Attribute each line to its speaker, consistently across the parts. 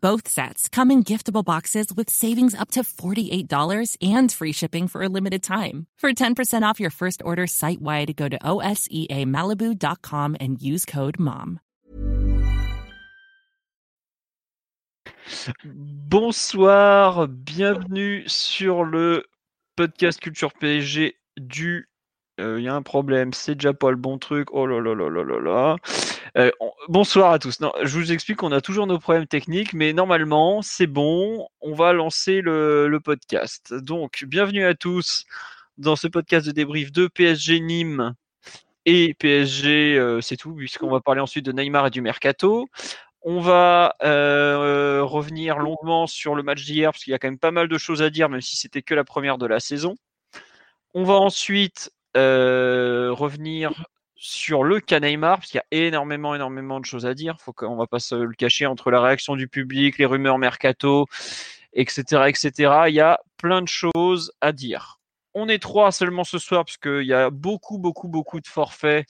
Speaker 1: Both sets come in giftable boxes with savings up to $48 and free shipping for a limited time. For 10% off your first order site wide, go to OSEAMalibu.com and use code MOM.
Speaker 2: Bonsoir, bienvenue sur le podcast Culture PSG du il y a un problème, c'est déjà pas le bon truc. Oh là là là là là là. Euh, bonsoir à tous. Je vous explique qu'on a toujours nos problèmes techniques, mais normalement, c'est bon. On va lancer le, podcast. Donc, bienvenue à tous dans ce podcast de débrief de PSG Nîmes et PSG, euh, c'est tout, puisqu'on va parler ensuite de Neymar et du Mercato. On va euh, revenir longuement sur le match d'hier, parce qu'il y a quand même pas mal de choses à dire, même si c'était que la première de la saison. On va ensuite revenir sur le cas Neymar, parce qu'il y a énormément, énormément de choses à dire. Faut qu'on va pas se le cacher entre la réaction du public, les rumeurs mercato, etc., etc. Il y a plein de choses à dire. On est trois seulement ce soir, parce qu'il y a beaucoup, beaucoup, beaucoup de forfaits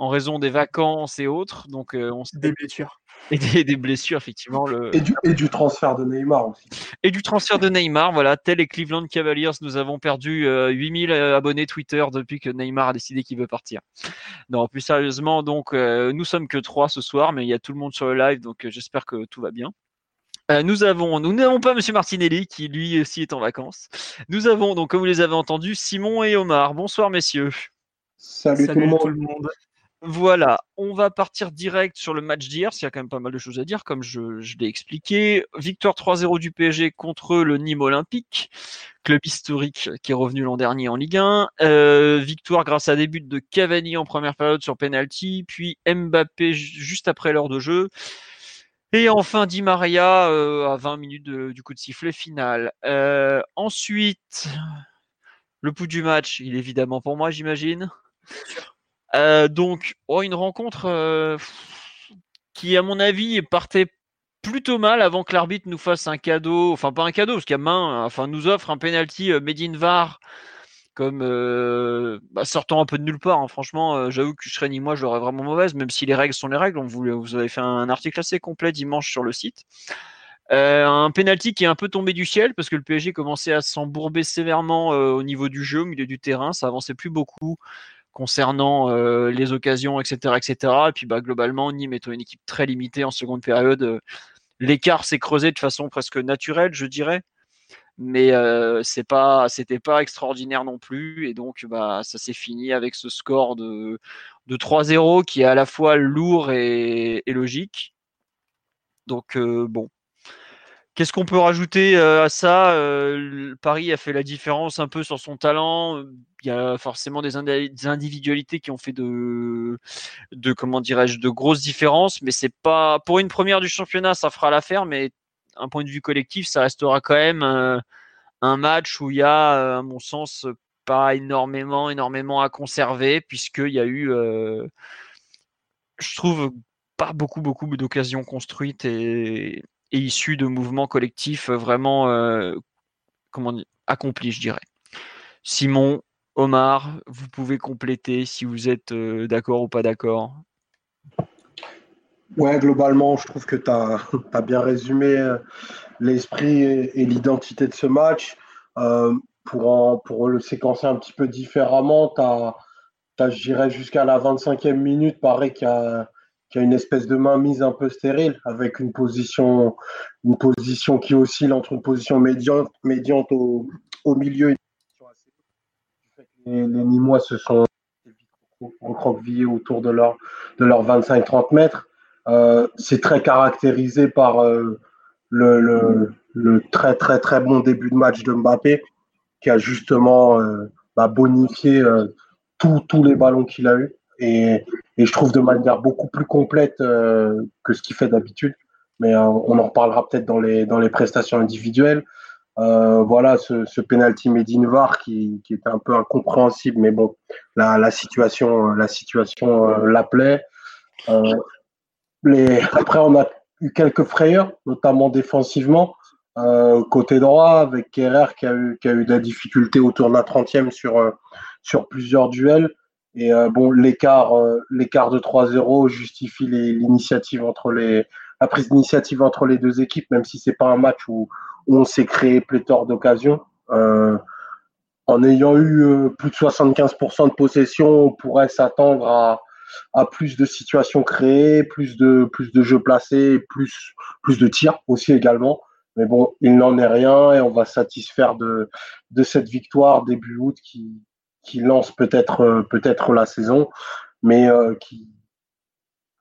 Speaker 2: en raison des vacances et autres. Donc, euh, on
Speaker 3: des blessures.
Speaker 2: Et des, blessures, effectivement. Le...
Speaker 3: Et, du, et, du, transfert de Neymar aussi.
Speaker 2: Et du transfert de Neymar, voilà. Tel les Cleveland Cavaliers, nous avons perdu 8000 euh, abonnés Twitter depuis que Neymar a décidé qu'il veut partir. Non, plus sérieusement, donc, euh, nous sommes que trois ce soir, mais il y a tout le monde sur le live, donc j'espère que tout va bien. nous avons, nous n'avons pas Monsieur Martinelli qui lui aussi est en vacances. Nous avons donc, comme vous les avez entendus, Simon et Omar. Bonsoir messieurs.
Speaker 3: Salut, Tout le monde.
Speaker 2: Voilà, on va partir direct sur le match d'hier, s'il y a quand même pas mal de choses à dire, comme je, l'ai expliqué. Victoire 3-0 du PSG contre le Nîmes Olympique, club historique qui est revenu l'an dernier en Ligue 1. Euh, victoire grâce à des buts de Cavani en première période sur penalty, puis Mbappé juste après l'heure de jeu. Et enfin Di Maria euh, à 20 minutes du coup de sifflet final. Euh, ensuite, le pouls du match, il est évidemment pour moi, j'imagine. Euh, donc, oh, une rencontre euh, qui, à mon avis, partait plutôt mal avant que l'arbitre nous fasse un cadeau, enfin pas un cadeau, parce qu'il main, enfin nous offre un penalty euh, made in VAR comme bah, sortant un peu de nulle part. Hein. Franchement, j'avoue que je serais ni moi, je l'aurais vraiment mauvaise, même si les règles sont les règles. Vous avez fait un article assez complet dimanche sur le site. un penalty qui est un peu tombé du ciel parce que le PSG commençait à s'embourber sévèrement au niveau du jeu, au milieu du terrain, ça avançait plus beaucoup concernant euh, les occasions, etc., etc. Et puis bah, globalement, Nîmes étant une équipe très limitée en seconde période, euh, l'écart s'est creusé de façon presque naturelle, je dirais. Mais euh, c'est pas, c'était pas extraordinaire non plus, et donc bah ça s'est fini avec ce score de, de 3-0 qui est à la fois lourd et, et logique. Donc bon, Qu'est-ce qu'on peut rajouter à ça Paris a fait la différence un peu sur son talent. Il y a forcément des, individualités qui ont fait de, comment dirais-je, de grosses différences, mais c'est pas pour une première du championnat, ça fera l'affaire, mais un point de vue collectif, ça restera quand même un match où il y a, à mon sens, pas énormément, énormément à conserver, puisqu'il y a eu, je trouve, pas beaucoup, beaucoup d'occasions construites et et issu de mouvements collectifs euh, vraiment euh, accomplis, je dirais. Simon, Omar, vous pouvez compléter si vous êtes euh, d'accord ou pas d'accord.
Speaker 3: Ouais, globalement, je trouve que tu as, bien résumé l'esprit et, l'identité de ce match. pour, pour le séquencer un petit peu différemment, tu as, as je dirais, jusqu'à la 25e minute, pareil qu'il y a qui a une espèce de main mise un peu stérile, avec une position, une position qui oscille entre une position médiante, médiante au, au milieu et les, les Nîmois se sont recroquevillés autour de leur, de leurs 25-30 mètres. Euh, c'est très caractérisé par euh, le, le, le, très très très bon début de match de Mbappé, qui a justement euh, bah, bonifié euh, tous les ballons qu'il a eu et, je trouve de manière beaucoup plus complète euh, que ce qu'il fait d'habitude. Mais euh, on en reparlera peut-être dans les, dans les prestations individuelles. Euh, voilà, ce, ce penalty Medinvar qui, qui était un peu incompréhensible, mais bon, la, situation, la situation l'appelait. Après, on a eu quelques frayeurs, notamment défensivement. Côté droit, avec Kerrer qui a eu, qui a eu de la difficulté autour de la 30e sur, sur plusieurs duels. Et euh, bon, l'écart, l'écart de 3-0 justifie l'initiative entre les, la prise d'initiative entre les deux équipes, même si c'est pas un match où, on s'est créé pléthore d'occasions. en ayant eu plus de 75% de possession, on pourrait s'attendre à, à plus de situations créées, plus de, plus de jeux placés, plus, plus de tirs aussi également. Mais bon, il n'en est rien et on va satisfaire de, de cette victoire début août qui, qui lance peut-être euh, peut-être la saison, mais euh, qui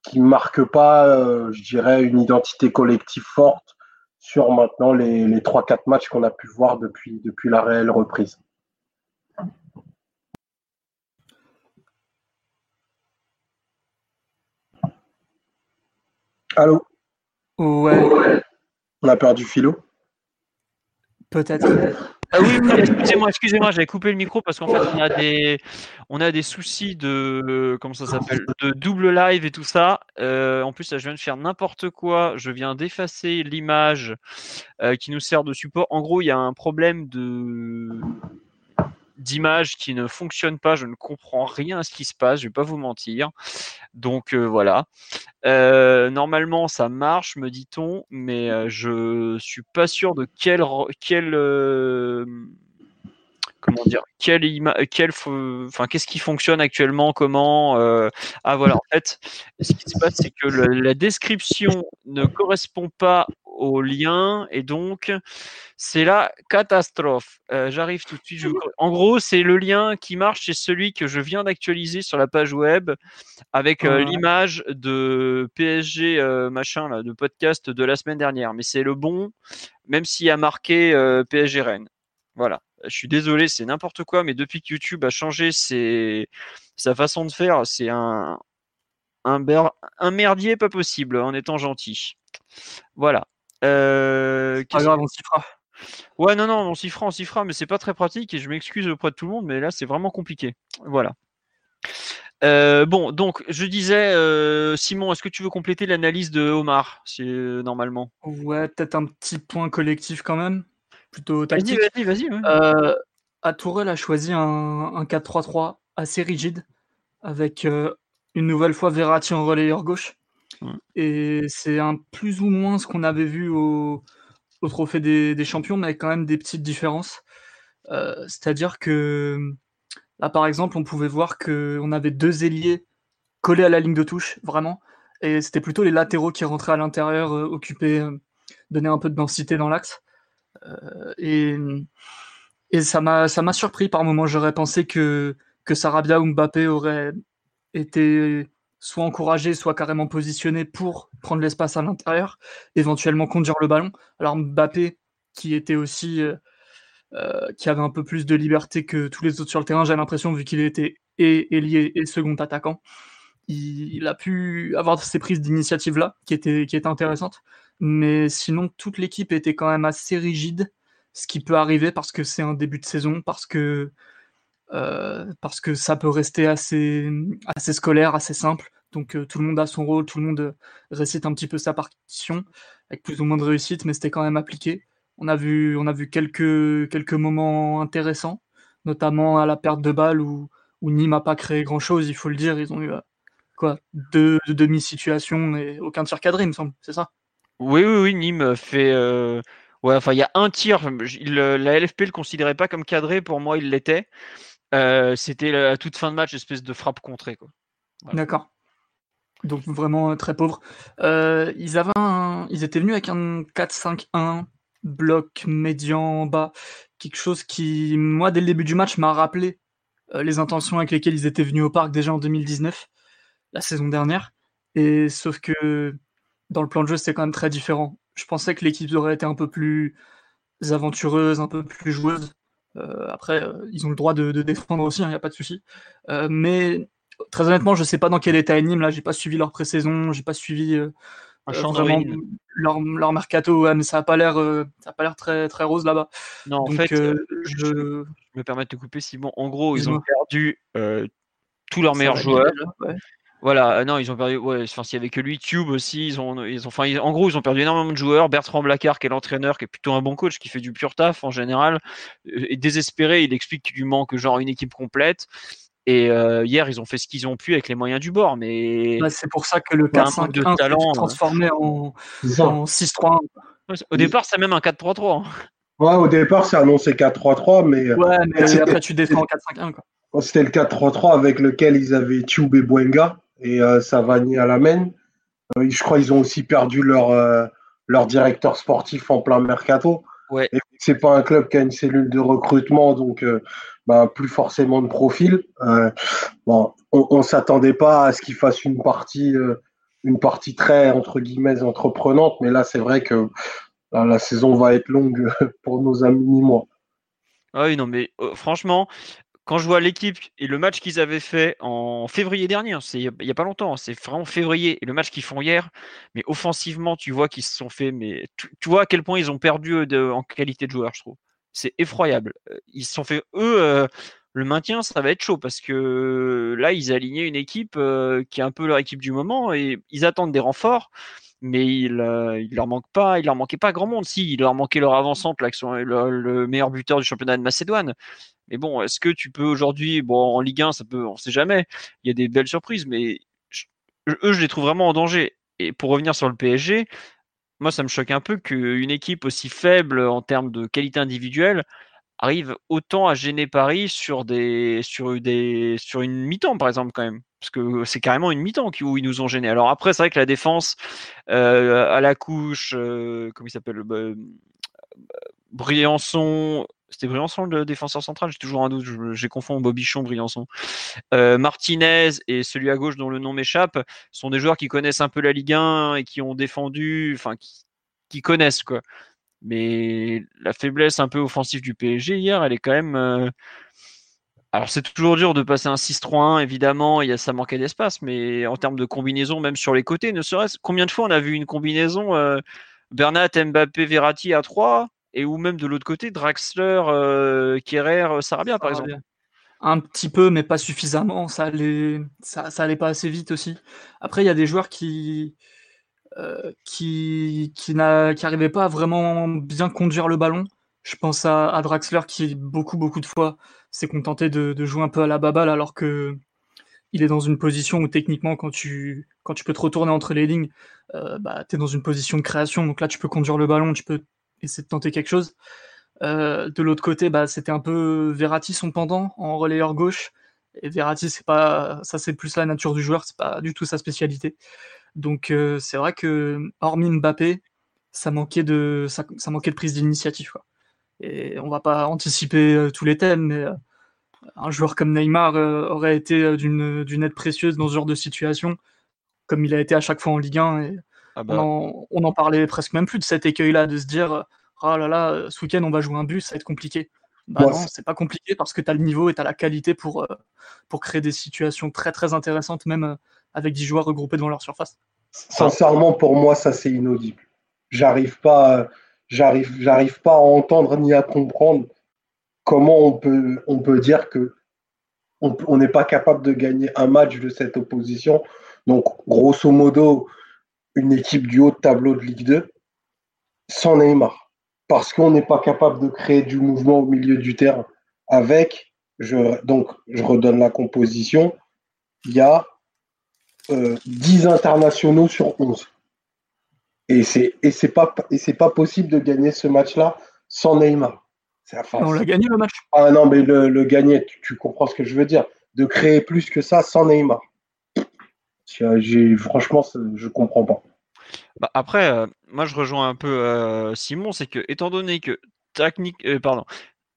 Speaker 3: qui marque pas, euh, je dirais, une identité collective forte sur maintenant les, les 3-4 matchs qu'on a pu voir depuis, depuis la réelle reprise. Allô?
Speaker 4: Ouais.
Speaker 3: On a perdu Philo?
Speaker 4: Peut-être.
Speaker 2: Ah oui, oui excusez-moi, excusez-moi, j'avais coupé le micro parce qu'en fait on a des, on a des soucis de, comment ça s'appelle, de double live et tout ça. Euh, en plus, là, je viens de faire n'importe quoi. Je viens d'effacer l'image euh, qui nous sert de support. En gros, il y a un problème de d'image qui ne fonctionne pas. Je ne comprends rien à ce qui se passe. Je vais pas vous mentir. Donc euh, voilà. Euh, normalement, ça marche, me dit-on, mais euh, je suis pas sûr de quel quel comment dire quel quel enfin qu'est-ce qui fonctionne actuellement comment ah voilà en fait ce qui se passe c'est que la description ne correspond pas au lien et donc c'est la catastrophe. Euh, j'arrive tout de suite. En gros, c'est le lien qui marche, c'est celui que je viens d'actualiser sur la page web avec euh, l'image de PSG euh, machin là, de podcast de la semaine dernière. Mais c'est le bon, même s'il y a marqué PSG Rennes. Voilà. Je suis désolé, c'est n'importe quoi, mais depuis que YouTube a changé sa façon de faire, c'est un, un, un merdier pas possible en étant gentil. Voilà.
Speaker 4: Euh, pas grave, on s'y fera.
Speaker 2: Ouais, non, non, on s'y fera, on s'y fera, mais c'est pas très pratique et je m'excuse auprès de tout le monde, mais là c'est vraiment compliqué. Voilà. Euh, bon, donc je disais, euh, Simon, est-ce que tu veux compléter l'analyse de Omar, c'est euh, normalement?
Speaker 4: Ouais, peut-être un petit point collectif quand même, plutôt tactique.
Speaker 2: Vas-y, vas-y, vas-y.
Speaker 4: Euh, a choisi un, un 4-3-3 assez rigide, avec une nouvelle fois Verratti en relayeur gauche. Et c'est un plus ou moins ce qu'on avait vu au, Trophée des, Champions, mais avec quand même des petites différences. Euh, c'est-à-dire que là, par exemple, on pouvait voir qu'on avait deux ailiers collés à la ligne de touche, vraiment. Et c'était plutôt les latéraux qui rentraient à l'intérieur, euh, occupaient, euh, donnaient un peu de densité dans l'axe. et, et ça m'a surpris par moments. J'aurais pensé que, que Sarabia ou Mbappé auraient été soit encouragé, soit carrément positionné pour prendre l'espace à l'intérieur, éventuellement conduire le ballon. Alors Mbappé, qui était aussi euh, euh, qui avait un peu plus de liberté que tous les autres sur le terrain, j'ai l'impression, vu qu'il était et ailier et second attaquant, il, a pu avoir ces prises d'initiative là, qui étaient, qui étaient intéressantes. Mais sinon, toute l'équipe était quand même assez rigide, ce qui peut arriver parce que c'est un début de saison, parce que parce que ça peut rester assez, assez scolaire, assez simple. Donc euh, tout le monde a son rôle, tout le monde euh, récite un petit peu sa partition, avec plus ou moins de réussite, mais c'était quand même appliqué. On a vu, on a vu quelques, quelques moments intéressants, notamment à la perte de balle où, Nîmes n'a pas créé grand-chose, il faut le dire. Ils ont eu quoi deux, demi-situations et aucun tir cadré, il me semble, c'est ça?
Speaker 2: Oui, oui, oui, Nîmes fait... Ouais, enfin, il y a un tir. la LFP le considérait pas comme cadré. Pour moi, il l'était. Euh, c'était à toute fin de match, espèce de frappe contrée.
Speaker 4: D'accord. Donc vraiment euh, très pauvre. Euh, ils, avaient ils étaient venus avec un 4-5-1, bloc médian bas, quelque chose qui, moi, dès le début du match, m'a rappelé les intentions avec lesquelles ils étaient venus au parc déjà en 2019, la saison dernière. Et sauf que dans le plan de jeu, c'était quand même très différent. Je pensais que l'équipe aurait été un peu plus aventureuse, un peu plus joueuse. Euh, après, euh, ils ont le droit de, défendre aussi, il hein, n'y a pas de souci. Euh, mais très honnêtement, je ne sais pas dans quel état est Nîmes. Là, j'ai pas suivi leur pré-saison, j'ai pas suivi vraiment leur, leur, mercato. mais ça n'a pas l'air, ça a pas l'air très très rose là-bas.
Speaker 2: Non, en fait, je... me permets de te couper, Simon. En gros, ils ont perdu tous leurs meilleurs joueurs. Voilà, non, ils ont perdu. Ouais, enfin, s'il y avait que lui, Tube aussi, ils ont, ils ont, enfin, en gros, ils ont perdu énormément de joueurs. Bertrand Blacard, qui est l'entraîneur, qui est plutôt un bon coach, qui fait du pur taf en général, est désespéré. Il explique qu'il lui manque genre une équipe complète. Et euh, hier, ils ont fait ce qu'ils ont pu avec les moyens du bord. Mais
Speaker 4: bah, c'est pour ça que le 4-5 de talent transformé en, en 6-3.
Speaker 2: Au départ, c'est même un 4-3-3. Hein.
Speaker 3: Ouais, au départ, c'est annoncé 4-3-3, mais.
Speaker 4: Ouais, mais après, tu défends en 4-5-1.
Speaker 3: C'était le 4-3-3 avec lequel ils avaient Tube et Buenga et euh, Savani à la main. Euh, je crois qu'ils ont aussi perdu leur, euh, leur directeur sportif en plein mercato.
Speaker 2: Ouais.
Speaker 3: Et c'est pas un club qui a une cellule de recrutement, donc bah, plus forcément de profil. bon, on, ne s'attendait pas à ce qu'ils fassent une partie, une partie très entre guillemets entreprenante, mais là c'est vrai que la saison va être longue pour nos amis nîmois.
Speaker 2: Ah oui, non, mais franchement, quand je vois l'équipe et le match qu'ils avaient fait en février dernier, hein, c'est il n'y a pas longtemps, hein, c'est vraiment février, et le match qu'ils font hier, mais offensivement, tu vois qu'ils se sont fait, mais tu, vois à quel point ils ont perdu en qualité de joueur, je trouve. C'est effroyable. Euh, ils se sont fait, eux, euh, le maintien, ça va être chaud parce que là, ils alignaient une équipe euh, qui est un peu leur équipe du moment et ils attendent des renforts mais il, il leur manque pas, il leur manquait pas grand monde. Si, il leur manquait leur avant-centre, le, le, meilleur buteur du championnat de Macédoine. Mais bon, est-ce que tu peux aujourd'hui, bon, en Ligue 1, ça peut, on sait jamais. Il y a des belles surprises, mais eux, je les trouve vraiment en danger. Et pour revenir sur le PSG, moi, ça me choque un peu qu'une équipe aussi faible en termes de qualité individuelle arrive autant à gêner Paris sur des sur des sur une mi-temps par exemple quand même parce que c'est carrément une mi-temps où ils nous ont gênés. Alors après c'est vrai que la défense euh, à la couche euh, comment il s'appelle bah, Briançon c'était Briançon le défenseur central, j'ai toujours un doute, j'ai confondu Bobichon, Briançon. Euh, Martinez et celui à gauche dont le nom m'échappe sont des joueurs qui connaissent un peu la Ligue 1 et qui ont défendu, enfin qui, connaissent quoi. Mais la faiblesse un peu offensive du PSG hier, elle est quand même. Euh, alors c'est toujours dur de passer un 6-3-1, évidemment, ça manquait d'espace, mais en termes de combinaison, même sur les côtés, ne serait-ce combien de fois on a vu une combinaison euh, Bernat, Mbappé, Verratti à 3 et ou même de l'autre côté, Draxler, euh, Kerrer, euh, Sarabia, par exemple.
Speaker 4: Un petit peu, mais pas suffisamment. Ça allait, ça, pas assez vite aussi. Après, il y a des joueurs qui, euh, n'arrivaient pas à vraiment bien conduire le ballon. Je pense à, Draxler qui, beaucoup, beaucoup de fois, s'est contenté de, de, jouer un peu à la baballe alors que il est dans une position où techniquement, quand tu, quand tu peux te retourner entre les lignes, euh, bah, tu es dans une position de création. Donc là, tu peux conduire le ballon, tu peux essayer de tenter quelque chose. Euh, de l'autre côté, bah, c'était un peu Verratti son pendant en relayeur gauche. Et Verratti, c'est pas ça, c'est plus la nature du joueur, c'est pas du tout sa spécialité. Donc euh, c'est vrai que hormis Mbappé, ça manquait de ça, manquait de prise d'initiative. Et on va pas anticiper euh, tous les thèmes, mais un joueur comme Neymar aurait été d'une aide précieuse dans ce genre de situation, comme il a été à chaque fois en Ligue 1. Et ah bah. on, en, parlait presque même plus de cet écueil-là, de se dire oh là là, ce week-end on va jouer un bus, ça va être compliqué. Bah non, c'est pas compliqué parce que tu as le niveau et tu as la qualité pour, euh, pour créer des situations très très intéressantes, même euh, avec 10 joueurs regroupés devant leur surface.
Speaker 3: Sincèrement, pour moi, ça c'est inaudible. J'arrive pas, j'arrive, j'arrive pas à entendre ni à comprendre comment on peut, on peut dire que on n'est pas capable de gagner un match de cette opposition. Donc, grosso modo, une équipe du haut de tableau de Ligue 2 sans Neymar. Parce qu'on n'est pas capable de créer du mouvement au milieu du terrain. Avec, je, donc je redonne la composition, il y a 10 euh, internationaux sur 11. Et c'est et c'est pas et c'est pas possible de gagner ce match-là sans Neymar.
Speaker 4: on l'a gagné le match?
Speaker 3: Ah non, mais le, gagner, tu, comprends ce que je veux dire. De créer plus que ça sans Neymar. J'ai franchement, je comprends pas.
Speaker 2: Bah, après, euh, moi je rejoins un peu euh, Simon, c'est que étant donné que technique, euh, pardon,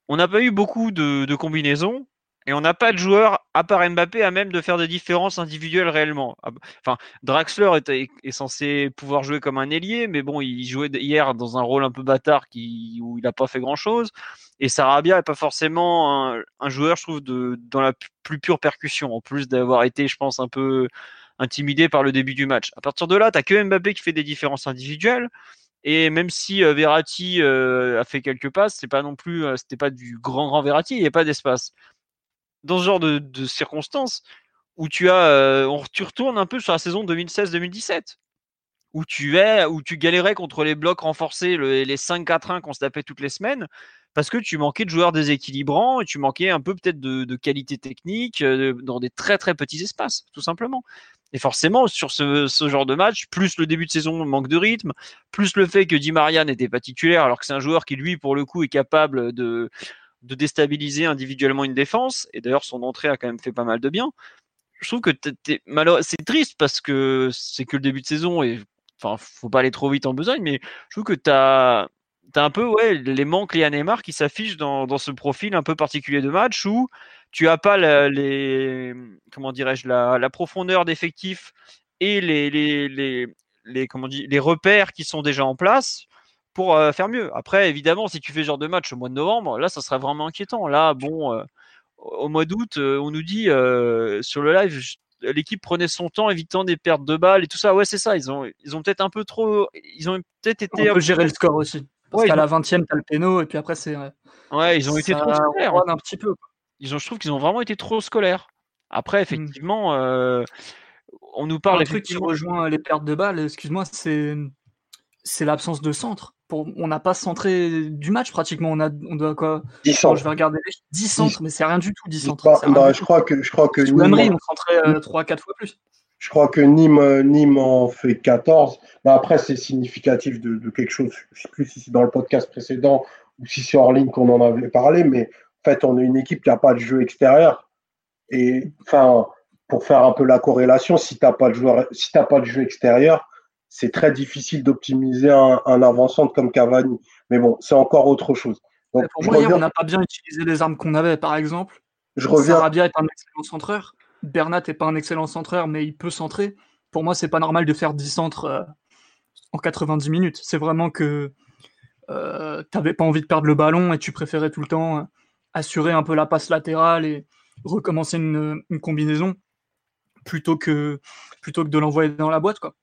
Speaker 2: on n'a pas eu beaucoup de, combinaisons et on n'a pas de joueur à part Mbappé à même de faire des différences individuelles réellement. Ah, enfin, Draxler est, censé pouvoir jouer comme un ailier, mais bon, il jouait hier dans un rôle un peu bâtard où il n'a pas fait grand chose. Et Sarabia n'est pas forcément un, joueur, je trouve, dans la plus pure percussion, en plus d'avoir été, je pense, un peu intimidé par le début du match. À partir de là, tu n'as que Mbappé qui fait des différences individuelles. Et même si euh, Verratti euh, a fait quelques passes, c'est pas non plus, euh, c'était pas du grand grand Verratti, il n'y a pas d'espace. Dans ce genre de, circonstances, où tu as, on, tu retournes un peu sur la saison 2016-2017 où tu es, où tu galérais contre les blocs renforcés, les 5-4-1 qu'on se tapait toutes les semaines, parce que tu manquais de joueurs déséquilibrants et tu manquais un peu peut-être de, qualité technique dans des très très petits espaces, tout simplement. Et forcément, sur ce, genre de match, plus le début de saison manque de rythme, plus le fait que Di Maria n'était pas titulaire, alors que c'est un joueur qui, lui, pour le coup, est capable de, déstabiliser individuellement une défense. Et d'ailleurs, son entrée a quand même fait pas mal de bien. Je trouve que c'est triste parce que c'est que le début de saison et enfin, faut pas aller trop vite en besogne, mais je trouve que tu as, un peu ouais, les manques les Neymar qui s'affichent dans, dans, ce profil un peu particulier de match où tu as pas les comment dirais-je la, la, profondeur d'effectifs et les, les, les, les, comment dit, les repères qui sont déjà en place pour euh, faire mieux. Après, évidemment, si tu fais ce genre de match au mois de novembre, là, ça serait vraiment inquiétant. Là, bon, euh, au mois d'août, euh, on nous dit sur le live, l'équipe prenait son temps, évitant des pertes de balles et tout ça. Ouais, c'est ça. Ils ont, ils ont peut-être un peu trop, ils ont peut-être été.
Speaker 4: On peut gérer le score aussi. Parce qu'à la 20e, t'as le péno et puis après, c'est.
Speaker 2: Ouais, ils ont été trop scolaires.
Speaker 4: Un petit peu.
Speaker 2: Ils ont, je trouve qu'ils ont vraiment été trop scolaires. Après, mmh. effectivement, euh, on nous parle.
Speaker 4: Un truc qui rejoint les pertes de balles, excuse-moi, c'est c'est l'absence de centre. Pour, on n'a pas centré du match pratiquement. On a, on doit quoi?
Speaker 3: 10 centres.
Speaker 4: je vais regarder 10 centres, mais c'est rien du tout 10 centres.
Speaker 3: Bah, je crois que je crois que
Speaker 4: Nîmes, on centrait 3 4 fois plus.
Speaker 3: Je crois que Nîmes, Nîmes en fait 14. Mais après, c'est significatif de, de, quelque chose. Je ne sais plus si c'est dans le podcast précédent ou si c'est hors ligne qu'on en avait parlé, mais en fait, on est une équipe qui n'a pas de jeu extérieur. Et enfin, pour faire un peu la corrélation, si tu n'as pas de joueur, si pas de jeu extérieur, c'est très difficile d'optimiser un, un avant comme Cavani. Mais bon, c'est encore autre chose.
Speaker 4: Donc, pour moi, on n'a pas bien utilisé les armes qu'on avait, par exemple. Je reviens. Sarabia est un excellent centreur. Bernat n'est pas un excellent centreur, mais il peut centrer. Pour moi, c'est pas normal de faire 10 centres euh, en 90 minutes. C'est vraiment que euh, tu n'avais pas envie de perdre le ballon et tu préférais tout le temps euh, assurer un peu la passe latérale et recommencer une, combinaison plutôt que, de l'envoyer dans la boîte. Quoi.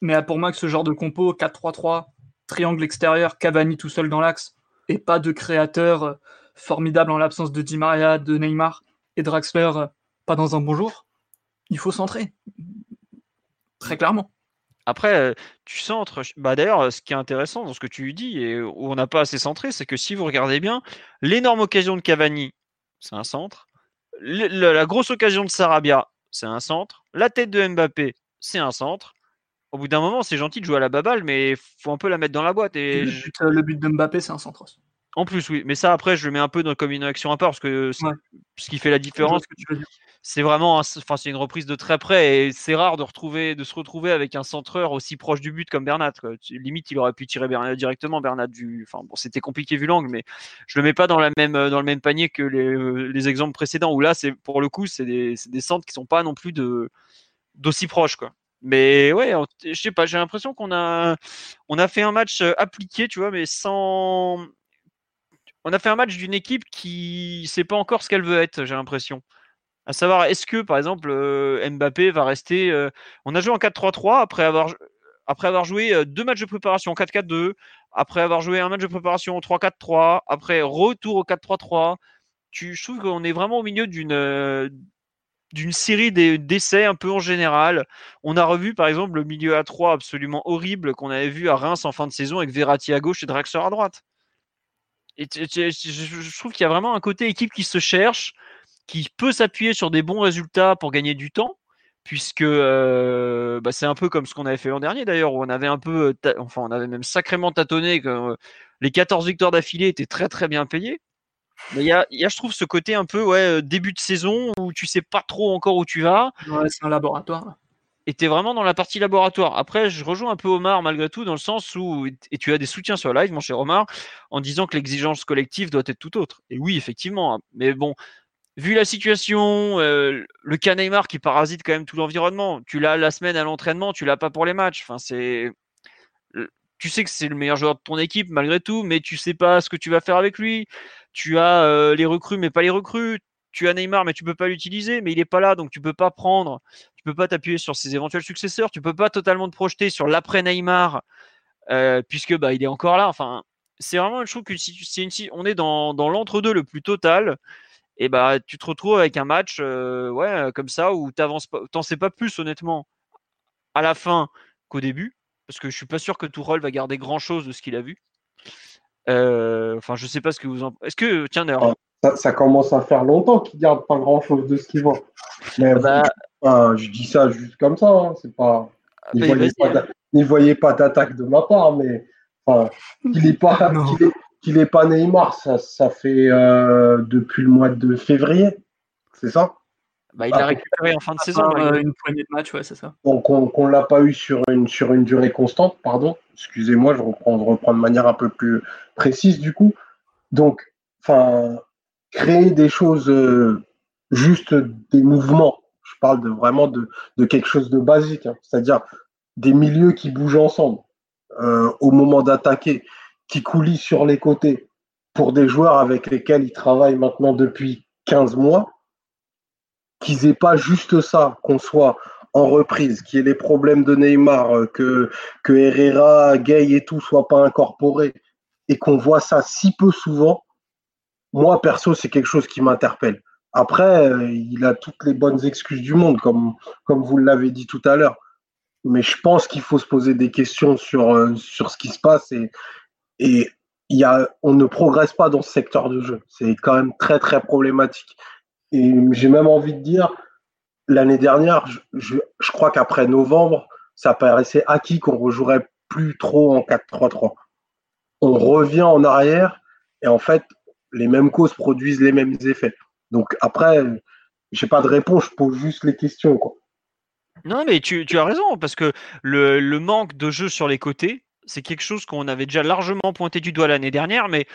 Speaker 4: Mais pour moi, que ce genre de compo, 4-3-3, triangle extérieur, Cavani tout seul dans l'axe, et pas de créateur formidable en l'absence de Di Maria, de Neymar et Draxler pas dans un bon jour, il faut centrer. Très clairement.
Speaker 2: Après, euh, tu centres. Bah d'ailleurs, ce qui est intéressant dans ce que tu dis et où on n'a pas assez centré, c'est que si vous regardez bien, l'énorme occasion de Cavani, c'est un centre. la grosse occasion de Sarabia, c'est un centre. La tête de Mbappé, c'est un centre. Au bout d'un moment, c'est gentil de jouer à la baballe, mais faut un peu la mettre dans la boîte. Et
Speaker 4: le, but, le but de Mbappé, c'est un centre.
Speaker 2: En plus, oui. Mais ça, après, je le mets un peu dans, comme une action à part, parce que ce qui fait la différence, c'est vraiment, enfin, c'est une reprise de très près, et c'est rare de retrouver, de se retrouver avec un centreur aussi proche du but comme Bernat. Limite, il aurait pu tirer directement, Bernat du, enfin, bon, c'était compliqué vu l'angle, mais je le mets pas dans la même, dans le même panier que les, les exemples précédents, où là, c'est pour le coup, c'est des, des centres qui sont pas non plus d'aussi proches, quoi. Mais ouais, je sais pas, j'ai l'impression qu'on a, on a fait un match euh, appliqué, tu vois, mais sans, on a fait un match d'une équipe qui sait pas encore ce qu'elle veut être, j'ai l'impression. À savoir, est-ce que, par exemple, euh, Mbappé va rester. Euh, on a joué en 4-3-3 après avoir, après avoir joué euh, deux matchs de préparation en 4-4-2, après avoir joué un match de préparation en 3-4-3, après retour au 4-3-3. Tu, je trouve qu'on est vraiment au milieu d'une d'une série d'essais un peu en général. On a revu par exemple le milieu à 3 absolument horrible qu'on avait vu à Reims en fin de saison avec Verratti à gauche et Draxler à droite. Et je trouve qu'il y a vraiment un côté équipe qui se cherche, qui peut s'appuyer sur des bons résultats pour gagner du temps, puisque euh, bah, c'est un peu comme ce qu'on avait fait l'an dernier d'ailleurs, où on avait un peu, enfin on avait même sacrément tâtonné, que euh, les 14 victoires d'affilée étaient très très bien payées. Mais il y a, y a, je trouve, ce côté un peu ouais, euh, début de saison où tu sais pas trop encore où tu vas.
Speaker 4: Ouais, c'est un laboratoire
Speaker 2: était vraiment dans la partie laboratoire. Après, je rejoins un peu Omar malgré tout, dans le sens où, et tu as des soutiens sur live, mon cher Omar, en disant que l'exigence collective doit être tout autre. Et oui, effectivement. Hein. Mais bon, vu la situation, euh, le cas Neymar qui parasite quand même tout l'environnement, tu l'as la semaine à l'entraînement, tu l'as pas pour les matchs. Enfin, c'est. Tu sais que c'est le meilleur joueur de ton équipe malgré tout, mais tu sais pas ce que tu vas faire avec lui. Tu as euh, les recrues, mais pas les recrues tu as Neymar, mais tu peux pas l'utiliser, mais il est pas là, donc tu peux pas prendre, tu peux pas t'appuyer sur ses éventuels successeurs, tu peux pas totalement te projeter sur l'après Neymar, euh, puisque bah il est encore là. Enfin, c'est vraiment, je trouve que si, on est dans, dans l'entre-deux le plus total, et bah tu te retrouves avec un match ouais, comme ça où tu n'en sais pas plus honnêtement à la fin qu'au début, parce que je suis pas sûr que Tourelle va garder grand chose de ce qu'il a vu. Enfin, je sais pas ce que vous en. Est-ce que tiens d'ailleurs.
Speaker 3: Ça, commence à faire longtemps qu'il garde pas grand chose de ce qu'il voit. Mais bah je dis ça juste comme ça. Hein, c'est pas. N'y voyez, pas d'attaque de ma part, mais qu'il n'est pas, qu'il est, pas Neymar, ça, ça fait euh, depuis le mois de février, c'est ça?
Speaker 2: Bah, Il a récupéré en fin de saison.
Speaker 4: Euh, une poignée de match, ouais, c'est ça.
Speaker 3: Donc on ne l'a pas eu sur une, sur une durée constante, pardon. Excusez-moi, je reprends, je reprends de manière un peu plus précise du coup. Donc, enfin, créer des choses, euh, juste des mouvements. Je parle de, vraiment de, de quelque chose de basique, hein. c'est-à-dire des milieux qui bougent ensemble euh, au moment d'attaquer, qui coulissent sur les côtés pour des joueurs avec lesquels ils travaillent maintenant depuis 15 mois, qu'ils aient pas juste ça, qu'on soit en reprise, qu'il y ait les problèmes de Neymar, euh, que, que Herrera, Gay et tout soient pas incorporés, et qu'on voit ça si peu souvent, moi perso, c'est quelque chose qui m'interpelle. Après, euh, il a toutes les bonnes excuses du monde, comme, comme vous l'avez dit tout à l'heure mais je pense qu'il faut se poser des questions sur, euh, sur ce qui se passe et, et y a, on ne progresse pas dans ce secteur de jeu. C'est quand même très très problématique. Et j'ai même envie de dire, l'année dernière, je, je, crois qu'après novembre, ça paraissait acquis qu'on rejouerait plus trop en 4-3-3. On revient en arrière et en fait, les mêmes causes produisent les mêmes effets. Donc après, j'ai pas de réponse, je pose juste les questions. Quoi.
Speaker 2: Non, mais tu, as raison, parce que le, manque de jeu sur les côtés, c'est quelque chose qu'on avait déjà largement pointé du doigt l'année dernière, mais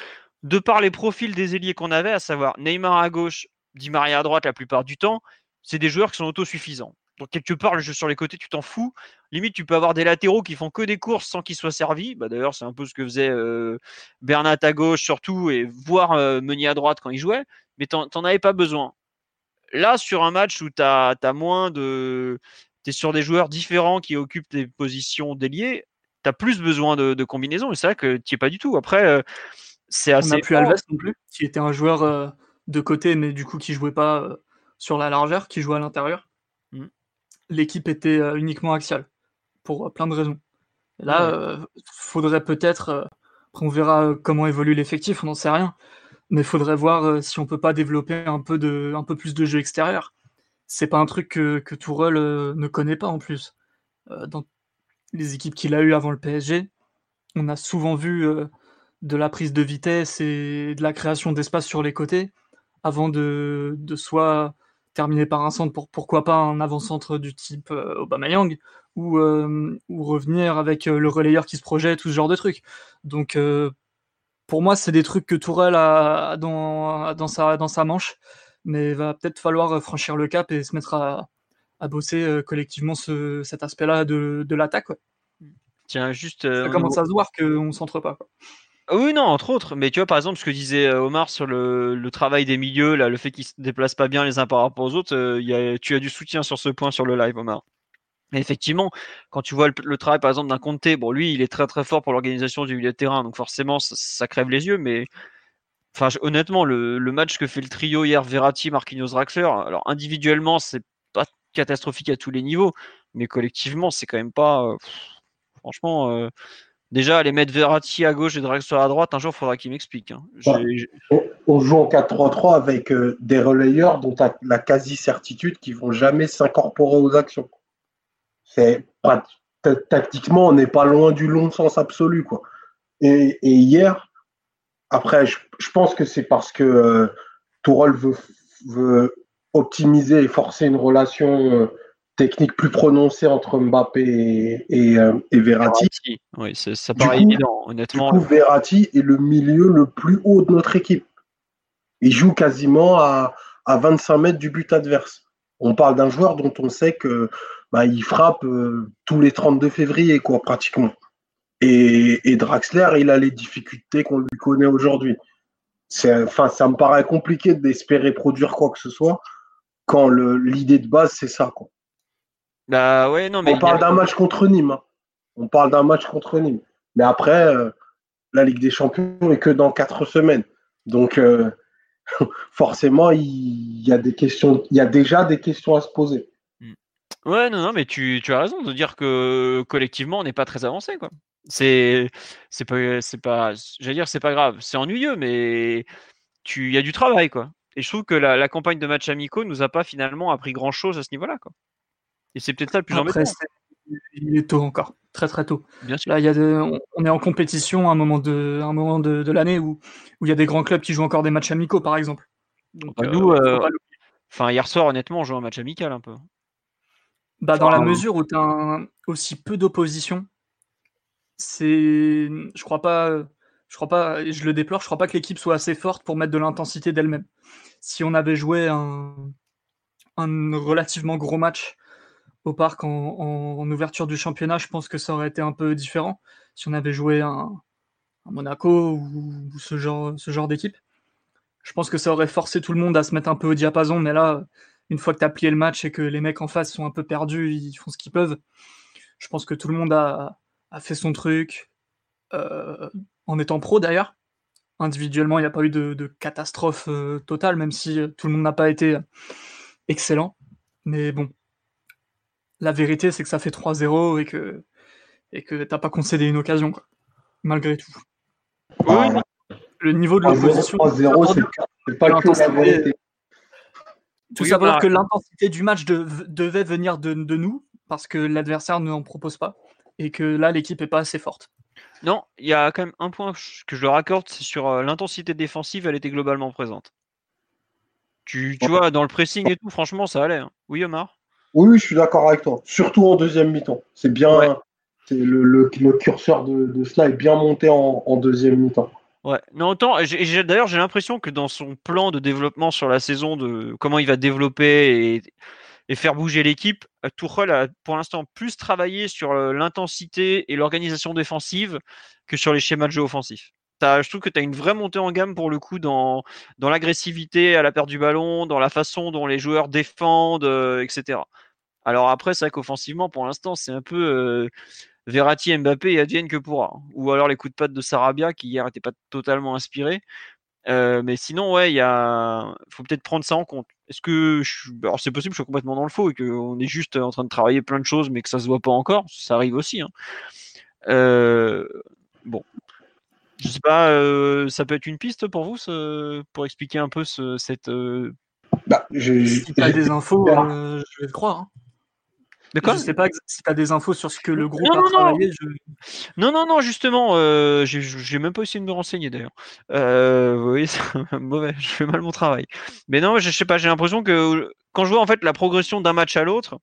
Speaker 2: de par les profils des ailiers qu'on avait, à savoir Neymar à gauche, Di Maria à droite la plupart du temps, c'est des joueurs qui sont autosuffisants. Donc quelque part, le jeu sur les côtés, tu t'en fous. Limite, tu peux avoir des latéraux qui font que des courses sans qu'ils soient servis. Bah, D'ailleurs, c'est un peu ce que faisait euh, Bernat à gauche surtout, et voire euh, Meunier à droite quand il jouait, mais tu n'en avais pas besoin. Là, sur un match où tu as, moins de tu es sur des joueurs différents qui occupent des positions déliées, tu as plus besoin de, combinaisons. Et c'est vrai que tu es pas du tout. Après, euh, c'est assez.
Speaker 4: On n'a plus Alves non plus, qui était un joueur euh, de côté, mais du coup qui jouait pas euh, sur la largeur, qui jouait à l'intérieur. Mm. L'équipe était uniquement axiale, pour plein de raisons. là, il faudrait peut-être. après, on verra comment évolue l'effectif, on n'en sait rien. Mais il faudrait voir si on peut pas développer un peu, de, un peu plus de jeu extérieur c'est pas un truc que, que Tourelle ne connaît pas en plus. Dans les équipes qu'il a eues avant le PSG, on a souvent vu euh, de la prise de vitesse et de la création d'espace sur les côtés avant de, de soit terminer par un centre, pour, pourquoi pas un avant-centre du type Aubameyang, ou, ou revenir avec le relayeur qui se projette, tout ce genre de trucs. Donc pour moi, c'est des trucs que Tourelle a dans, dans, sa, dans sa manche mais il va peut-être falloir euh, franchir le cap et se mettre à, bosser euh, collectivement cet aspect-là de, l'attaque.
Speaker 2: Tiens, juste. Euh,
Speaker 4: ça commence à se voir qu'on ne centre pas.
Speaker 2: Oui, non, entre autres. Mais tu vois, par exemple, ce que disait Omar sur le, travail des milieux, là, le fait qu'ils ne se déplacent pas bien les uns par rapport aux autres, tu as du soutien sur ce point sur le live, Omar. Mais effectivement, quand tu vois le, travail, par exemple, d'un Comté, bon, lui, il est très très fort pour l'organisation du milieu de terrain, donc forcément, ça crève les yeux, mais Enfin, honnêtement, le, match que fait le trio hier, Verratti, Marquinhos, Draxler, alors individuellement, c'est catastrophique à tous les niveaux, mais collectivement, c'est quand même pas. Euh, franchement, euh, déjà, aller mettre Verratti à gauche et Draxler à droite, un jour, il faudra qu'il m'explique. Hein.
Speaker 3: On joue en 4-3-3 avec euh, des relayeurs dont tu as la quasi-certitude qu'ils vont jamais s'incorporer aux actions. C'est tactiquement, on n'est pas loin du long sens absolu. Quoi. et hier, après, je, pense que c'est parce que Tourelle veut, optimiser et forcer une relation euh, technique plus prononcée entre Mbappé et, euh, Verratti.
Speaker 2: Oui, ça paraît évident, honnêtement.
Speaker 3: Du coup, Verratti est le milieu le plus haut de notre équipe. Il joue quasiment à, 25 mètres du but adverse. On parle d'un joueur dont on sait que bah, il frappe tous les 32 février, quoi, pratiquement. Et, Draxler, il a les difficultés qu'on lui connaît aujourd'hui. Enfin, ça me paraît compliqué d'espérer produire quoi que ce soit quand l'idée de base, c'est ça. Quoi.
Speaker 2: Bah ouais, non, mais
Speaker 3: On parle d'un match contre Nîmes. Hein. On parle d'un match contre Nîmes. Mais après, euh, la Ligue des Champions est que dans quatre semaines. Donc, euh, forcément, il y a des questions, il y a déjà des questions à se poser.
Speaker 2: Mm. Ouais, non, non, mais tu, tu as raison de dire que collectivement, on n'est pas très avancé, quoi. C'est, c'est pas, c'est pas, j'allais dire, c'est pas grave, c'est ennuyeux, mais tu, il y a du travail, quoi. Et je trouve que la, la campagne de match amicaux nous a pas finalement appris grand chose à ce niveau-là, quoi. Et c'est peut-être ça le plus
Speaker 4: Après,
Speaker 2: embêtant.
Speaker 4: il est tôt encore, très très tôt.
Speaker 2: Bien sûr.
Speaker 4: Là, il y a de- on- est en compétition à un moment de, à un moment de, de l'année où, où il y a des grands clubs qui jouent encore des matchs amicaux, par exemple. Donc,
Speaker 2: Bah,
Speaker 4: euh,
Speaker 2: nous, euh. Enfin, hier soir, honnêtement, on joue un match amical un peu.
Speaker 4: Bah, dans la mesure où tu as aussi peu d'opposition, c'est, je crois pas, je crois pas, je le déplore, je crois pas que l'équipe soit assez forte pour mettre de l'intensité d'elle-même. Si on avait joué un, relativement gros match au parc en, ouverture du championnat, je pense que ça aurait été un peu différent. Si on avait joué un, Monaco ou, ce genre, d'équipe, je pense que ça aurait forcé tout le monde à se mettre un peu au diapason. Mais là, une fois que tu as plié le match et que les mecs en face sont un peu perdus, ils font ce qu'ils peuvent. Je pense que tout le monde a, a fait son truc, euh, en étant pro d'ailleurs. Individuellement, il n'y a pas eu de, de catastrophe euh, totale, même si euh, tout le monde n'a pas été excellent. Mais bon, la vérité, c'est que ça fait 3-0 et que et que t'as pas concédé une occasion, quoi, malgré tout.
Speaker 2: Oui,
Speaker 4: Le niveau de
Speaker 3: 3-0,
Speaker 4: l'opposition.
Speaker 3: 3-0, c'est- c'est pas que la vérité.
Speaker 4: Tout
Speaker 2: Oui,
Speaker 4: ça pour dire
Speaker 2: bah-
Speaker 4: que l'intensité du match de- devait venir de, de nous, parce que l'adversaire ne en propose pas, et que là, l'équipe est pas assez forte.
Speaker 2: Non, il y a quand même un point que je leur accorde, c'est sur euh, l'intensité défensive, elle était globalement présente. Tu, tu vois, dans le pressing et tout, franchement, ça allait. hein. Oui, Omar?
Speaker 3: Oui, oui, je suis d'accord avec toi. Surtout en deuxième mi-temps. C'est bien.
Speaker 2: Ouais.
Speaker 3: le, le- le curseur de, de cela est bien monté en, en deuxième mi-temps.
Speaker 2: Ouais. Non, autant, d'ailleurs, j'ai l'impression que dans son plan de développement sur la saison, de comment il va développer et, et faire bouger l'équipe, euh, Tuchel a pour l'instant plus travaillé sur euh, l'intensité et l'organisation défensive que sur les schémas de jeu offensifs. T'as- je trouve que tu as une vraie montée en gamme pour le coup dans, dans l'agressivité à la perte du ballon, dans la façon dont les joueurs défendent, euh, etc. Alors après, c'est vrai qu'offensivement, pour l'instant, c'est un peu Verratti, Mbappé et advienne que pourra. hein. Ou alors les coups de patte de Sarabia qui hier n'étaient pas totalement inspirés. Euh, mais sinon, ouais, il y a, faut peut-être prendre ça en compte. Est-ce que, je... alors c'est possible, je suis complètement dans le faux et qu'on est juste en train de travailler plein de choses, mais que ça se voit pas encore. Ça arrive aussi. hein. Euh, Bon, je sais pas, euh, ça peut être une piste pour vous, ce... pour expliquer un peu ce... cette.
Speaker 3: Bah, j'ai-
Speaker 4: Si
Speaker 3: j'ai-
Speaker 4: des infos, je vais le croire. hein.
Speaker 2: De quoi
Speaker 4: je sais pas si t'as des infos sur ce que le groupe
Speaker 2: Non,
Speaker 4: a
Speaker 2: non, non.
Speaker 4: travaillé. je-
Speaker 2: Non, non, non, justement, euh, j'ai- même pas essayé de me renseigner d'ailleurs. Euh, c'est mauvais, je fais mal mon travail. Mais non, je sais pas, j'ai l'impression que quand je vois en fait la progression d'un match à l'autre,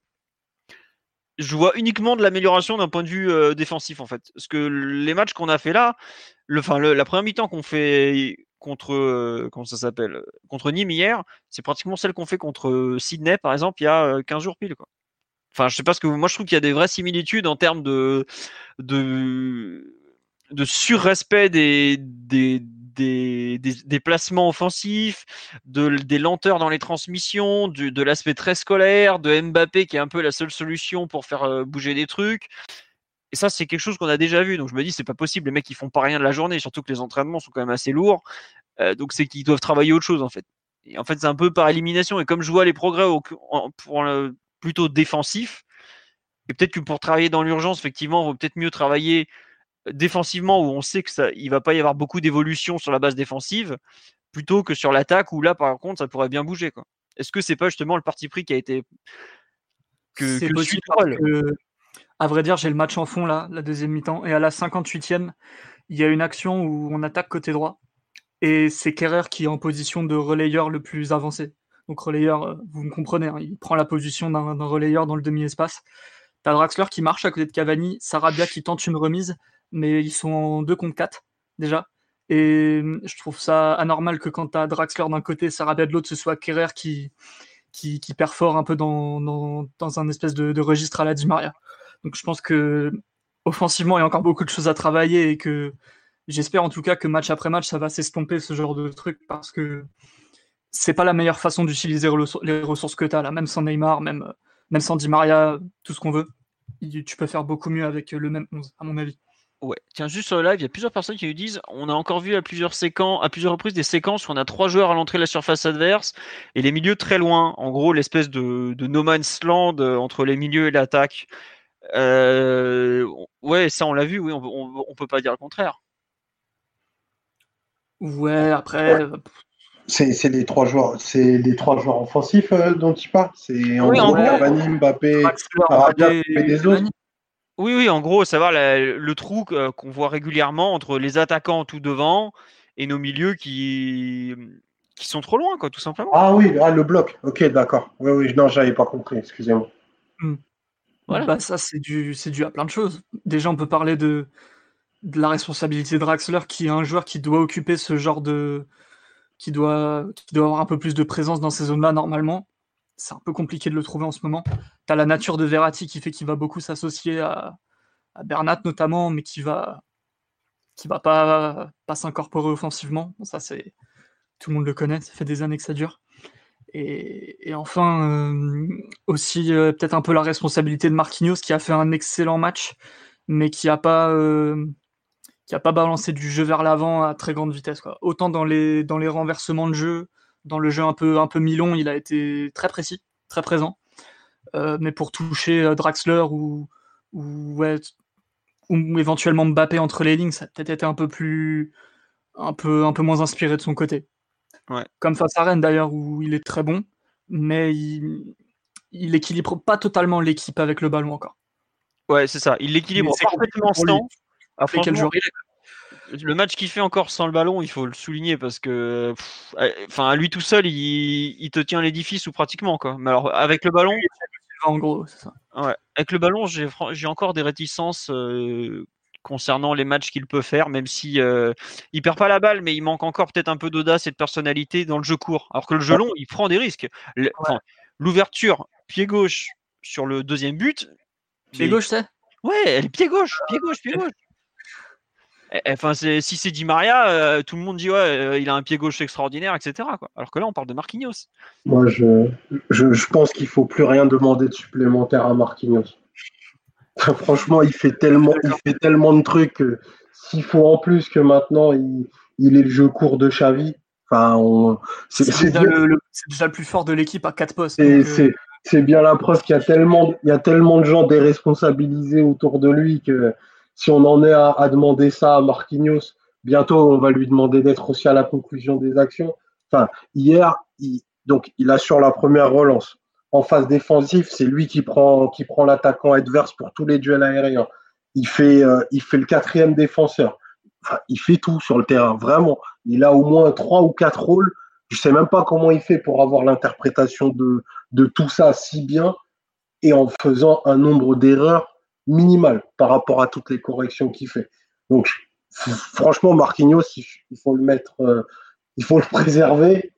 Speaker 2: je vois uniquement de l'amélioration d'un point de vue euh, défensif en fait. Parce que les matchs qu'on a fait là, le, enfin, le- la première mi-temps qu'on fait contre, euh, comment ça s'appelle, contre Nîmes hier, c'est pratiquement celle qu'on fait contre euh, Sydney par exemple il y a euh, 15 jours pile quoi. Enfin, je sais pas ce que vous... moi je trouve qu'il y a des vraies similitudes en termes de de de surrespect des des des, des, des placements offensifs, de, des lenteurs dans les transmissions, du, de l'aspect très scolaire, de Mbappé qui est un peu la seule solution pour faire euh, bouger des trucs. Et ça, c'est quelque chose qu'on a déjà vu. Donc je me dis, c'est pas possible. Les mecs, ils font pas rien de la journée, surtout que les entraînements sont quand même assez lourds. Euh, donc c'est qu'ils doivent travailler autre chose en fait. Et en fait, c'est un peu par élimination. Et comme je vois les progrès au, en, pour le, plutôt défensif, et peut-être que pour travailler dans l'urgence, effectivement, il vaut peut-être mieux travailler défensivement où on sait que ça, il va pas y avoir beaucoup d'évolution sur la base défensive, plutôt que sur l'attaque où là, par contre, ça pourrait bien bouger. Quoi. Est-ce que c'est pas justement le parti pris qui a été que,
Speaker 4: C'est
Speaker 2: que
Speaker 4: possible que, à vrai dire, j'ai le match en fond là, la deuxième mi-temps, et à la 58e, il y a une action où on attaque côté droit, et c'est Kerrer qui est en position de relayeur le plus avancé. Donc relayeur, euh, vous me comprenez, hein, il prend la position d'un relayeur dans le demi-espace. T'as Draxler qui marche à côté de Cavani, Sarabia qui tente une remise, mais ils sont en 2 contre 4 déjà. Et hum, je trouve ça anormal que quand t'as Draxler d'un côté, Sarabia de l'autre, ce soit Kerrer qui, qui, perfore un peu dans, dans, dans un espèce de, de registre à la Di Maria. Donc je pense que offensivement, il y a encore beaucoup de choses à travailler et que j'espère en tout cas que match après match, ça va s'estomper ce genre de truc parce que c'est pas la meilleure façon d'utiliser les ressources que tu as là, même sans Neymar, même, même sans Di Maria, tout ce qu'on veut. Tu peux faire beaucoup mieux avec le même 11, à mon avis.
Speaker 2: Ouais, tiens, juste sur le live, il y a plusieurs personnes qui nous disent on a encore vu à plusieurs séquences, à plusieurs reprises des séquences où on a trois joueurs à l'entrée de la surface adverse et les milieux très loin. En gros, l'espèce de, no man's land euh, entre les milieux et l'attaque. Euh, ouais, ça on l'a vu, oui, on, on, peut pas dire le contraire.
Speaker 4: Ouais, après.
Speaker 3: C'est les trois joueurs, c'est les trois joueurs offensifs dont tu parles. C'est en gros Mbappé,
Speaker 2: et des autres. Oui, oui, en gros, savoir le trou qu'on voit régulièrement entre les attaquants tout devant et nos milieux qui, qui sont trop loin, quoi, tout simplement.
Speaker 3: Ah oui, ah, le bloc. Ok, d'accord. Oui, oui, non, j'avais pas compris, excusez-moi.
Speaker 4: Hmm. Voilà. Bah, ça, c'est dû, dû à plein de choses. Déjà, on peut parler de, de la responsabilité de Draxler, qui est un joueur qui doit occuper ce genre de. Qui doit, qui doit avoir un peu plus de présence dans ces zones-là, normalement c'est un peu compliqué de le trouver en ce moment. Tu as la nature de Verratti qui fait qu'il va beaucoup s'associer à, Bernat notamment, mais qui va qui va pas, pas s'incorporer offensivement. ça, c'est tout le monde le connaît, ça fait des années que ça dure. Et, enfin, euh, aussi euh, peut-être un peu la responsabilité de Marquinhos qui a fait un excellent match, mais qui a pas euh, qui a pas balancé du jeu vers l'avant à très grande vitesse. Quoi. Autant dans les, dans les renversements de jeu, dans le jeu un peu, un peu mi-long, il a été très précis, très présent. Euh, mais pour toucher euh, Draxler ou, ou, ou, éventuellement Mbappé entre les lignes, ça a peut-être été un peu plus un peu, un peu moins inspiré de son côté. Comme face à Rennes d'ailleurs, où il est très bon, mais il, il équilibre pas totalement l'équipe avec le ballon encore.
Speaker 2: Ouais, c'est ça. Il l'équilibre parfaitement sans. Ah, le match qu'il fait encore sans le ballon, il faut le souligner parce que, enfin, à lui tout seul, il, te tient l'édifice ou pratiquement quoi. Mais alors avec le ballon,
Speaker 4: en gros, c'est ça.
Speaker 2: Ouais, avec le ballon, j'ai encore des réticences euh, concernant les matchs qu'il peut faire, même si euh, il perd pas la balle, mais il manque encore peut-être un peu d'audace et de personnalité dans le jeu court. Alors que le jeu long, il prend des risques. L'ouverture, pied gauche sur le deuxième but.
Speaker 4: Pied gauche, c'est?
Speaker 2: Ouais, elle est pied gauche, pied gauche, pied gauche. Eh, eh, enfin, si c'est Di Maria, euh, tout le monde dit ouais, euh, il a un pied gauche extraordinaire, etc. Alors que là, on parle de Marquinhos.
Speaker 3: Moi, je, je, pense qu'il faut plus rien demander de supplémentaire à Marquinhos. Franchement, il fait tellement, il fait tellement de trucs. S'il faut en plus que maintenant il, il est le jeu court de Xavi, enfin,
Speaker 4: c'est déjà, le, plus fort de l'équipe à quatre postes.
Speaker 3: Euh, c'est bien la preuve qu'il y a tellement, il y a tellement de gens déresponsabilisés autour de lui que si on en est à, demander ça à Marquinhos, bientôt on va lui demander d'être aussi à la conclusion des actions. Enfin, hier, il, donc il assure la première relance. En phase défensive, c'est lui qui prend, l'attaquant adverse pour tous les duels aériens. Il fait, euh, le quatrième défenseur. Il fait tout sur le terrain, vraiment. Il a au moins trois ou quatre rôles. Je sais même pas comment il fait pour avoir l'interprétation de tout ça si bien et en faisant un nombre d'erreurs minimal par rapport à toutes les corrections qu'il fait. Donc, franchement, Marquinhos, il faut le mettre, euh, il faut le préserver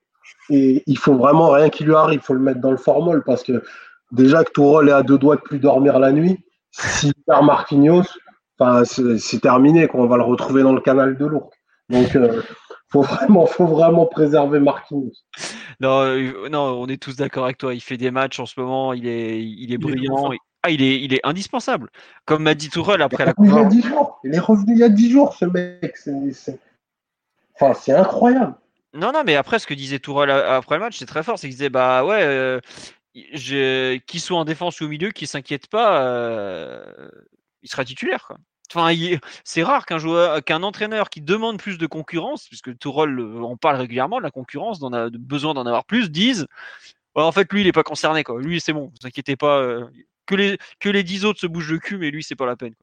Speaker 3: et il faut vraiment rien qui lui arrive, il faut le mettre dans le formol parce que déjà que Tourol est à deux doigts de plus dormir la nuit, s'il perd Marquinhos, c'est terminé, qu'on va le retrouver dans le canal de l'Ourcq. Donc, euh, faut vraiment, faut vraiment préserver Marquinhos.
Speaker 2: Non, euh, non, on est tous d'accord avec toi. Il fait des matchs en ce moment, il est, il est brillant. Ah, il est, il est indispensable. Comme m'a dit Tourelle après la
Speaker 3: coupe. Il est revenu il y a 10 jours, ce mec. C'est enfin, incroyable.
Speaker 2: Non, non, mais après, ce que disait Tourelle après le match, c'est très fort. C'est qu'il disait Bah ouais, euh, qu'il soit en défense ou au milieu, qu'il s'inquiète pas, euh, il sera titulaire. Enfin, c'est rare qu'un joueur, qu'un entraîneur qui demande plus de concurrence, puisque Tourelle en parle régulièrement de la concurrence, d'en a besoin d'en avoir plus, dise en fait, lui, il n'est pas concerné. Quoi. Lui, c'est bon, vous inquiétez pas. Euh, que les, que les 10 autres se bougent le cul, mais lui, c'est pas la peine.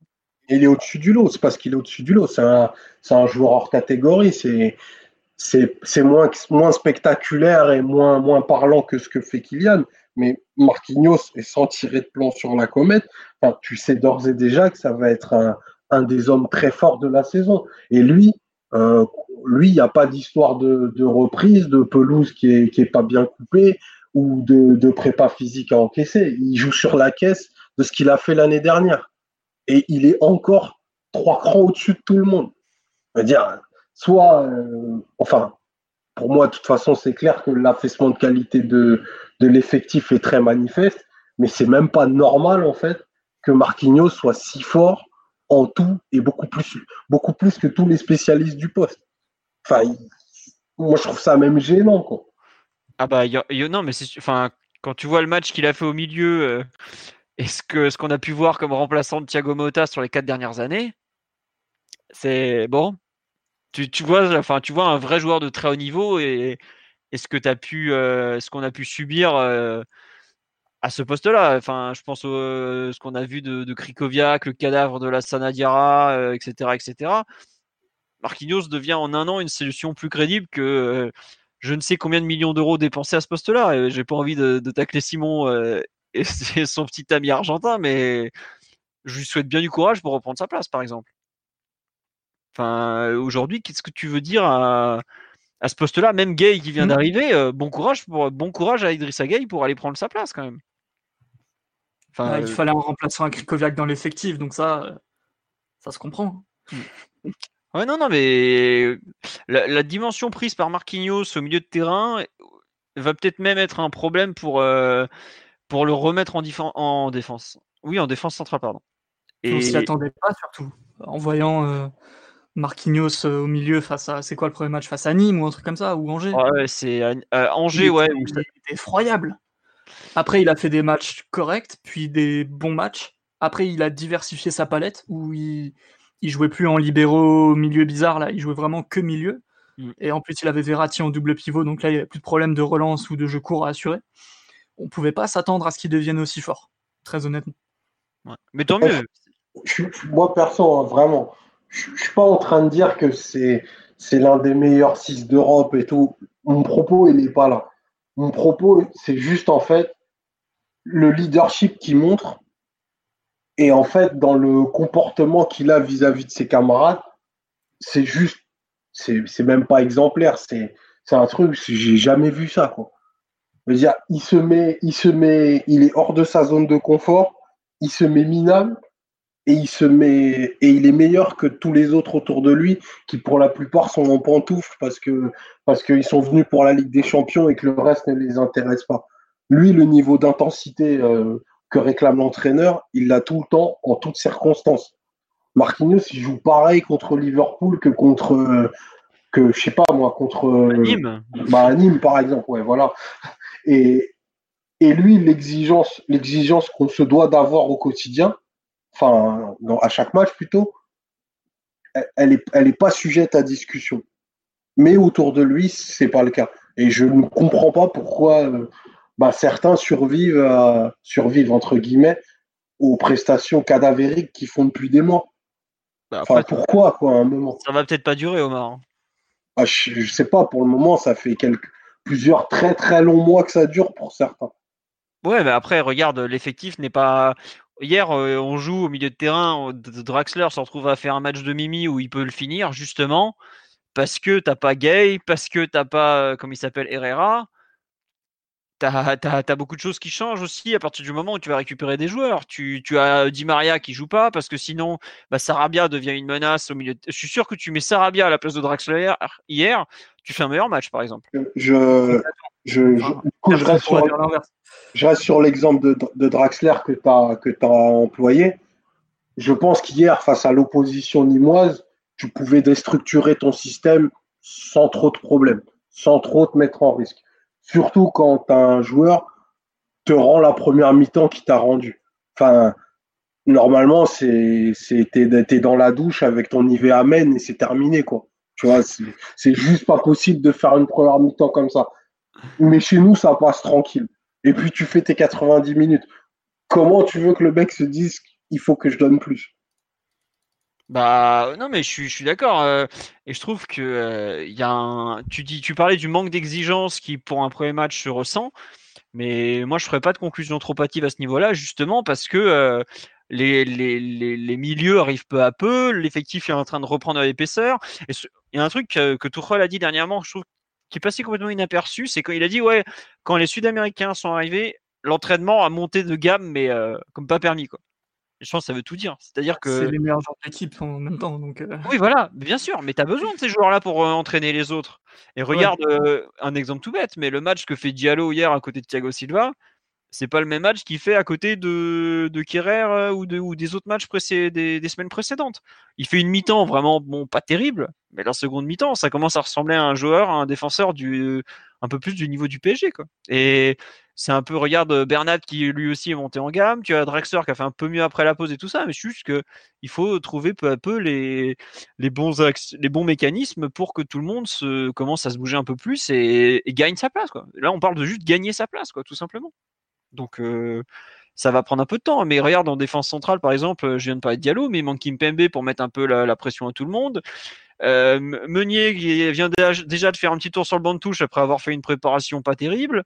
Speaker 3: Il est au-dessus du lot, c'est parce qu'il est au-dessus du lot. C'est un, un, joueur hors catégorie. C'est, moins, moins spectaculaire et moins, moins parlant que ce que fait Kylian. Mais Marquinhos est sans tirer de plan sur la comète. Tu sais d'ores et déjà que ça va être un, un des hommes très forts de la saison. Et lui, euh, lui, il n'y a pas d'histoire de, de, reprise, de pelouse qui est, qui est pas bien coupée ou de, de, prépa physique à encaisser. Il joue sur la caisse de ce qu'il a fait l'année dernière. Et il est encore trois crans au-dessus de tout le monde. Dire, soit, euh, enfin, pour moi, de toute façon, c'est clair que l'affaissement de qualité de, de l'effectif est très manifeste, mais c'est même pas normal, en fait, que Marquinhos soit si fort en tout et beaucoup plus, beaucoup plus que tous les spécialistes du poste. Enfin, moi, je trouve ça même gênant, quoi.
Speaker 2: Ah bah, non, mais enfin, quand tu vois le match qu'il a fait au milieu, euh, et ce que ce qu'on a pu voir comme remplaçant de Thiago Motta sur les quatre dernières années, c'est bon. Tu, tu, vois, enfin, tu vois un vrai joueur de très haut niveau et, ce que pu, euh, ce qu'on a pu subir euh, à ce poste-là. Enfin, je pense au ce qu'on a vu de, de Krikoviak, le cadavre de la Sanadiara, etc., etc. Marquinhos devient en un an une solution plus crédible que je ne sais combien de millions d'euros dépensés à ce poste-là. J'ai pas envie de, tacler Simon euh, et son petit ami argentin, mais je lui souhaite bien du courage pour reprendre sa place, par exemple. Enfin, aujourd'hui, qu'est-ce que tu veux dire à, ce poste-là? Même Gay qui vient mmh. d'arriver, euh, bon courage pour bon courage à Idrissa Gay pour aller prendre sa place quand même.
Speaker 4: Enfin, il euh, fallait un remplaçant à Krikoviak dans l'effectif, donc ça, ça se comprend.
Speaker 2: Mmh. Ouais, non, non, mais la, dimension prise par Marquinhos au milieu de terrain va peut-être même être un problème pour, euh, pour le remettre en, en défense. Oui, en défense centrale, pardon.
Speaker 4: Et... On s'y attendait pas, surtout. En voyant euh, Marquinhos euh, au milieu face à. C'est quoi le premier match Face à Nîmes ou un truc comme ça Ou Angers
Speaker 2: Ouais, c'est Angers, ouais.
Speaker 4: C'était effroyable. Après, il a fait des matchs corrects, puis des bons matchs. Après, il a diversifié sa palette, où il il jouait plus en libéraux milieu bizarre, là, il jouait vraiment que milieu. Mm. Et en plus, il avait Verratti en double pivot, donc là, il n'y avait plus de problème de relance ou de jeu court à assurer. On ne pouvait pas s'attendre à ce qu'il devienne aussi fort, très honnêtement.
Speaker 2: Mais tant mieux.
Speaker 3: moi, perso, hein, vraiment, je ne suis pas en train de dire que c'est l'un des meilleurs 6 d'Europe et tout. Mon propos, il n'est pas là. Mon propos, c'est juste en fait le leadership qu'il montre et en fait, dans le comportement qu'il a vis-à-vis de ses camarades, c'est juste, c'est même pas exemplaire. C'est un truc, j'ai jamais vu ça. Quoi. Veux dire, il se met, il se met, il est hors de sa zone de confort, il se met minable et il se met et il est meilleur que tous les autres autour de lui qui pour la plupart sont en pantoufles parce que parce qu'ils sont venus pour la Ligue des Champions et que le reste ne les intéresse pas. Lui, le niveau d'intensité euh, que réclame l'entraîneur, il l'a tout le temps, en toutes circonstances. Marquinhos, il joue pareil contre Liverpool que contre, que je sais pas moi, contre
Speaker 2: Nîmes.
Speaker 3: Bah, Nîmes par exemple, ouais, voilà. Et, et lui, l'exigence, l'exigence qu'on se doit d'avoir au quotidien, enfin, à chaque match plutôt, elle est, elle est pas sujette à discussion. Mais autour de lui, c'est pas le cas. Et je ne comprends pas pourquoi euh, bah, certains survivent, survivent, entre guillemets, aux prestations cadavériques qui font depuis des mois. Bah, enfin, pourquoi, quoi, à un moment?
Speaker 2: Ça va peut-être pas durer, Omar. Hein.
Speaker 3: Ah, je, ne sais pas, pour le moment, ça fait quelques, plusieurs très très longs mois que ça dure pour certains.
Speaker 2: Ouais, mais après, regarde, l'effectif n'est pas. Hier, euh, on joue au milieu de terrain. Draxler se retrouve à faire un match de Mimi où il peut le finir, justement, parce que t'as pas Gay, parce que t'as pas, euh, comme il s'appelle, Herrera tu as, beaucoup de choses qui changent aussi à partir du moment où tu vas récupérer des joueurs. Tu, as Di Maria qui joue pas parce que sinon, bah, Sarabia devient une menace au milieu. Je suis sûr que tu mets Sarabia à la place de Draxler hier, tu fais un meilleur match par exemple.
Speaker 3: Je, je, je, reste, sur, l'exemple de, Draxler que tu as, as employé. Je pense qu'hier, face à l'opposition nimoise, tu pouvais déstructurer ton système sans trop de problèmes, sans trop te mettre en risque. Surtout quand un joueur te rend la première mi-temps qui t'a rendu. Enfin, normalement, c'est t'es dans la douche avec ton IV Amen et c'est terminé, quoi. Tu vois, c'est juste pas possible de faire une première mi-temps comme ça. Mais chez nous, ça passe tranquille. Et puis tu fais tes 90 minutes. Comment tu veux que le mec se dise il faut que je donne plus?
Speaker 2: Bah non mais je suis, d'accord euh, et je trouve que euh, y a un tu dis tu parlais du manque d'exigence qui pour un premier match se ressent mais moi je ferais pas de conclusion trop hâtive à ce niveau-là justement parce que euh, les, les, les, milieux arrivent peu à peu l'effectif est en train de reprendre à l'épaisseur et il y a un truc que, que a dit dernièrement je trouve qui est passé complètement inaperçu c'est quand il a dit ouais quand les Sud-Américains sont arrivés l'entraînement a monté de gamme mais comme pas permis quoi je pense que ça veut tout dire. C'est-à-dire que.
Speaker 4: C'est les meilleurs joueurs de l'équipe en même temps. Donc euh.
Speaker 2: Oui, voilà, bien sûr, mais tu as besoin de ces joueurs-là pour euh, entraîner les autres. Et regarde euh, un exemple tout bête, mais le match que fait Diallo hier à côté de Thiago Silva, c'est pas le même match qu'il fait à côté de, de Kerrer ou, de, ou des autres matchs des, semaines précédentes. Il fait une mi-temps vraiment bon, pas terrible, mais la seconde mi-temps, ça commence à ressembler à un joueur, à un défenseur un peu plus du niveau du PSG quoi. Et c'est un peu regarde Bernat qui lui aussi est monté en gamme, tu as Drexler qui a fait un peu mieux après la pause et tout ça, mais juste que il faut trouver peu à peu les, bons les bons mécanismes pour que tout le monde commence à se bouger un peu plus et, gagne sa place quoi. Là, on parle de juste gagner sa place quoi, tout simplement. Donc euh, ça va prendre un peu de temps. Mais regarde, en défense centrale, par exemple, je viens de parler de Diallo, mais il manque Kimpembe pour mettre un peu la, pression à tout le monde. Euh, Meunier vient déjà de faire un petit tour sur le banc de touche après avoir fait une préparation pas terrible.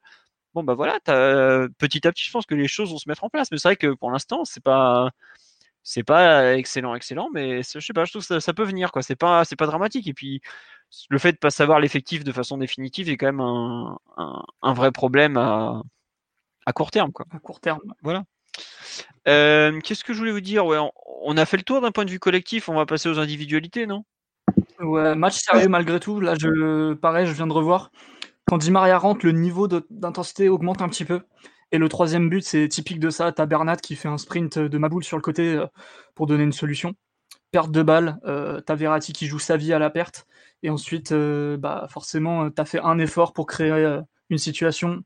Speaker 2: Bon bah voilà, petit à petit, je pense que les choses vont se mettre en place. Mais c'est vrai que pour l'instant, c'est pas c'est pas excellent, excellent, mais je sais pas, je trouve que ça, peut venir quoi. C'est pas c'est pas dramatique. Et puis le fait de pas savoir l'effectif de façon définitive est quand même un, un vrai problème à, à court terme, quoi.
Speaker 4: À court terme.
Speaker 2: Voilà. Euh, qu'est-ce que je voulais vous dire? Ouais, on, a fait le tour d'un point de vue collectif, on va passer aux individualités, non?
Speaker 4: Ouais, match sérieux malgré tout. Là, je, pareil, je viens de revoir. Quand Di Maria rentre, le niveau d'intensité augmente un petit peu. Et le troisième but, c'est typique de ça. T'as Bernat qui fait un sprint de Maboul sur le côté euh, pour donner une solution. Perte de balle, euh, t'as Verratti qui joue sa vie à la perte. Et ensuite, bah, forcément, t'as fait un effort pour créer une situation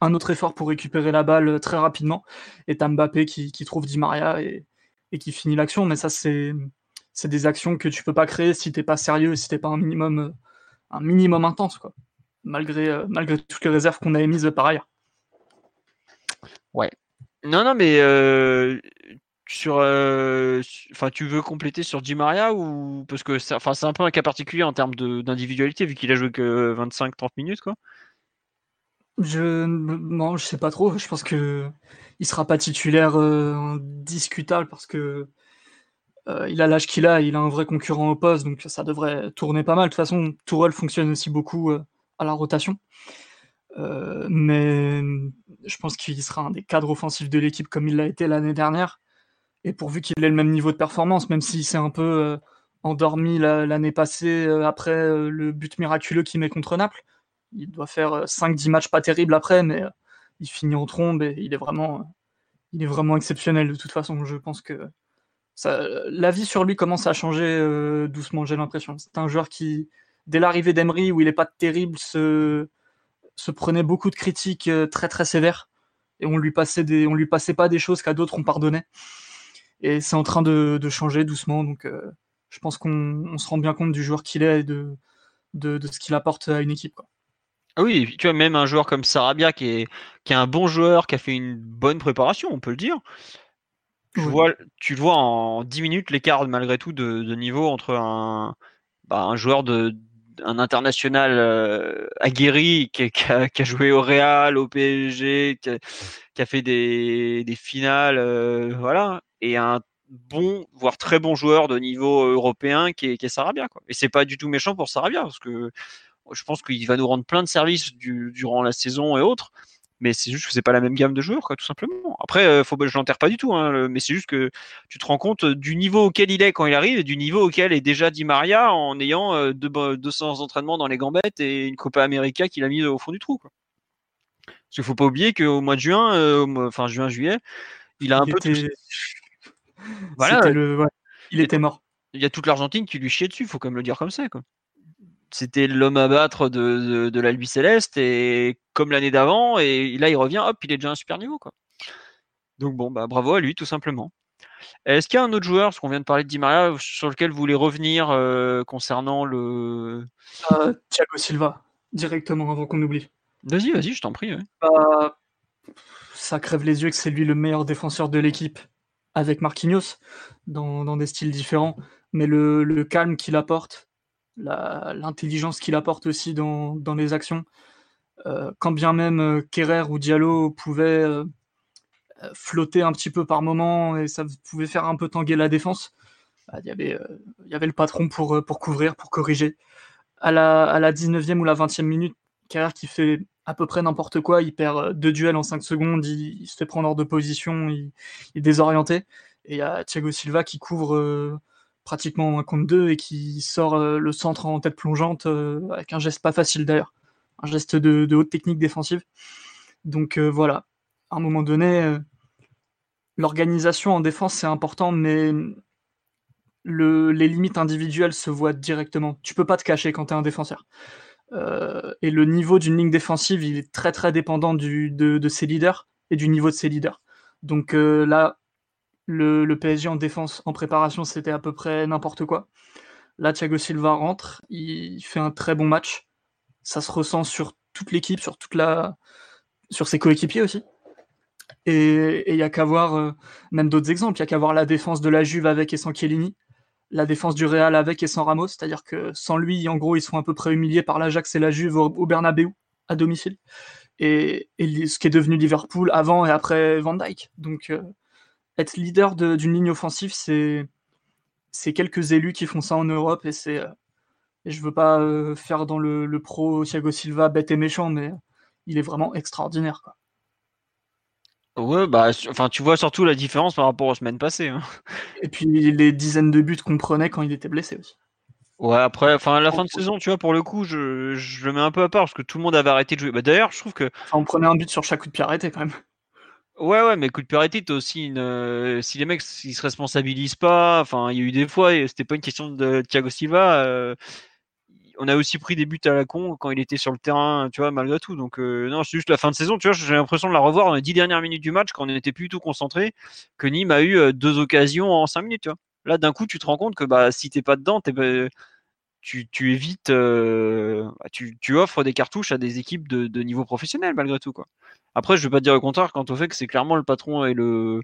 Speaker 4: un autre effort pour récupérer la balle euh, très rapidement. Et t'as Mbappé qui, trouve Di Maria et, qui finit l'action. Mais ça, c'est, des actions que tu peux pas créer si t'es pas sérieux, si t'es pas un minimum, euh, un minimum intense, quoi. Malgré, euh, malgré toutes les réserves qu'on a émises par ailleurs.
Speaker 2: Ouais. Non, non, mais sur, enfin, tu veux compléter sur Di Maria ou parce que c'est, enfin, c'est un peu un cas particulier en termes d'individualité vu qu'il a joué que 25-30 minutes, quoi.
Speaker 4: Je non, je sais pas trop. Je pense que il sera pas titulaire euh, discutable parce que euh, il a l'âge qu'il a, il a un vrai concurrent au poste, donc ça devrait tourner pas mal. De toute façon, Tourelle fonctionne aussi beaucoup euh, à la rotation. mais je pense qu'il sera un des cadres offensifs de l'équipe comme il l'a été l'année dernière. Et pourvu qu'il ait le même niveau de performance, même s'il s'est un peu endormi l'année passée après le but miraculeux qu'il met contre Naples, il doit faire 5-10 euh, matchs pas terribles après, mais euh, il finit en trombe et il est vraiment, euh, il est vraiment exceptionnel de toute façon. Je pense que la vie sur lui commence à changer doucement, j'ai l'impression. C'est un joueur qui, dès l'arrivée d'Emery, où il n'est pas terrible, se, se prenait beaucoup de critiques très très sévères et on lui passait des, on lui passait pas des choses qu'à d'autres on pardonnait. Et c'est en train de, de, changer doucement, donc je pense qu'on se rend bien compte du joueur qu'il est et de, de, ce qu'il apporte à une équipe.
Speaker 2: Ah oui, tu vois, même un joueur comme Sarabia qui est, qui est un bon joueur, qui a fait une bonne préparation, on peut le dire. Tu, vois, tu vois en 10 minutes l'écart malgré tout de, niveau entre un, bah, un joueur de un international euh, aguerri qui, a, joué au Real, au PSG, qui a, fait des, des finales, euh, voilà, et un bon, voire très bon joueur de niveau européen qui est, qui est Sarabia. Quoi. Et c'est pas du tout méchant pour Sarabia parce que je pense qu'il va nous rendre plein de services durant la saison et autres. Mais c'est juste que c'est pas la même gamme de joueurs, quoi, tout simplement. Après, euh, faut, je l'enterre pas du tout, hein, mais c'est juste que tu te rends compte du niveau auquel il est quand il arrive et du niveau auquel est déjà Di Maria en ayant euh, 200 entraînements dans les gambettes et une Copa América qu'il a mis au fond du trou. Quoi. Parce qu'il faut pas oublier qu'au mois de juin, euh, enfin juin-juillet, il a un peu.
Speaker 4: Voilà. Il était mort.
Speaker 2: Il y a toute l'Argentine qui lui chiait dessus, faut quand même le dire comme ça. Quoi c'était l'homme à battre de, de, la Lui Céleste et comme l'année d'avant et là il revient hop il est déjà un super niveau quoi. Donc bon bah bravo à lui tout simplement. Est-ce qu'il y a un autre joueur, parce qu'on vient de parler de Di Maria, sur lequel vous voulez revenir euh, concernant le
Speaker 4: euh, Thiago Silva directement avant qu'on oublie.
Speaker 2: Vas-y vas-y je t'en prie.
Speaker 4: Bah, ça crève les yeux que c'est lui le meilleur défenseur de l'équipe avec Marquinhos dans, dans, des styles différents, mais le, le calme qu'il apporte, l'intelligence qu'il apporte aussi dans, les actions. Euh, quand bien même euh, Kerrer ou Diallo pouvaient euh, flotter un petit peu par moment et ça pouvait faire un peu tanguer la défense, bah, il y, avait, le patron pour, pour couvrir, pour corriger. À la, à la 19e ou la 20e minute, Kerrer qui fait à peu près n'importe quoi, il perd deux duels en 5 secondes, il, se fait prendre hors de position, il, est désorienté. Et il y a Thiago Silva qui couvre pratiquement un contre deux et qui sort euh, le centre en tête plongeante euh, avec un geste pas facile d'ailleurs, un geste de, haute technique défensive. Donc euh, voilà, à un moment donné, l'organisation en défense, c'est important, mais le, les limites individuelles se voient directement. Tu peux pas te cacher quand tu es un défenseur. Et le niveau d'une ligne défensive, il est très très dépendant du, de, ses leaders et du niveau de ses leaders. Donc euh, là, le, PSG en défense, en préparation, c'était à peu près n'importe quoi. Là, Thiago Silva rentre, il fait un très bon match. Ça se ressent sur toute l'équipe, sur toute la, sur ses coéquipiers aussi. Et il y a qu'à voir euh, même d'autres exemples. Il y a qu'à voir la défense de la Juve avec et sans Chiellini la défense du Real avec et sans Ramos, c'est-à-dire que sans lui, en gros, ils sont à peu près humiliés par l'Ajax et la Juve au, Bernabeu à domicile, et, ce qui est devenu Liverpool avant et après Van Dyke. Donc, euh, être leader d'une ligne offensive, c'est c'est quelques élus qui font ça en Europe, et c'est euh, et je veux pas euh, faire dans le, le, pro Thiago Silva bête et méchant, mais il est vraiment extraordinaire. Quoi.
Speaker 2: Ouais, bah, enfin, tu vois surtout la différence par rapport aux semaines passées. Hein.
Speaker 4: Et puis les dizaines de buts qu'on prenait quand il était blessé aussi.
Speaker 2: Ouais, après, enfin, la fin de saison, tu vois, pour le coup, je, je, le mets un peu à part parce que tout le monde avait arrêté de jouer. Bah, d'ailleurs, je trouve que.
Speaker 4: Enfin, on prenait un but sur chaque coup de pied arrêté quand même.
Speaker 2: Ouais, ouais, mais coup de pied arrêté, t'as aussi une. Euh, si les mecs ils se responsabilisent pas, enfin, il y a eu des fois, c'était pas une question de Thiago Silva. Euh, on a aussi pris des buts à la con quand il était sur le terrain, tu vois, malgré tout. Donc, euh, non, c'est juste la fin de saison, tu vois, j'ai l'impression de la revoir dans les dix dernières minutes du match quand on était tout concentré, que Nîmes a eu deux occasions en cinq minutes, tu vois. Là, d'un coup, tu te rends compte que bah, si t'es pas dedans, bah, tu, évites, euh, bah, tu, offres des cartouches à des équipes de, niveau professionnel, malgré tout, quoi. Après, je vais pas dire le contraire quant au fait que c'est clairement le patron et le,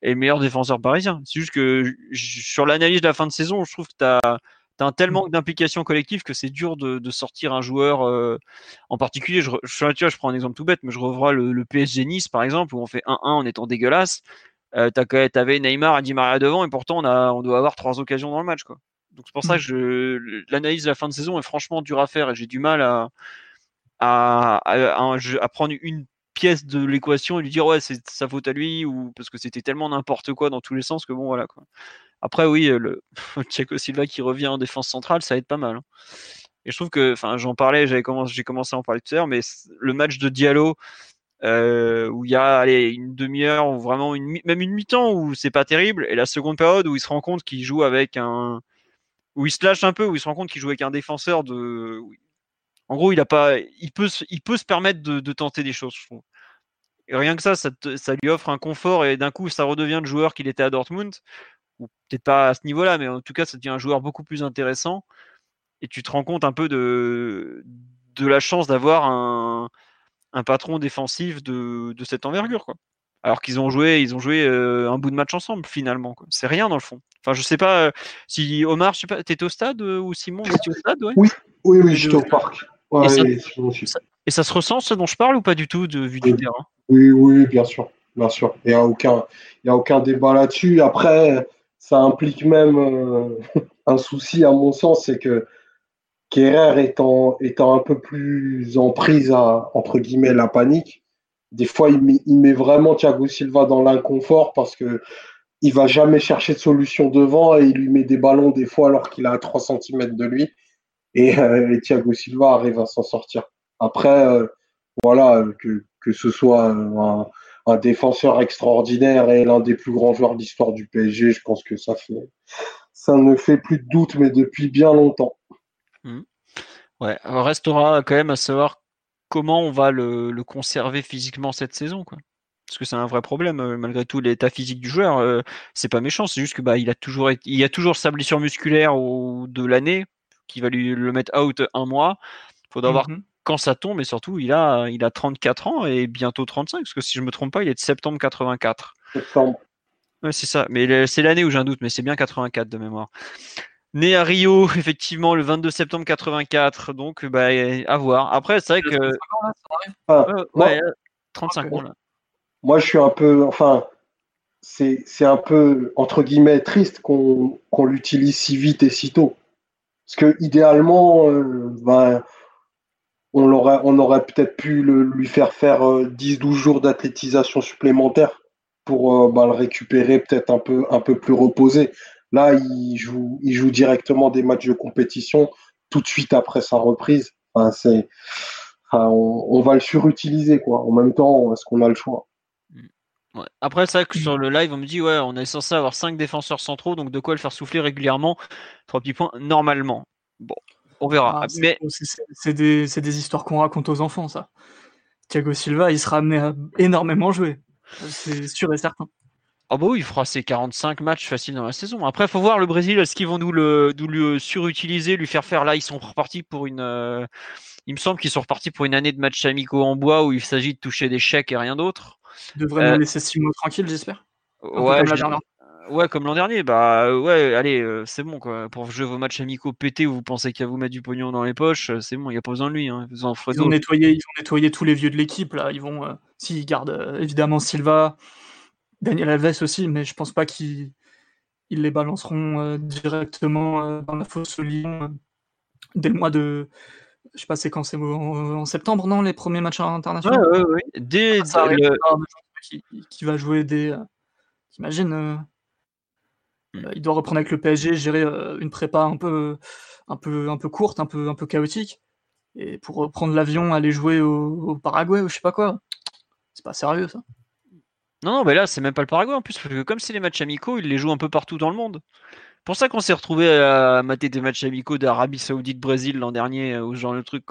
Speaker 2: et le meilleur défenseur parisien. C'est juste que sur l'analyse de la fin de saison, je trouve que tu as T'as un tel manque d'implication collective que c'est dur de, sortir un joueur euh, en particulier. Je, je, tu vois, je prends un exemple tout bête, mais je revois le, PSG Nice par exemple où on fait 1-1 en étant dégueulasse. Euh, T'avais Neymar et Di Maria devant et pourtant on, a, on doit avoir trois occasions dans le match. Quoi. Donc c'est pour ça que je, l'analyse de la fin de saison est franchement dure à faire et j'ai du mal à, à, à, prendre une pièce de l'équation et lui dire ouais c'est sa faute à lui ou parce que c'était tellement n'importe quoi dans tous les sens que bon voilà quoi. Après, oui, le Thiago Silva qui revient en défense centrale, ça aide pas mal. Hein. Et je trouve que, enfin, j'en parlais, j'avais commencé, j'ai commencé à en parler tout à l'heure, mais le match de Diallo, euh, où il y a allez, une demi-heure, ou vraiment une, même une mi-temps où c'est pas terrible, et la seconde période où il se rend compte qu'il joue avec un, où il se lâche un peu, où il se rend compte qu'il joue avec un défenseur de, en gros, il a pas, il peut, se permettre de, tenter des choses, je rien que ça, ça, ça, lui offre un confort et d'un coup, ça redevient le joueur qu'il était à Dortmund ou peut-être pas à ce niveau-là, mais en tout cas, ça devient un joueur beaucoup plus intéressant. Et tu te rends compte un peu de, de la chance d'avoir un, un, patron défensif de, de cette envergure. Quoi. Alors qu'ils ont joué, ils ont joué euh, un bout de match ensemble finalement. C'est rien dans le fond. Enfin, je sais pas euh, si Omar, je sais pas, t'étais au stade euh, ou Simon, au stade
Speaker 3: Oui, oui, oui, j'étais au parc.
Speaker 2: et, ça, et, ça, se ressent ce dont je parle ou pas du tout de vue du terrain?
Speaker 3: Oui, oui, bien sûr, bien sûr. Il n'y a aucun, il y a aucun débat là-dessus. Après, ça implique même un souci, à mon sens, c'est que Kerrer étant, étant un peu plus en prise à, entre guillemets, la panique, des fois, il met, vraiment Thiago Silva dans l'inconfort parce que il va jamais chercher de solution devant et il lui met des ballons des fois alors qu'il est à 3 cm de lui. Et, euh, Thiago Silva arrive à s'en sortir. Après, euh, voilà, que, que ce soit un, défenseur extraordinaire et l'un des plus grands joueurs de l'histoire du PSG. Je pense que ça fait, ne fait plus de doute, mais depuis bien longtemps.
Speaker 2: Mmh. Ouais, restera quand même à savoir comment on va le, conserver physiquement cette saison, quoi. Parce que c'est un vrai problème, euh, malgré tout, l'état physique du joueur. Euh, c'est pas méchant, c'est juste que bah il a toujours il y a toujours sa blessure musculaire de l'année qui va lui le mettre out un mois. Il faudra voir mmh quand ça tombe, et surtout, il a, il a 34 ans et bientôt 35, parce que si je me trompe pas, il est de septembre 84. Septembre. Ouais, c'est ça, mais c'est l'année où j'ai un doute, mais c'est bien 84 de mémoire. Né à Rio, effectivement, le 22 septembre 84, donc bah, à voir. Après, c'est vrai que.
Speaker 3: Ah, ouais,
Speaker 2: 35 ans là.
Speaker 3: Moi, je suis un peu. Enfin, c'est un peu, entre guillemets, triste qu'on l'utilise si vite et si tôt. Parce que idéalement, euh, ben, on aurait, on aurait peut-être pu lui faire faire 10-12 euh, jours d'athlétisation supplémentaire pour euh, bah, le récupérer peut-être un peu, un peu plus reposé. Là, il joue, il joue directement des matchs de compétition tout de suite après sa reprise. Enfin, c'est, on, va le surutiliser quoi. En même temps, est-ce qu'on a le choix?
Speaker 2: Après, c'est vrai que sur le live, on me dit, ouais, on est censé avoir 5 défenseurs centraux, donc de quoi le faire souffler régulièrement? 3 petits points, normalement. Bon, on verra.
Speaker 4: Ah,
Speaker 2: Mais
Speaker 4: c'est des, des, histoires qu'on raconte aux enfants, ça. Thiago Silva, il sera amené à énormément jouer. C'est sûr et certain.
Speaker 2: Ah bah oui, il fera ses 45 matchs faciles dans la saison. Après, il faut voir le Brésil, est-ce qu'ils vont nous le, nous surutiliser, lui faire faire là, ils sont repartis pour une. Euh, il me semble qu'ils sont repartis pour une année de matchs amicaux en bois où il s'agit de toucher des chèques et rien d'autre.
Speaker 4: Devrait nous euh, laisser six mois tranquilles, j'espère.
Speaker 2: Ouais, comme ouais, comme l'an dernier. Bah ouais, allez, euh, c'est bon quoi. Pour jouer vos matchs amicaux pétés où vous pensez qu'il va vous mettre du pognon dans les poches, c'est bon, il n'y a pas besoin de lui. Hein.
Speaker 4: Ils, ont nettoyé, ils ont nettoyé tous les vieux de l'équipe là. Ils vont, s'ils gardent évidemment Silva, Daniel Alves aussi, mais je pense pas qu'ils les balanceront euh, directement euh, dans la fosse Lyon euh, dès le mois de. Je sais pas, c'est quand c'est en, septembre, non, les premiers matchs internationaux?
Speaker 2: Oui, oui, oui. Dès, le...
Speaker 4: qui, va jouer des. T'imagines hmm. Il doit reprendre avec le PSG, gérer une prépa un peu, un peu, un peu courte, un peu, un peu chaotique. Et pour prendre l'avion, aller jouer au, au Paraguay ou je sais pas quoi. C'est pas sérieux ça.
Speaker 2: Non, non, mais là, c'est même pas le Paraguay en plus, parce que comme c'est les matchs amicaux, ils les jouent un peu partout dans le monde. pour ça qu'on s'est retrouvé à mater des matchs amicaux d'Arabie Saoudite, Brésil l'an dernier, euh, ou ce genre de truc.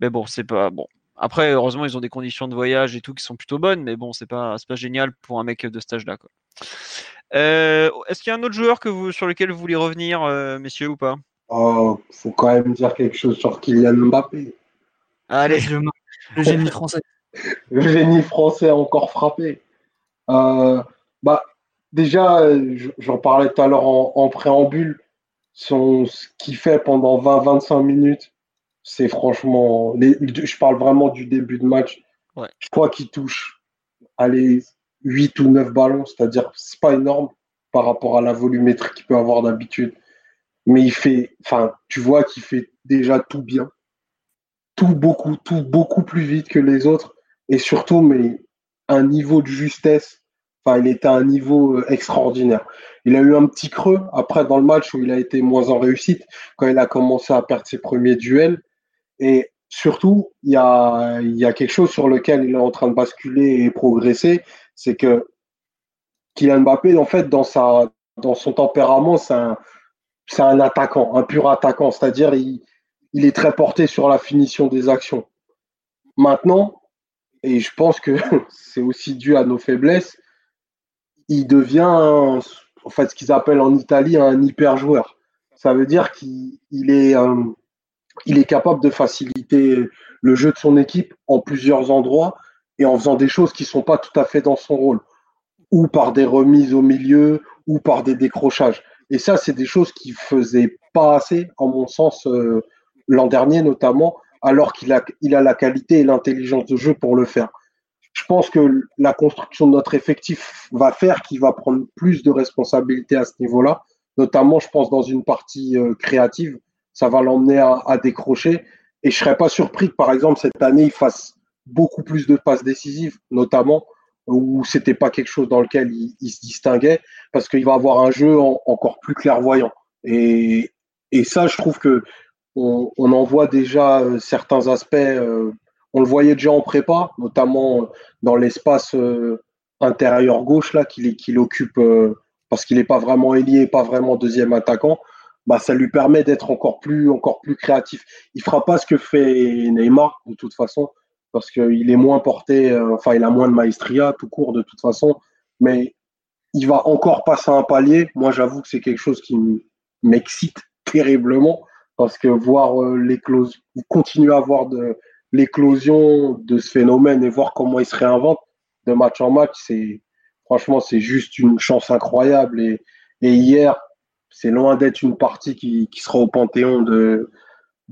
Speaker 2: Mais bon, c'est pas bon. Après, heureusement, ils ont des conditions de voyage et tout qui sont plutôt bonnes, mais bon, c'est pas, pas génial pour un mec de stage là. Euh, est-ce qu'il y a un autre joueur que vous, sur lequel vous voulez revenir, euh, messieurs, ou pas?
Speaker 3: Oh, faut quand même dire quelque chose sur Kylian Mbappé.
Speaker 2: Allez,
Speaker 4: le génie français.
Speaker 3: le génie français a encore frappé. Euh, bah, déjà, j'en parlais tout à l'heure en, préambule, son, ce qu'il fait pendant 20-25 minutes, c'est franchement. je parle vraiment du début de match. Je crois qu'il touche allez, 8 ou 9 ballons, c'est-à-dire c'est pas énorme par rapport à la volumétrie qu'il peut avoir d'habitude. Mais il fait, enfin, tu vois qu'il fait déjà tout bien. Tout beaucoup, tout beaucoup plus vite que les autres et surtout, mais un niveau de justesse. Il était à un niveau euh, extraordinaire. Il a eu un petit creux après dans le match où il a été moins en réussite quand il a commencé à perdre ses premiers duels. Et surtout, il y a, y a quelque chose sur lequel il est en train de basculer et progresser, c'est que Kylian Mbappé, en fait, dans, sa, dans son tempérament, c'est un, un attaquant, un pur attaquant. C'est-à-dire, il, il est très porté sur la finition des actions. Maintenant, et je pense que c'est aussi dû à nos faiblesses, il devient en fait ce qu'ils appellent en Italie un hyper joueur. Ça veut dire qu'il est, euh, il est capable de faciliter le jeu de son équipe en plusieurs endroits et en faisant des choses qui ne sont pas tout à fait dans son rôle, ou par des remises au milieu, ou par des décrochages. Et ça, c'est des choses qu'il faisait pas assez, en mon sens, euh, l'an dernier notamment, alors qu'il a, il a la qualité et l'intelligence de jeu pour le faire. Je pense que la construction de notre effectif va faire qu'il va prendre plus de responsabilités à ce niveau-là, notamment, je pense, dans une partie euh, créative. Ça va l'emmener à, décrocher. Et je serais pas surpris que, par exemple, cette année, il fasse beaucoup plus de passes décisives, notamment, où c'était pas quelque chose dans lequel il, se distinguait, parce qu'il va avoir un jeu encore plus clairvoyant. Et, et ça, je trouve que on, en voit déjà euh, certains aspects. Euh, on le voyait déjà en prépa, notamment euh, dans l'espace intérieur gauche là qu'il occupe parce qu'il n'est pas vraiment ailier, pas vraiment deuxième attaquant. Bah, ça lui permet d'être encore plus, encore plus créatif. Il fera pas ce que fait Neymar de toute façon, parce qu'il est moins porté, enfin il a moins de maestria tout court de toute façon, mais il va encore passer un palier. Moi j'avoue que c'est quelque chose qui m'excite terriblement parce que voir euh, l'éclosion, continuer à voir de l'éclosion de ce phénomène et voir comment il se réinvente de match en match, c'est franchement c'est juste une chance incroyable. Et, hier, c'est loin d'être une partie qui, sera au panthéon de,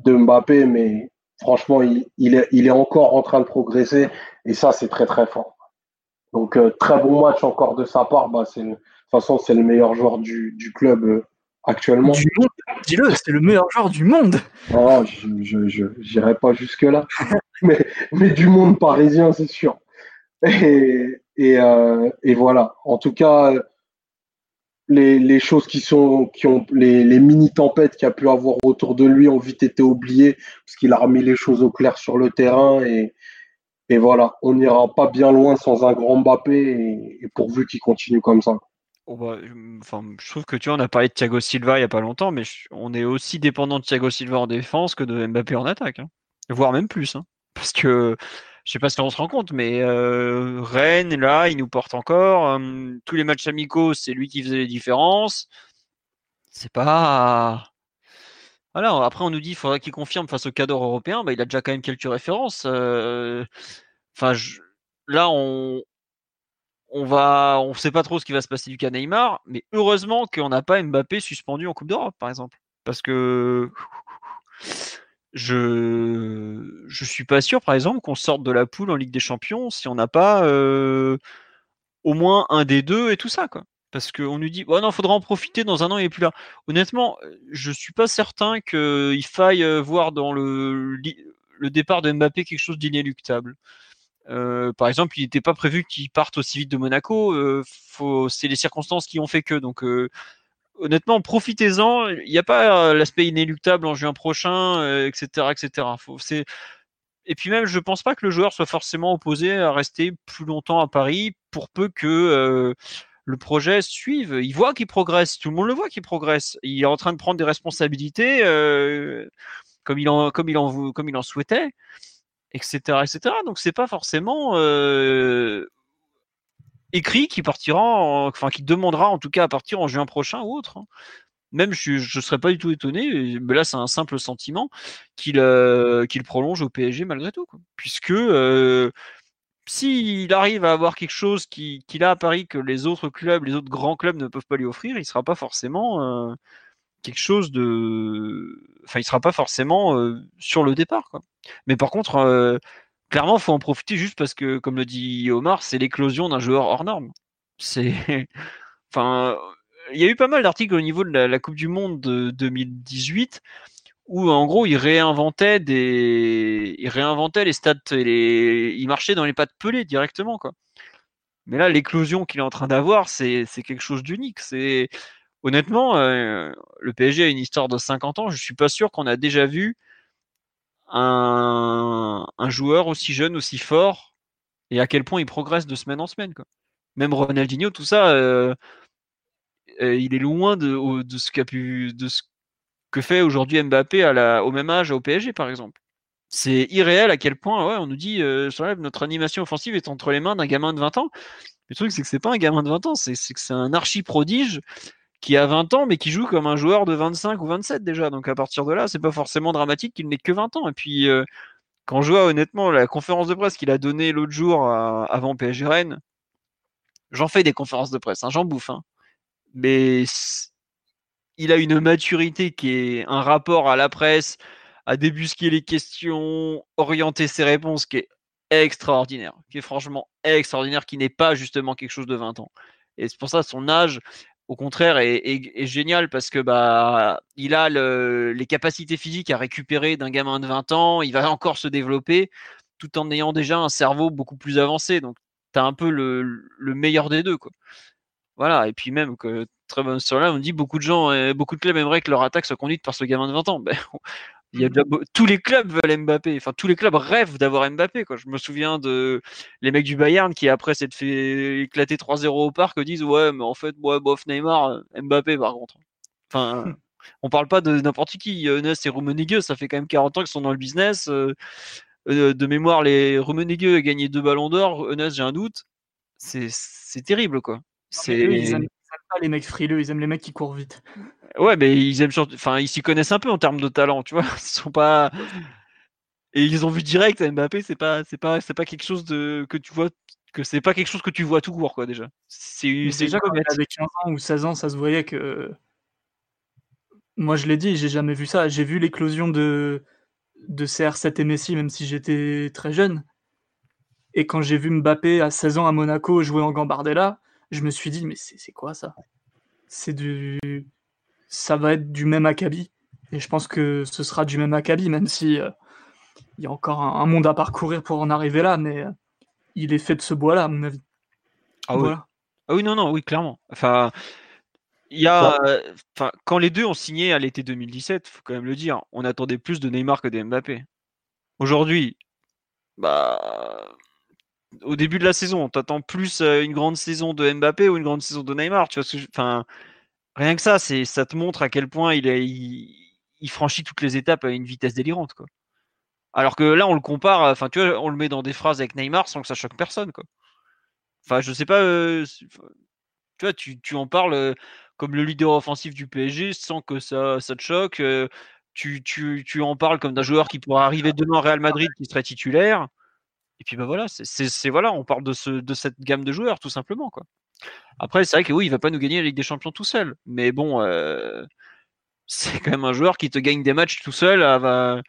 Speaker 3: Mbappé, mais franchement, il, est, encore en train de progresser et ça, c'est très très fort. Donc, euh, très bon match encore de sa part. Bah, de toute façon, c'est le meilleur joueur du, du club euh, actuellement.
Speaker 4: Dis-le, c'est le meilleur joueur du monde.
Speaker 3: Oh, je n'irai pas jusque-là. mais, mais du monde parisien, c'est sûr. Et, et, euh, et, voilà. En tout cas, les, les, choses qui sont, qui ont, les, les mini-tempêtes qu'il a pu avoir autour de lui ont vite été oubliées parce qu'il a remis les choses au clair sur le terrain et, Et voilà, on n'ira pas bien loin sans un grand Mbappé et, pourvu qu'il continue comme ça.
Speaker 2: Oh, bah, enfin, je trouve que tu vois, on a parlé de Thiago Silva il n'y a pas longtemps, mais on est aussi dépendant de Thiago Silva en défense que de Mbappé en attaque, hein. voire même plus. Hein. Parce que je sais pas si on se rend compte, mais euh, Rennes, là, il nous porte encore. Euh, tous les matchs amicaux, c'est lui qui faisait les différences. C'est pas. Voilà, après, on nous dit qu'il faudrait qu'il confirme face au cadre européen. Bah, il a déjà quand même quelques références. Euh, enfin, là, on, on va, on sait pas trop ce qui va se passer du cas Neymar, mais heureusement qu'on n'a pas Mbappé suspendu en Coupe d'Europe, par exemple, parce que je je suis pas sûr, par exemple, qu'on sorte de la poule en Ligue des Champions si on n'a pas euh, au moins un des deux et tout ça, quoi. Parce qu'on nous dit, oh non, faudra en profiter dans un an, il est plus là. Honnêtement, je suis pas certain qu'il faille euh, voir dans le, le départ de Mbappé quelque chose d'inéluctable. Euh, par exemple, il n'était pas prévu qu'il parte aussi vite de Monaco. Euh, c'est les circonstances qui ont fait que. Donc, euh, honnêtement, profitez-en. Il n'y a pas l'aspect inéluctable en juin prochain, etc., etc. Et puis même, je pense pas que le joueur soit forcément opposé à rester plus longtemps à Paris, pour peu que le projet suive. Il voit qu'il progresse. Tout le monde le voit qu'il progresse. Il est en train de prendre des responsabilités comme il en, comme il en, comme il en souhaitait etc., etc. Donc c'est pas forcément euh, écrit qui partira, enfin qui demandera en tout cas à partir en juin prochain ou autre. Hein. Même je ne serais pas du tout étonné, mais là c'est un simple sentiment qu'il euh, qu'il prolonge au PSG malgré tout, puisque euh, s'il arrive à avoir quelque chose qu'il a à Paris que les autres clubs, les autres grands clubs ne peuvent pas lui offrir, il sera pas forcément quelque chose de, enfin il sera pas forcément sur le départ. Quoi. Mais par contre, euh, clairement, faut en profiter juste parce que, comme le dit Omar, c'est l'éclosion d'un joueur hors norme. C'est, enfin, il y a eu pas mal d'articles au niveau de la, Coupe du Monde de 2018 où en gros il réinventait des, il réinventait les stats, les... il marchait dans les pattes pelées directement quoi. Mais là, l'éclosion qu'il est en train d'avoir, c'est quelque chose d'unique. C'est honnêtement, euh, le PSG a une histoire de 50 ans. Je suis pas sûr qu'on a déjà vu un, joueur aussi jeune, aussi fort, et à quel point il progresse de semaine en semaine. Même Ronaldinho, tout ça, euh, euh, il est loin de, ce que fait aujourd'hui Mbappé au même âge au PSG, par exemple. C'est irréel à quel point, ouais, on nous dit, notre animation offensive est entre les mains d'un gamin de 20 ans. Le truc, c'est que c'est pas un gamin de 20 ans, c'est que c'est un archi prodige qui a 20 ans, mais qui joue comme un joueur de 25 ou 27 déjà. Donc à partir de là, c'est pas forcément dramatique qu'il n'ait que 20 ans. Et puis, euh, quand je vois honnêtement la conférence de presse qu'il a donnée l'autre jour avant PSG Rennes, j'en fais des conférences de presse, hein, j'en bouffe. Hein. Mais il a une maturité qui est un rapport à la presse, à débusquer les questions, orienter ses réponses qui est extraordinaire, qui est franchement extraordinaire, qui n'est pas justement quelque chose de 20 ans. Et c'est pour ça son âge, au contraire, est, génial parce que bah il a les capacités physiques à récupérer d'un gamin de 20 ans. Il va encore se développer tout en ayant déjà un cerveau beaucoup plus avancé. Donc, tu un peu le, meilleur des deux. Voilà. Et puis, même que très bonne sur là, on dit beaucoup de gens, euh, beaucoup de clubs aimeraient que leur attaque soit conduite par ce gamin de 20 ans. Ben, il y a tous les clubs veulent Mbappé. Enfin, tous les clubs rêvent d'avoir Mbappé. Quoi. Je me souviens de les mecs du Bayern qui, après s'être fait éclater 3-0 au parc, disent Ouais, mais en fait, ouais, bof, Neymar, euh, Mbappé par contre. Enfin, on parle pas de n'importe qui. Enes et Rummenigge, ça fait quand même 40 ans qu'ils sont dans le business. Euh, euh, de mémoire, les Rummenigge a gagné deux ballons d'or. Enes, j'ai un doute. C'est terrible, quoi.
Speaker 4: C'est pas les mecs frileux, ils aiment les mecs qui courent vite.
Speaker 2: Ouais, mais ils aiment enfin ils s'y connaissent un peu en termes de talent, tu vois. Ils sont pas et ils ont vu direct Mbappé, c'est pas c'est pas c'est pas quelque chose de que tu vois que c'est pas quelque chose que tu vois tout court quoi déjà. C'est
Speaker 4: déjà quand avait 15 ans ou 16 ans, ça se voyait que moi je l'ai dit, j'ai jamais vu ça, j'ai vu l'éclosion de de CR7 et Messi même si j'étais très jeune. Et quand j'ai vu Mbappé à 16 ans à Monaco jouer en Gambardella, je me suis dit, mais c'est quoi ça? C'est du. Ça va être du même acabit. Et je pense que ce sera du même acabit, même si euh, il y a encore un, monde à parcourir pour en arriver là, mais euh, il est fait de ce bois-là, à mon avis.
Speaker 2: Ah, oui. ah oui, non, non, oui, clairement. Enfin, il y a, enfin, quand les deux ont signé à l'été 2017, faut quand même le dire, on attendait plus de Neymar que de Mbappé. Aujourd'hui, bah, au début de la saison, t'attends plus une grande saison de Mbappé ou une grande saison de Neymar. Tu vois, enfin, rien que ça, c'est, ça te montre à quel point il, franchit toutes les étapes à une vitesse délirante. Alors que là, on le compare, enfin, tu vois, on le met dans des phrases avec Neymar sans que ça choque personne. Enfin, je sais pas, tu vois, tu, en parles comme le leader offensif du PSG sans que ça, ça te choque. Tu, tu, tu, en parles comme d'un joueur qui pourrait arriver demain au Real Madrid qui serait titulaire. Et puis bah voilà, c'est voilà, on parle de, ce, de cette gamme de joueurs tout simplement quoi. Après c'est vrai que oui, il va pas nous gagner la Ligue des Champions tout seul, mais bon, euh, c'est quand même un joueur qui te gagne des matchs tout seul va,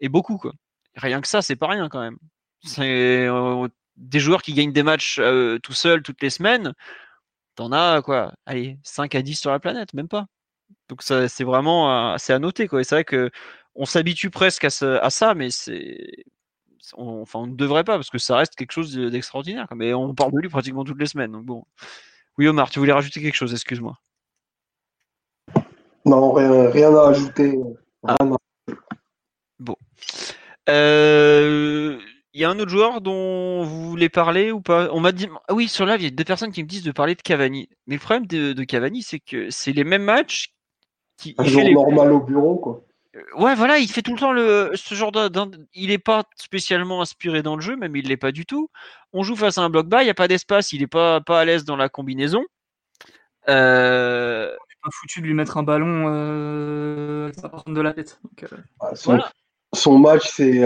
Speaker 2: et beaucoup quoi. Rien que ça, c'est pas rien quand même. C'est euh, des joueurs qui gagnent des matchs euh, tout seul toutes les semaines. T'en as quoi Allez, 5 à 10 sur la planète, même pas. Donc c'est vraiment c'est à noter quoi. c'est vrai que on s'habitue presque à ça, mais c'est on, enfin, on ne devrait pas parce que ça reste quelque chose d'extraordinaire. Mais on parle de lui pratiquement toutes les semaines. Donc bon. Oui, Omar, tu voulais rajouter quelque chose Excuse-moi.
Speaker 3: Non, rien, à ajouter. Ah.
Speaker 2: Bon. Euh, il y a un autre joueur dont vous voulez parler ou pas? On m'a dit. Ah oui, sur live, il y a deux personnes qui me disent de parler de Cavani. Mais le problème de, Cavani, c'est que c'est les mêmes matchs.
Speaker 3: Qui, un jour normal au bureau, quoi.
Speaker 2: Ouais, voilà, il fait tout le temps le, ce genre de. Il n'est pas spécialement inspiré dans le jeu, même il l'est pas du tout. On joue face à un bloc bas, il n'y a pas d'espace, il n'est pas, pas à l'aise dans la combinaison.
Speaker 4: Euh... On pas foutu de lui mettre un ballon euh, de la tête. Euh,
Speaker 3: ah, son, match, c'est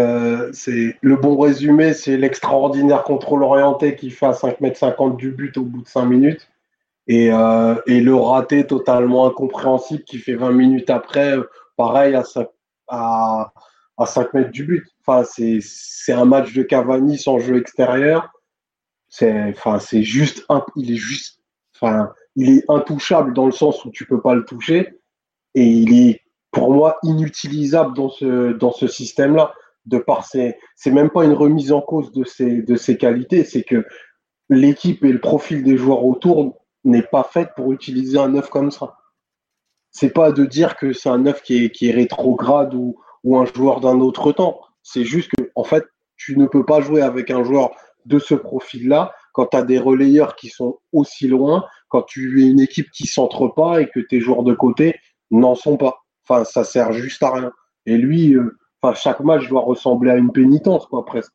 Speaker 3: c'est le bon résumé, c'est l'extraordinaire contrôle orienté qui fait à 5,50 m du but au bout de 5 minutes. Et, et le raté totalement incompréhensible qui fait 20 minutes après pareil à 5, à, à 5 mètres du but. Enfin, c'est un match de Cavani sans jeu extérieur. C'est enfin, juste, il est juste, enfin, il est intouchable dans le sens où tu peux pas le toucher et il est pour moi inutilisable dans ce, dans ce système-là. De par c'est même pas une remise en cause de ses, de ses qualités, c'est que l'équipe et le profil des joueurs autour n'est pas fait pour utiliser un neuf comme ça c'est pas de dire que c'est un neuf qui est, rétrograde ou, un joueur d'un autre temps. C'est juste que, en fait, tu ne peux pas jouer avec un joueur de ce profil-là quand tu as des relayeurs qui sont aussi loin, quand tu es une équipe qui centre pas et que tes joueurs de côté n'en sont pas. Enfin, ça sert juste à rien. Et lui, euh, enfin, chaque match doit ressembler à une pénitence, quoi, presque.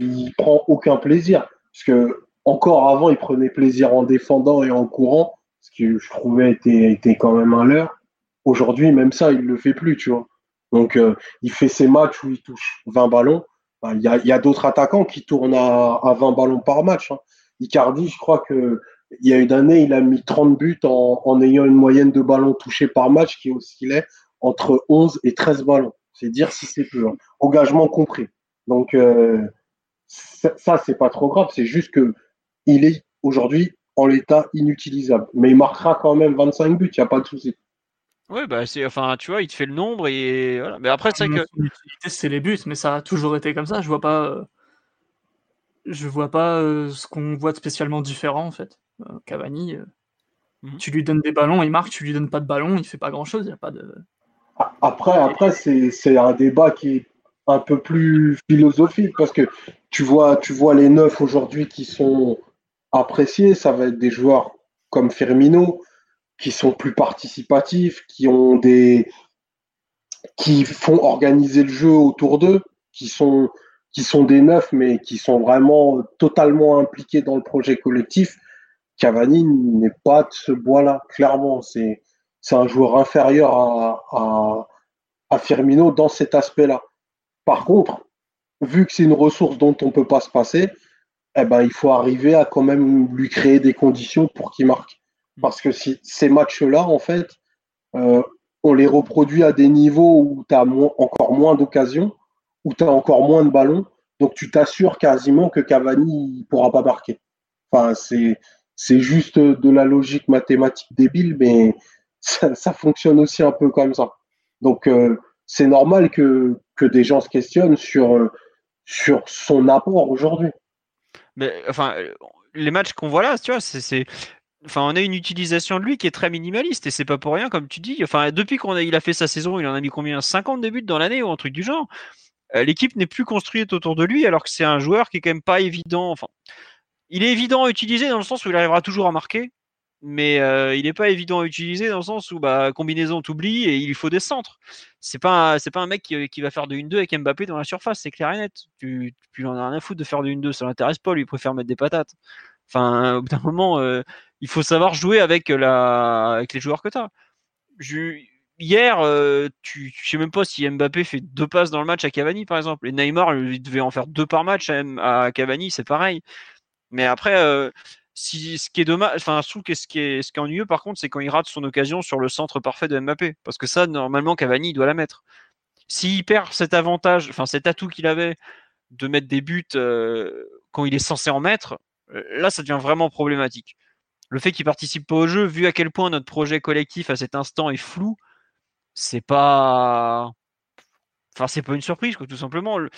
Speaker 3: Il prend aucun plaisir. Parce que, encore avant, il prenait plaisir en défendant et en courant ce que je trouvais était, était quand même un leurre. Aujourd'hui, même ça, il le fait plus, tu vois. Donc, euh, il fait ses matchs où il touche 20 ballons. Il y a, a d'autres attaquants qui tournent à, à 20 ballons par match. Hein. Icardi, je crois que il y a une année, il a mis 30 buts en, en ayant une moyenne de ballons touchés par match qui oscillait entre 11 et 13 ballons. C'est dire si c'est peu. Hein. Engagement compris. Donc, euh, ça, c'est pas trop grave. C'est juste que il est aujourd'hui en l'état inutilisable. Mais il marquera quand même 25 buts, il n'y a pas de souci.
Speaker 2: Oui, bah c'est enfin tu vois, il te fait le nombre et voilà. Mais après c'est que
Speaker 4: c'est les buts, mais ça a toujours été comme ça. Je vois pas, euh, je vois pas euh, ce qu'on voit de spécialement différent en fait. Euh, Cavani, mhm. tu lui donnes des ballons, il marque. Tu lui donnes pas de ballon, il fait pas grand chose. Il y a pas de.
Speaker 3: Après, après c'est un débat qui est un peu plus philosophique parce que tu vois, tu vois les neufs aujourd'hui qui sont apprécier, ça va être des joueurs comme Firmino, qui sont plus participatifs, qui ont des qui font organiser le jeu autour d'eux, qui sont qui sont des neufs, mais qui sont vraiment totalement impliqués dans le projet collectif. Cavani n'est pas de ce bois-là, clairement. C'est c'est un joueur inférieur à, à, à Firmino dans cet aspect-là. Par contre, vu que c'est une ressource dont on ne peut pas se passer, eh ben, il faut arriver à quand même lui créer des conditions pour qu'il marque. Parce que si ces matchs-là, en fait, euh, on les reproduit à des niveaux où tu as encore moins d'occasions, où tu as encore moins de ballons, donc tu t'assures quasiment que Cavani ne pourra pas marquer. Enfin, c'est, c'est juste de la logique mathématique débile, mais ça, ça fonctionne aussi un peu comme ça. Donc, euh, c'est normal que, que des gens se questionnent sur, euh, sur son apport aujourd'hui.
Speaker 2: Mais enfin, les matchs qu'on voit là, tu vois, c'est enfin on a une utilisation de lui qui est très minimaliste et c'est pas pour rien comme tu dis. Depuis qu'on a fait sa saison il en a mis combien? 50 buts dans l'année ou un truc du genre. L'équipe n'est plus construite autour de lui, alors que c'est un joueur qui est quand même pas évident. Enfin, il est évident à utiliser dans le sens où il arrivera toujours à marquer, mais euh, il n'est pas évident à utiliser dans le sens où bah, combinaison t'oublie et il faut des centres. C'est pas c'est pas un mec qui, va faire de 1-2 avec Mbappé dans la surface, c'est clair et net. Tu, tu en as rien à foutre de faire de 1-2, ça l'intéresse pas, lui il préfère mettre des patates. Enfin, au bout d'un moment, euh, il faut savoir jouer avec la avec les joueurs que tu as. hier, euh, tu, sais même pas si Mbappé fait deux passes dans le match à Cavani par exemple. Et Neymar, il devait en faire deux par match à, Cavani, c'est pareil. Mais après, euh, si, ce qui est dommage, enfin, ce qui est ennuyeux par contre, c'est quand il rate son occasion sur le centre parfait de Mbappé. Parce que ça, normalement, Cavani, il doit la mettre. S'il perd cet avantage, enfin, cet atout qu'il avait de mettre des buts euh, quand il est censé en mettre, euh, là, ça devient vraiment problématique. Le fait qu'il participe pas au jeu, vu à quel point notre projet collectif à cet instant est flou, c'est pas. Enfin, c'est pas une surprise, quoi, tout simplement. Le,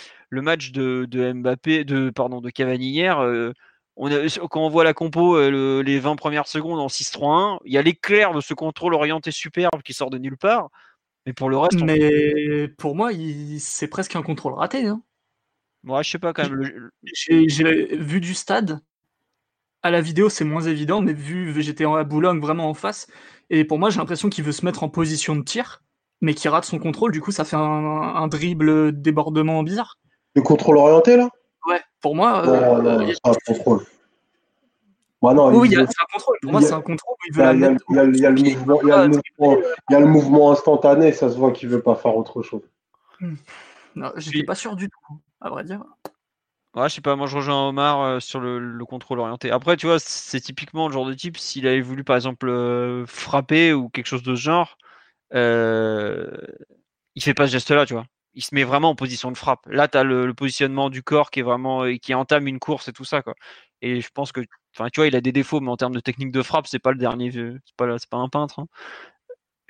Speaker 2: match de, de, Mbappé, de, pardon, de Cavani hier, euh, quand on voit la compo, euh, les 20 premières secondes en 6-3-1, il y a l'éclair de ce contrôle orienté superbe qui sort de nulle part. Mais pour le reste.
Speaker 4: Mais pour moi, c'est presque un contrôle raté. Hein.
Speaker 2: Moi, je sais pas quand même.
Speaker 4: J'ai vu du stade. À la vidéo, c'est moins évident, mais vu j'étais à Boulogne vraiment en face. Et pour moi, j'ai l'impression qu'il veut se mettre en position de tir, mais qu'il rate son contrôle. Du coup, ça fait un, un dribble débordement bizarre.
Speaker 3: Le contrôle orienté, là?
Speaker 4: Ouais, pour moi. Euh,
Speaker 3: non, non, c'est un contrôle.
Speaker 4: oui, c'est un contrôle. Pour moi, c'est un contrôle.
Speaker 3: Il y a le mouvement instantané, ça se voit qu'il veut pas faire autre chose.
Speaker 4: Hmm. Je n'étais pas sûr du tout, à vrai dire.
Speaker 2: Ouais, je sais pas, moi je rejoins Omar euh, sur le, contrôle orienté. Après, tu vois, c'est typiquement le genre de type, s'il avait voulu par exemple euh, frapper ou quelque chose de ce genre, euh, il fait pas ce geste-là, tu vois il se met vraiment en position de frappe. Là, tu as le, positionnement du corps qui est vraiment qui entame une course et tout ça quoi. Et je pense que enfin tu vois, il a des défauts mais en termes de technique de frappe, c'est pas le dernier c'est pas pas un peintre. Hein.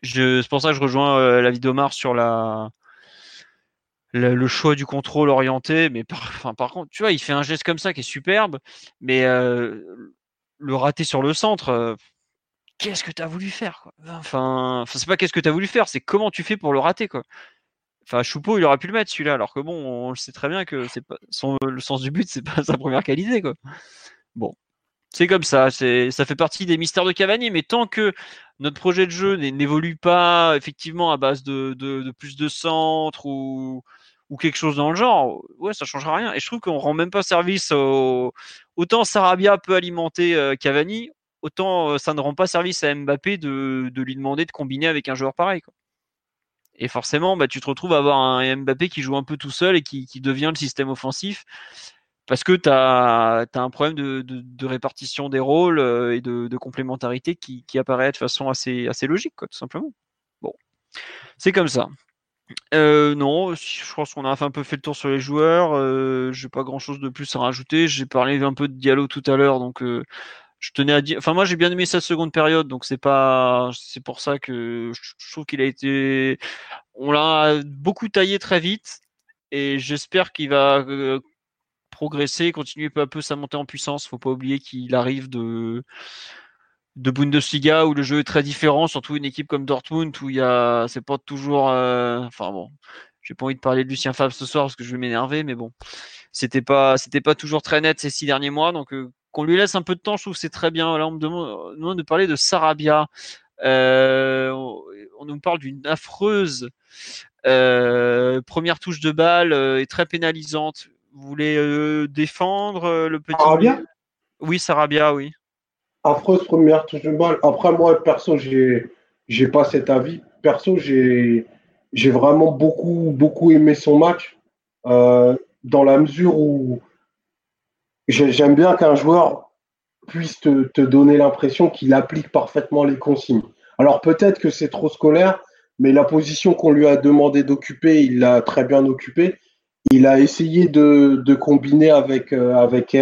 Speaker 2: C'est pour ça que je rejoins euh, la vie d'Omar sur la, le choix du contrôle orienté mais par, enfin, par contre, tu vois, il fait un geste comme ça qui est superbe mais euh, le rater sur le centre euh, qu'est-ce que tu as voulu faire quoi? Enfin c'est pas qu'est-ce que tu as voulu faire, c'est comment tu fais pour le rater quoi. Enfin, Choupeau, il aurait pu le mettre celui-là, alors que bon, on le sait très bien que c'est pas son, le sens du but, c'est pas sa première qualité, quoi. Bon, c'est comme ça, c'est ça fait partie des mystères de Cavani, mais tant que notre projet de jeu n'évolue pas effectivement à base de, plus de centres ou, ou quelque chose dans le genre, ouais, ça changera rien. Et je trouve qu'on rend même pas service au... autant Sarabia peut alimenter euh, Cavani, autant euh, ça ne rend pas service à Mbappé de, de lui demander de combiner avec un joueur pareil. Quoi. Et forcément, bah, tu te retrouves à avoir un Mbappé qui joue un peu tout seul et qui, devient le système offensif parce que tu as, un problème de, répartition des rôles euh, et de, complémentarité qui, apparaît de façon assez, assez logique, quoi, tout simplement. Bon, c'est comme ça. Euh, non, je pense qu'on a un peu fait le tour sur les joueurs. Euh, j'ai pas grand chose de plus à rajouter. J'ai parlé un peu de dialogue tout à l'heure, donc euh, je tenais à dire. Enfin, moi, j'ai bien aimé sa seconde période, donc c'est pas. C'est pour ça que je trouve qu'il a été. On l'a beaucoup taillé très vite, et j'espère qu'il va euh, progresser, continuer peu à peu sa montée en puissance. Faut pas oublier qu'il arrive de de Bundesliga où le jeu est très différent, surtout une équipe comme Dortmund où il y a, c'est pas toujours, euh, enfin bon, j'ai pas envie de parler de Lucien Favre ce soir parce que je vais m'énerver, mais bon, c'était pas, c'était pas toujours très net ces six derniers mois, donc euh, qu'on lui laisse un peu de temps, je trouve que c'est très bien. Là, on me demande, de parler de Sarabia. Euh, on nous parle d'une affreuse euh, première touche de balle euh, et très pénalisante. Vous voulez défendre le petit
Speaker 3: Sarabia?
Speaker 2: Oui, Sarabia, oui.
Speaker 3: Affreuse première touche de balle. Après, moi, perso, j'ai j'ai pas cet avis. Perso, j'ai j'ai vraiment beaucoup beaucoup aimé son match dans la mesure où j'aime bien qu'un joueur puisse te, donner l'impression qu'il applique parfaitement les consignes. Alors peut-être que c'est trop scolaire, mais la position qu'on lui a demandé d'occuper, il l'a très bien occupée. Il a essayé de, combiner avec, euh, avec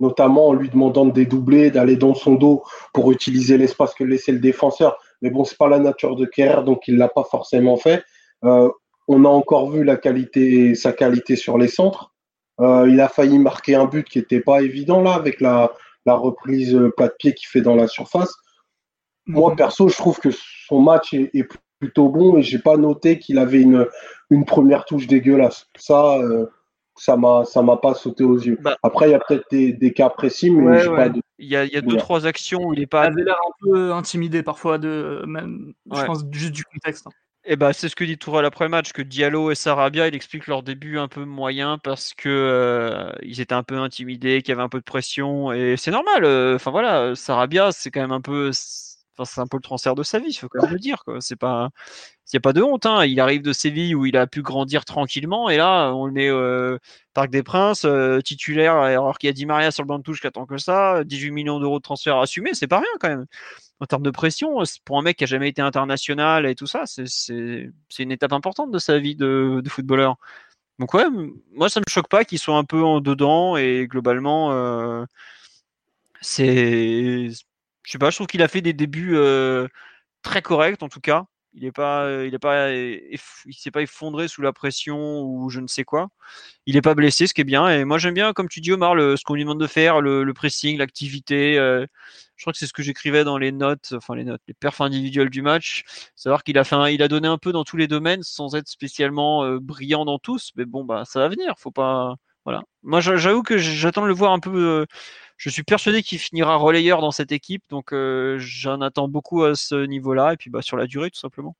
Speaker 3: notamment en lui demandant de dédoubler, d'aller dans son dos pour utiliser l'espace que laissait le défenseur. Mais bon, c'est pas la nature de Kerrer, donc il l'a pas forcément fait. Euh, on a encore vu la qualité, sa qualité sur les centres. Euh, il a failli marquer un but qui n'était pas évident là avec la, reprise euh, plat de pied qu'il fait dans la surface. Moi, mhm. perso, je trouve que son match est, plutôt bon et j'ai pas noté qu'il avait une, une première touche dégueulasse. Ça, ça m'a ça m'a pas sauté aux yeux. Bah. Après, il y a peut-être des, cas précis, mais pas de...
Speaker 2: Il y a, il y a deux, trois actions où il est pas.
Speaker 4: Il avait l'air un peu intimidé parfois, de, même, je pense, juste du contexte. Hein.
Speaker 2: Et eh bah, c'est ce que dit Tourelle après match, que Diallo et Sarabia, il explique leur début un peu moyen parce que euh, ils étaient un peu intimidés, qu'il y avait un peu de pression, et c'est normal. Euh, enfin voilà, Sarabia, c'est quand même un peu, c'est un peu le transfert de sa vie, il faut quand même le dire. C'est pas, il n'y a pas de honte. Hein. Il arrive de Séville où il a pu grandir tranquillement, et là, on le met euh, Parc des Princes, titulaire, alors qu'il y a Di Maria sur le banc de touche qui attend que ça, 18 millions d'euros de transfert assumé, c'est pas rien quand même en termes de pression, pour un mec qui a jamais été international et tout ça, c'est une étape importante de sa vie de, footballeur. Donc ouais, moi ça me choque pas qu'il soit un peu en dedans et globalement, euh, c'est, je sais pas, je trouve qu'il a fait des débuts euh, très corrects en tout cas. Il est pas, il est pas, il s'est pas effondré sous la pression ou je ne sais quoi. Il est pas blessé, ce qui est bien. Et moi j'aime bien, comme tu dis Omar, ce qu'on lui demande de faire, le, pressing, l'activité. Euh, je crois que c'est ce que j'écrivais dans les notes, enfin les notes, les perfs individuels du match. Savoir qu'il a fait, il a donné un peu dans tous les domaines sans être spécialement euh, brillant dans tous. Mais bon, bah ça va venir. Faut pas, voilà. Moi j'avoue que j'attends de le voir un peu. Euh, je suis persuadé qu'il finira relayeur dans cette équipe, donc euh, j'en attends beaucoup à ce niveau-là, et puis bah, sur la durée tout simplement.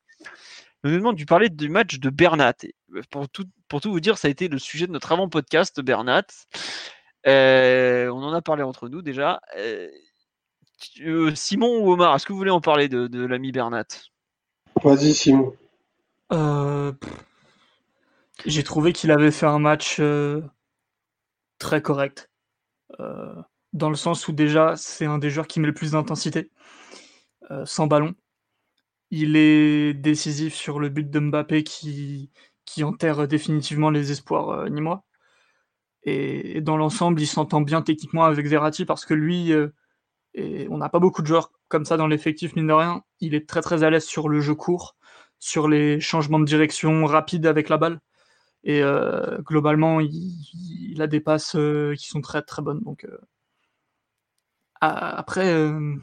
Speaker 2: On nous demande de parler du match de Bernat. Pour tout, vous dire, ça a été le sujet de notre avant-podcast, Bernat. On en a parlé entre nous déjà. Simon ou Omar, est-ce que vous voulez en parler de, l'ami Bernat?
Speaker 3: Vas-y, Simon.
Speaker 4: J'ai trouvé qu'il avait fait un match très correct dans le sens où déjà c'est un des joueurs qui met le plus d'intensité euh, sans ballon. Il est décisif sur le but de Mbappé qui, qui enterre définitivement les espoirs euh, nîmois. Et, dans l'ensemble, il s'entend bien techniquement avec Verratti parce que lui, euh, et on n'a pas beaucoup de joueurs comme ça dans l'effectif, mine de rien. Il est très très à l'aise sur le jeu court, sur les changements de direction rapides avec la balle. Et globalement, il, il, a des passes qui sont très très bonnes. Donc après, euh,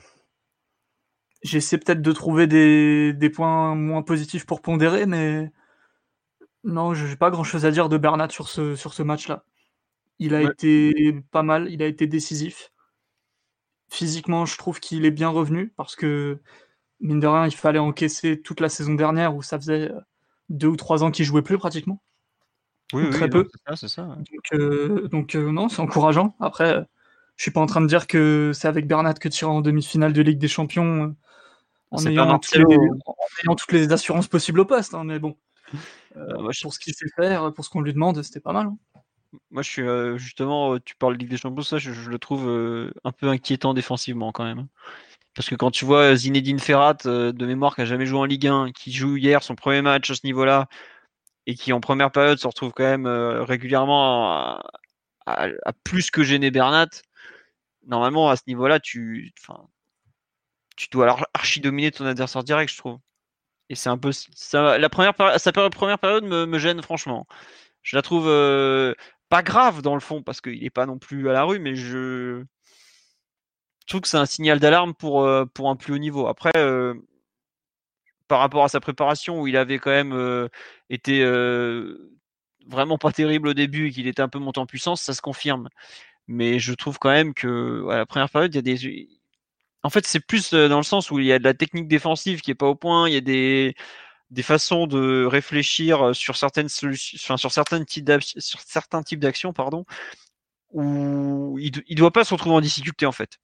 Speaker 4: j'essaie peut-être de trouver des, points moins positifs pour pondérer, mais non, j'ai pas grand-chose à dire de Bernat sur ce, sur ce match-là. Il a été pas mal, il a été décisif. Physiquement, je trouve qu'il est bien revenu parce que, mine de rien, il fallait encaisser toute la saison dernière où ça faisait deux ou trois ans qu'il jouait plus pratiquement.
Speaker 2: Oui, très peu. C'est ça,
Speaker 4: Donc, euh, donc euh, non, c'est encourageant. Après, je suis pas en train de dire que c'est avec Bernat que tu iras en demi-finale de Ligue des Champions euh, en, ayant toutes les, assurances possibles au poste. Hein, mais bon, euh, euh, pour ce qu'il sait faire, pour ce qu'on lui demande, c'était pas mal. Hein.
Speaker 2: Moi, je suis justement, tu parles de Ligue des Champions, ça, je, le trouve un peu inquiétant défensivement quand même. Parce que quand tu vois Zinedine Ferrat, de mémoire, qui a jamais joué en Ligue 1, qui joue hier son premier match à ce niveau-là, et qui en première période se retrouve quand même régulièrement à, plus que gêner Bernat, normalement, à ce niveau-là, tu, tu dois alors archi dominer ton adversaire direct, je trouve. Et c'est un peu. La première, sa première période me, gêne franchement. Je la trouve euh, pas grave dans le fond parce qu'il n'est pas non plus à la rue, mais je, trouve que c'est un signal d'alarme pour, euh, pour un plus haut niveau. Après, euh, par rapport à sa préparation où il avait quand même été vraiment pas terrible au début et qu'il était un peu monté en puissance, ça se confirme mais je trouve quand même que à la première période, il y a des. En fait, c'est plus euh, dans le sens où il y a de la technique défensive qui est pas au point, il y a des des façons de réfléchir sur certaines solutions, sur certains types d'actions, pardon, où il, il doit pas se retrouver en difficulté en fait,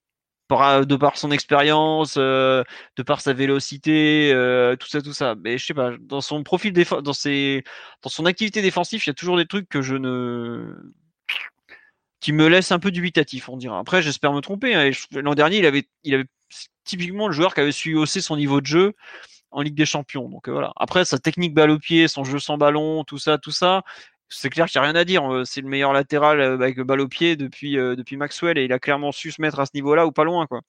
Speaker 2: par, de par son expérience, euh, de par sa vélocité, euh, tout ça, tout ça. Mais je sais pas, dans son profil dans son activité défensive, il y a toujours des trucs que je ne qui me laisse un peu dubitatif, on dirait. Après, j'espère me tromper. Hein, l'an dernier, il avait typiquement le joueur qui avait su hausser son niveau de jeu en Ligue des Champions. Donc euh, voilà. Après, sa technique balle au pied, son jeu sans ballon, tout ça, tout ça, c'est clair qu'il n'y a rien à dire. Euh, c'est le meilleur latéral euh, avec le balle au pied depuis, depuis Maxwell et il a clairement su se mettre à ce niveau-là ou pas loin, quoi.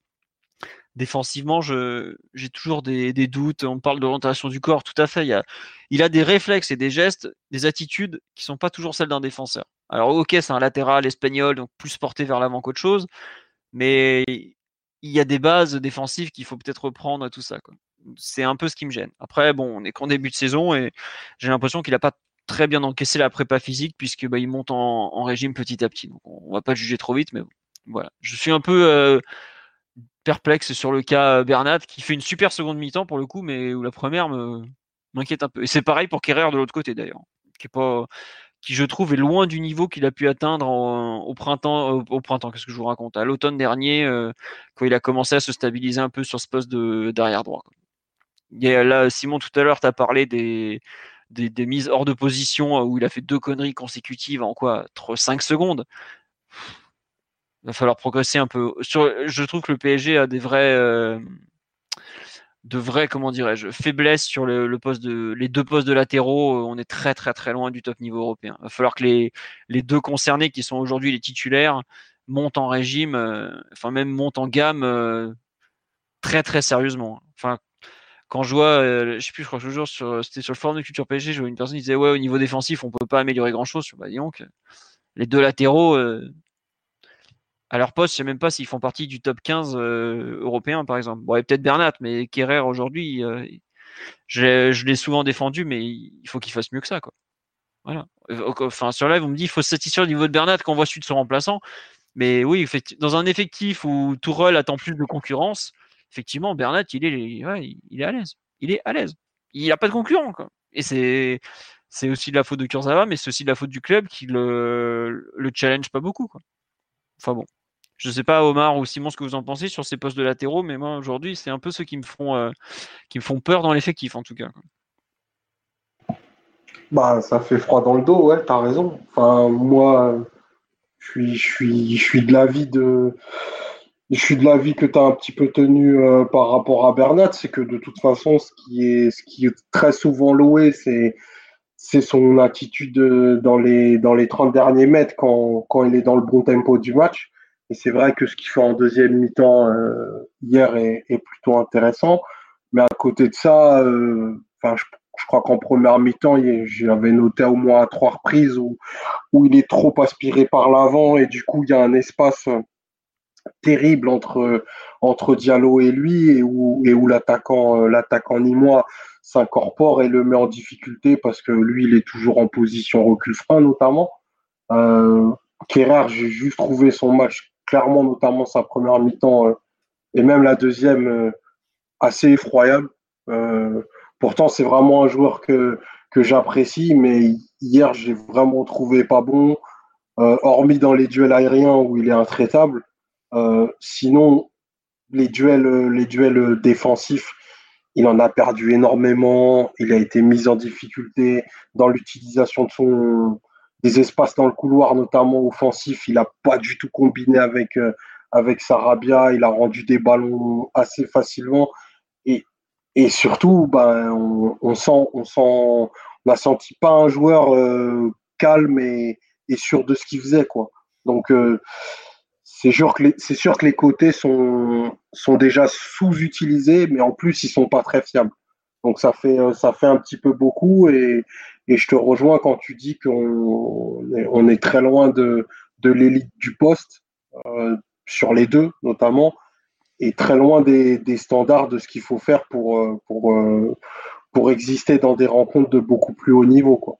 Speaker 2: Défensivement, j'ai toujours des, doutes. On parle d'orientation du corps, tout à fait. Il, a, des réflexes et des gestes, des attitudes qui sont pas toujours celles d'un défenseur. Alors ok, c'est un latéral espagnol, donc plus porté vers l'avant qu'autre chose, mais il y a des bases défensives qu'il faut peut-être reprendre et tout ça. C'est un peu ce qui me gêne. Après, bon, on est qu'en début de saison et j'ai l'impression qu'il n'a pas très bien encaissé la prépa physique puisque bah, monte en, régime petit à petit. Donc on va pas juger trop vite, mais voilà. Je suis un peu euh, perplexe sur le cas Bernat qui fait une super seconde mi-temps pour le coup, mais où la première m'inquiète un peu. Et c'est pareil pour Kerrer de l'autre côté d'ailleurs, qui pas qui je trouve est loin du niveau qu'il a pu atteindre au printemps, au, printemps, qu'est-ce que je vous raconte, à l'automne dernier, euh, quand il a commencé à se stabiliser un peu sur ce poste d'arrière droit. Là, Simon, tout à l'heure, tu as parlé des, des, mises hors de position euh, où il a fait deux conneries consécutives en quoi 5 secondes. Il va falloir progresser un peu. Je trouve que le PSG a des vrais, euh, de vrais, comment dirais-je, faiblesses sur le, poste de, les deux postes de latéraux. Euh, on est très très très loin du top niveau européen. Il va falloir que les, les deux concernés qui sont aujourd'hui les titulaires montent en régime, enfin même montent en gamme très très sérieusement. Enfin, quand je vois, euh, je sais plus, je crois que sur, c'était sur le forum de Culture PSG, je vois une personne qui disait ouais au niveau défensif on peut pas améliorer grand chose. Bah donc, les deux latéraux euh, à leur poste, je sais même pas s'ils font partie du top 15 euh, européen par exemple. Bon, et peut-être Bernat, mais Kerrer aujourd'hui, je l'ai souvent défendu, mais il faut qu'il fasse mieux que ça quoi. Voilà. Enfin sur live on me dit il faut se satisfaire au niveau de Bernat qu'on voit celui de son remplaçant. Mais oui, dans un effectif où Tourelle attend plus de concurrence, effectivement, Bernat, il est, il est à l'aise. Il est à l'aise. Il n'a pas de concurrent. Et c'est, c'est aussi de la faute de Kurzawa, mais c'est aussi de la faute du club qui le, le challenge pas beaucoup. Enfin bon. Je ne sais pas, Omar ou Simon, ce que vous en pensez sur ces postes de latéraux, mais moi aujourd'hui, c'est un peu ceux qui me font, euh, qui me font peur dans l'effectif en tout cas.
Speaker 3: Bah, ça fait froid dans le dos, ouais, t'as raison. Enfin, moi, je suis, je suis, je suis de l'avis de, je suis de l'avis que tu as un petit peu tenu euh, par rapport à Bernat, c'est que de toute façon, ce qui est, ce qui est très souvent loué, c'est, c'est son attitude euh, dans les, dans les 30 derniers mètres quand, quand il est dans le bon tempo du match. Et c'est vrai que ce qu'il fait en deuxième mi-temps euh, hier est, est, plutôt intéressant. Mais à côté de ça, je, je, crois qu'en première mi-temps, j'avais noté au moins à trois reprises où, où il est trop aspiré par l'avant et du coup, il y a un espace terrible entre entre Diallo et lui et où et où l'attaquant euh, l'attaquant nîmois s'incorpore et le met en difficulté parce que lui il est toujours en position recul frein notamment. Euh, j'ai juste trouvé son match clairement notamment sa première mi-temps euh, et même la deuxième euh, assez effroyable. pourtant c'est vraiment un joueur que que j'apprécie mais hier j'ai vraiment trouvé pas bon hormis dans les duels aériens où il est intraitable. Euh, sinon, les duels, les duels défensifs, il en a perdu énormément. Il a été mis en difficulté dans l'utilisation de son des espaces dans le couloir, notamment offensif. Il n'a pas du tout combiné avec euh, avec Sarabia. Il a rendu des ballons assez facilement. Et, et surtout, ben, on, sent, on sent, on senti pas un joueur euh, calme et, et, sûr de ce qu'il faisait, quoi. Donc c'est sûr que les, côtés sont, déjà sous-utilisés, mais en plus, ils sont pas très fiables. Donc ça fait, euh, un petit peu beaucoup et, je te rejoins quand tu dis qu'on est, très loin de, l'élite du poste, euh, sur les deux notamment, et très loin des, standards de ce qu'il faut faire pour, pour, euh, pour exister dans des rencontres de beaucoup plus haut niveau. Quoi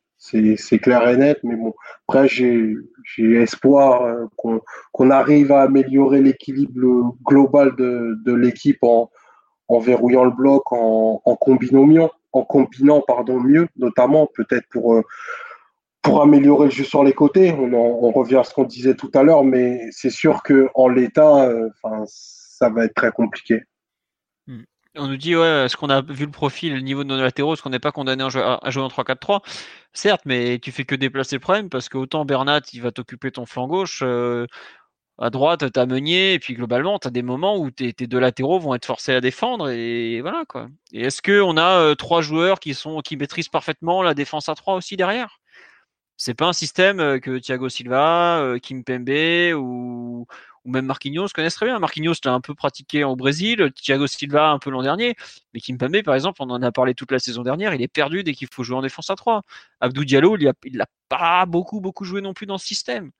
Speaker 3: c'est clair et net. Mais bon, après, j'ai espoir euh, qu'on arrive à améliorer l'équilibre global de, l'équipe en, verrouillant le bloc, en, combinant, en combinant pardon, mieux, notamment peut-être pour, euh, améliorer le jeu sur les côtés. On, on revient à ce qu'on disait tout à l'heure, mais c'est sûr qu'en l'état, euh, ça va être très compliqué.
Speaker 2: On nous dit, ouais, est-ce qu'on a vu le profil, le niveau de nos latéraux, est-ce qu'on n'est pas condamné à jouer, en 3-4-3 Certes, mais tu fais que déplacer le problème parce qu'autant Bernat, il va t'occuper ton flanc gauche. Euh, à droite, tu as Meunier, et puis globalement, tu as des moments où tes, deux latéraux vont être forcés à défendre, et voilà quoi. Et est-ce qu'on a euh, trois joueurs qui, sont, qui maîtrisent parfaitement la défense à trois aussi derrière? C'est pas un système euh, que Thiago Silva, Kim Pembe ou, ou même Marquinhos connaissent très bien. Marquinhos l'a un peu pratiqué au Brésil, Thiago Silva un peu l'an dernier, mais Kimpembe par exemple, on en a parlé toute la saison dernière, il est perdu dès qu'il faut jouer en défense à 3. Abdou Diallo, il n'a pas beaucoup beaucoup joué non plus dans ce système.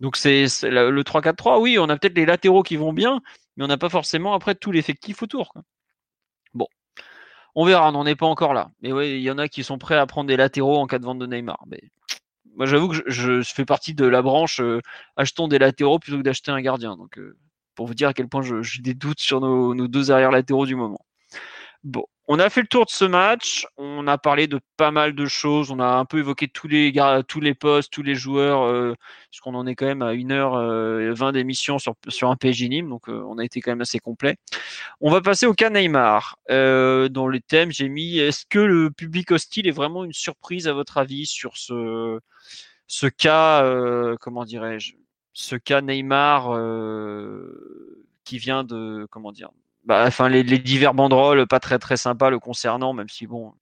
Speaker 2: Donc c'est le 3-4-3, oui, on a peut-être les latéraux qui vont bien, mais on n'a pas forcément après tout l'effectif autour. Bon, On verra, on n'en est pas encore là. Mais oui, il y en a qui sont prêts à prendre des latéraux en cas de vente de Neymar. Moi, j'avoue que je, fais partie de la branche euh, achetons des latéraux plutôt que d'acheter un gardien. Donc, euh, pour vous dire à quel point j'ai des doutes sur nos, nos deux arrières latéraux du moment. Bon, on a fait le tour de ce match. On a parlé de pas mal de choses. On a un peu évoqué tous les tous les postes, tous les joueurs, euh, puisqu'on en est quand même à 1h20 euh, d'émission sur, sur un PSG Nîmes. Donc, euh, on a été quand même assez complet. On va passer au cas Neymar. Euh, dans les thèmes, j'ai mis est-ce que le public hostile est vraiment une surprise à votre avis sur ce, ce cas, comment dirais-je, ce cas Neymar qui vient de, comment dire, bah, les, divers banderoles pas très très sympas le concernant, même si bon,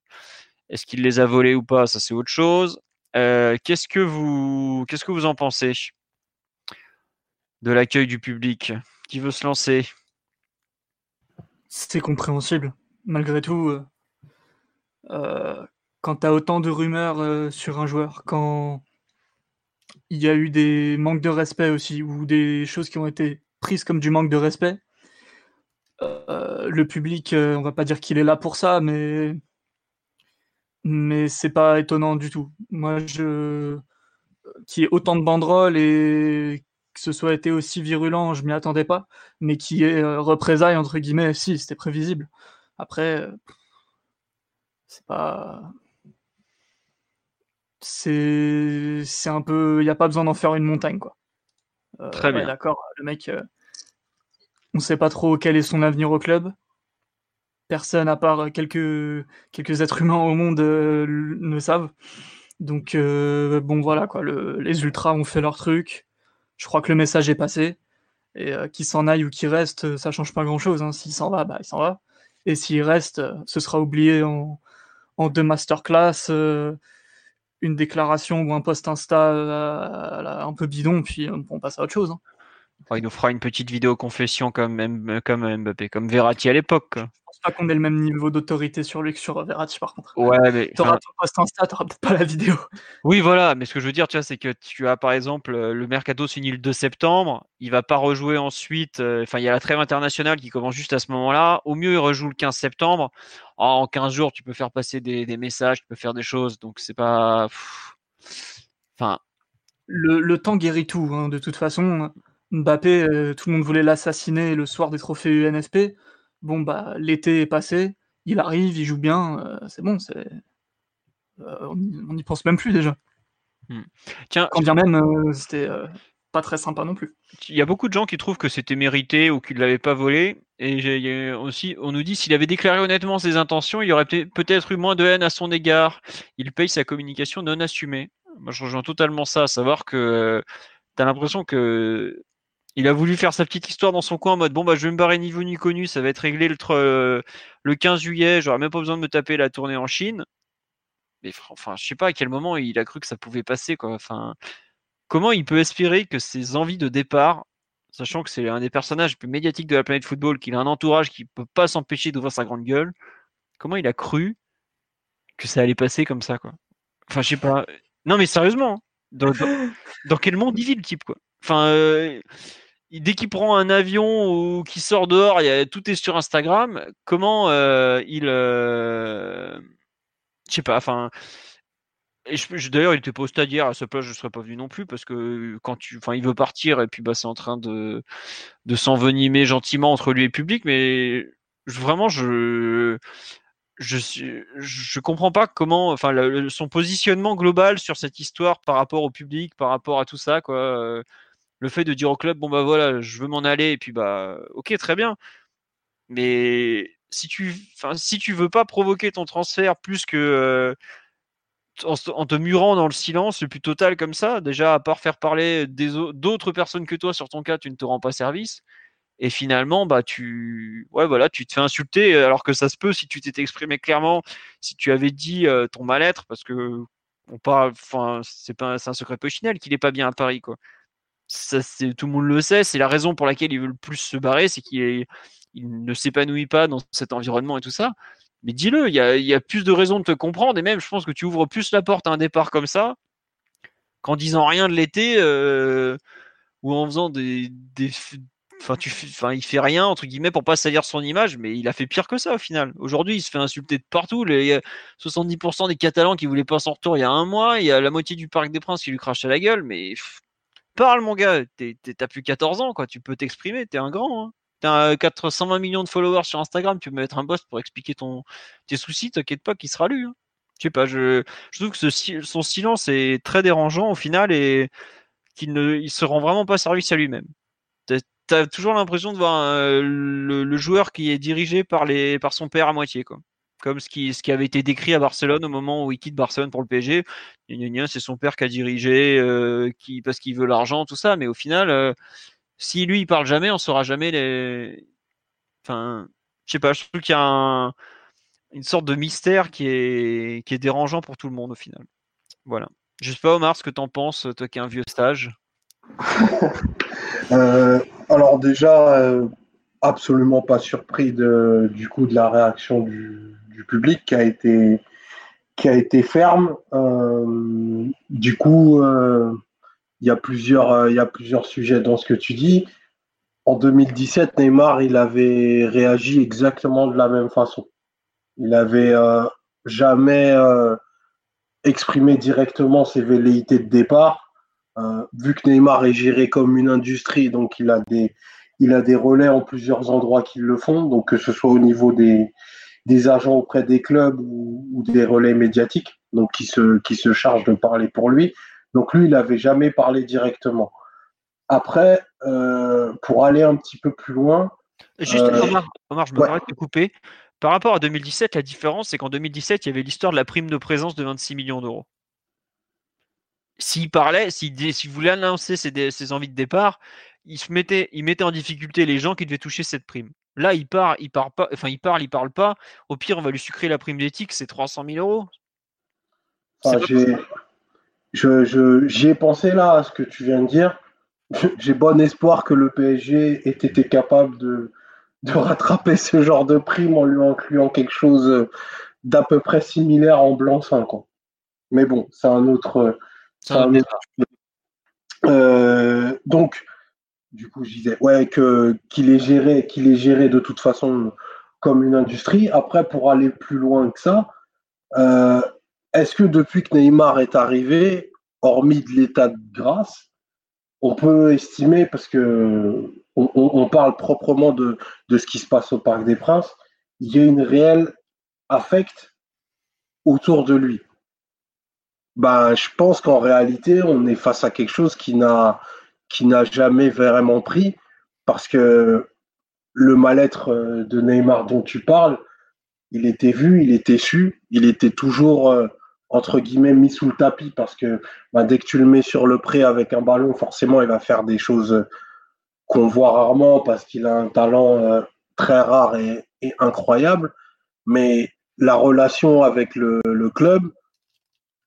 Speaker 2: est-ce qu'il les a volés ou pas, ça c'est autre chose. Euh, qu'est-ce que vous qu'est-ce que vous en pensez de l'accueil du public Qui veut se lancer?
Speaker 4: C'est compréhensible, malgré tout. Euh, euh, quand tu autant de rumeurs sur un joueur, quand il y a eu des manques de respect aussi, ou des choses qui ont été prises comme du manque de respect, euh, le public, euh, on va pas dire qu'il est là pour ça, mais mais c'est pas étonnant du tout. Moi, je qui ait autant de banderoles et que ce soit été aussi virulent, je m'y attendais pas, mais qui est euh, représailles entre guillemets, si c'était prévisible. Après, c'est pas c'est c'est un peu, il y a pas besoin d'en faire une montagne quoi.
Speaker 2: Très bien.
Speaker 4: D'accord, le mec on ne sait pas trop quel est son avenir au club. Personne, à part quelques, êtres humains au monde, euh, ne savent. Donc, euh, bon, voilà, quoi. les ultras ont fait leur truc. Je crois que le message est passé. Et euh, qu'il s'en aille ou qu'il reste, ça change pas grand-chose. Hein. S'il s'en va, bah, il s'en va. Et s'il reste, ce sera oublié en, en deux masterclass, une déclaration ou un post Insta un peu bidon, puis on passe à autre chose. Hein
Speaker 2: il nous fera une petite vidéo confession comme, comme Mbappé, comme Verratti à l'époque. Je
Speaker 4: pense pas qu'on ait le même niveau d'autorité sur lui que sur Verratti par contre.
Speaker 2: Ouais, mais.
Speaker 4: T'auras ton post Insta, t'auras peut-être pas la vidéo.
Speaker 2: Oui, voilà, mais ce que je veux dire, tu vois, c'est que tu as par exemple le mercato finit le 2 septembre, il va pas rejouer ensuite, euh, enfin, il y a la trêve internationale qui commence juste à ce moment-là. Au mieux, il rejoue le 15 septembre. en 15 jours, tu peux faire passer des, des, messages, tu peux faire des choses, donc c'est pas. Enfin.
Speaker 4: Le, le, temps guérit tout, hein, de toute façon. Mbappé, euh, tout le monde voulait l'assassiner le soir des trophées UNFP. Bon, bah, l'été est passé, il arrive, il joue bien, euh, c'est bon, c'est... Euh, on n'y pense même plus déjà. Hmm. Tiens, Quand bien même, c'était pas très sympa non plus.
Speaker 2: Il y a beaucoup de gens qui trouvent que c'était mérité ou qu'il ne l'avait pas volé. Et aussi, on nous dit s'il avait déclaré honnêtement ses intentions, il y aurait peut-être eu moins de haine à son égard. Il paye sa communication non assumée. Moi, je rejoins totalement ça, à savoir que tu as l'impression que il a voulu faire sa petite histoire dans son coin en mode bon bah je vais me barrer niveau ni connu, ça va être réglé le, euh, le 15 juillet, j'aurai même pas besoin de me taper la tournée en Chine. Mais enfin, je sais pas à quel moment il a cru que ça pouvait passer quoi. Enfin, comment il peut espérer que ses envies de départ, sachant que c'est un des personnages les plus médiatiques de la planète football, qu'il a un entourage qui peut pas s'empêcher d'ouvrir sa grande gueule, comment il a cru que ça allait passer comme ça quoi? Enfin, je sais pas. Non mais sérieusement, hein. dans, dans, quel monde il vit le type quoi? Enfin, euh, dès qu'il prend un avion ou qu'il sort dehors, tout est sur Instagram. Comment euh, il, euh, je sais pas, enfin. D'ailleurs, il était pas au stade hier, à ce place, je serais pas venu non plus parce que quand tu, enfin, il veut partir et puis bah, c'est en train de, de s'envenimer gentiment entre lui et le public, mais vraiment, je, je, je comprends pas comment, enfin, son positionnement global sur cette histoire par rapport au public, par rapport à tout ça, quoi. Euh, le fait de dire au club, bon bah voilà, je veux m'en aller, et puis bah ok, très bien. Mais si tu, si veux pas provoquer ton transfert plus que euh, en, te murant dans le silence le plus total comme ça, déjà à part faire parler d'autres personnes que toi sur ton cas, tu ne te rends pas service. Et finalement, bah tu, ouais voilà, tu te fais insulter alors que ça se peut si tu t'étais exprimé clairement, si tu avais dit euh, ton mal-être, parce que on parle, c'est pas, un secret polichinelle qu'il est pas bien à Paris quoi tout le monde le sait, c'est la raison pour laquelle il veut le plus se barrer, c'est qu'il il ne s'épanouit pas dans cet environnement et tout ça. Mais dis-le, il y a, y a, plus de raisons de te comprendre, et même je pense que tu ouvres plus la porte à un départ comme ça qu'en disant rien de l'été euh, ou en faisant des, Enfin, tu, enfin, il fait rien entre guillemets pour pas salir son image, mais il a fait pire que ça au final. Aujourd'hui, il se fait insulter de partout. Les 70% des Catalans qui voulaient pas son retour il y a un mois, il y a la moitié du Parc des Princes qui lui crache à la gueule. Mais parle, mon gars, t'as plus 14 ans, quoi. Tu peux t'exprimer, t'es un grand. Hein. T'as 420 millions de followers sur Instagram, tu peux mettre un post pour expliquer ton, tes soucis, t'inquiète pas qu'il sera lu. Hein. Je sais pas, je, trouve que son silence est très dérangeant au final et qu'il ne se rend vraiment pas service à lui-même. T'as toujours l'impression de voir euh, le, joueur qui est dirigé par, par son père à moitié, quoi. Comme ce qui, ce qui avait été décrit à Barcelone au moment où il quitte Barcelone pour le PSG. C'est son père qui a dirigé, euh, qui, parce qu'il veut l'argent, tout ça. Mais au final, euh, si lui il parle jamais, on saura jamais les. Enfin, je sais pas. Je trouve qu'il y a une sorte de mystère qui est, qui est dérangeant pour tout le monde au final. Voilà. Je sais pas Omar ce que tu en penses, toi qui es un vieux stage.
Speaker 3: Euh, alors déjà, absolument pas surpris du coup de la réaction du, public qui a été ferme. Euh, du coup, il y a plusieurs il y a plusieurs sujets dans ce que tu dis. En 2017, Neymar, il avait réagi exactement de la même façon. Il avait jamais exprimé directement ses velléités de départ euh, vu que Neymar est géré comme une industrie, donc il a des, il a des relais en plusieurs endroits qui le font, donc que ce soit au niveau des, des agents auprès des clubs ou, des relais médiatiques, donc qui se, qui se chargent de parler pour lui. Donc lui, il n'avait jamais parlé directement. Après, euh, pour aller un petit peu plus loin.
Speaker 2: Juste, euh, Omar, je me permets de te couper. Par rapport à 2017, la différence, c'est qu'en 2017, il y avait l'histoire de la prime de présence de 26 millions d'euros s'il parlait, s'il voulait annoncer ses, envies de départ, il se mettait, il mettait en difficulté les gens qui devaient toucher cette prime. Là, il part, il part pas, enfin, il parle, il parle pas. Au pire, on va lui sucrer la prime d'éthique, c'est 300 000 euros.
Speaker 3: Ah, j'y ai, pensé là à ce que tu viens de dire. J'ai bon espoir que le PSG ait été capable de, de rattraper ce genre de prime en lui incluant quelque chose d'à peu près similaire en blanc-seing. Mais bon, c'est un autre, euh, donc, du coup, je disais, ouais, que, qu'il est géré, qu'il est géré de toute façon comme une industrie. Après, pour aller plus loin que ça, euh, est-ce que depuis que Neymar est arrivé, hormis de l'état de grâce, on peut estimer, parce que on, parle proprement de, de, ce qui se passe au Parc des Princes, il y a une réelle affect autour de lui ben, je pense qu'en réalité, on est face à quelque chose qui n'a qui n'a jamais vraiment pris parce que le mal-être euh, de Neymar dont tu parles, il était vu, il était su, il était toujours euh, entre guillemets mis sous le tapis parce que ben, dès que tu le mets sur le pré avec un ballon, forcément, il va faire des choses qu'on voit rarement parce qu'il a un talent euh, très rare et, incroyable. Mais la relation avec le club,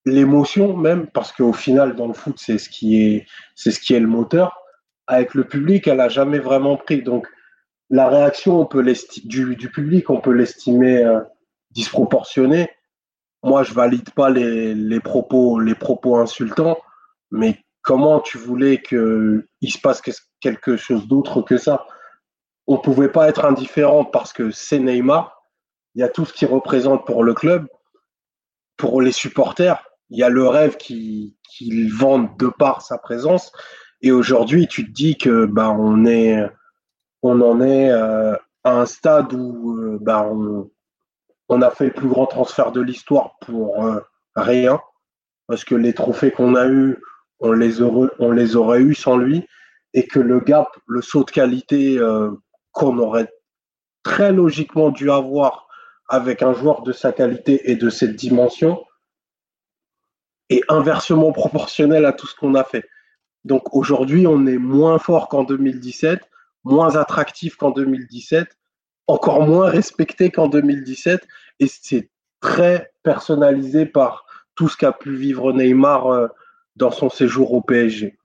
Speaker 3: l'émotion même, parce qu'au final, dans le foot, c'est ce qui est, c'est ce qui est le moteur. Avec le public, elle a jamais vraiment pris. Donc, la réaction on peut du, du public, on peut l'estimer euh, disproportionnée. Moi, je valide pas les, les, propos, les propos insultants, mais comment tu voulais qu'il se passe quelque chose d'autre que ça? On pouvait pas être indifférent parce que c'est Neymar. Il y a tout ce qu'il représente pour le club, pour les supporters il y a le rêve qui vend de par sa présence. Et aujourd'hui, tu te dis que bah, on, est, on en est euh, à un stade où euh, bah, on, a fait le plus grand transfert de l'histoire pour euh, rien. Parce que les trophées qu'on a eus, on les, aurait, on eus sans lui. Et que le gap, le saut de qualité qu'on aurait très logiquement dû avoir avec un joueur de sa qualité et de cette dimension, est inversement proportionnel à tout ce qu'on a fait. Donc aujourd'hui, on est moins fort qu'en 2017, moins attractif qu'en 2017, encore moins respecté qu'en 2017, et c'est très personnalisé par tout ce qu'a pu vivre Neymar euh, dans son séjour au PSG.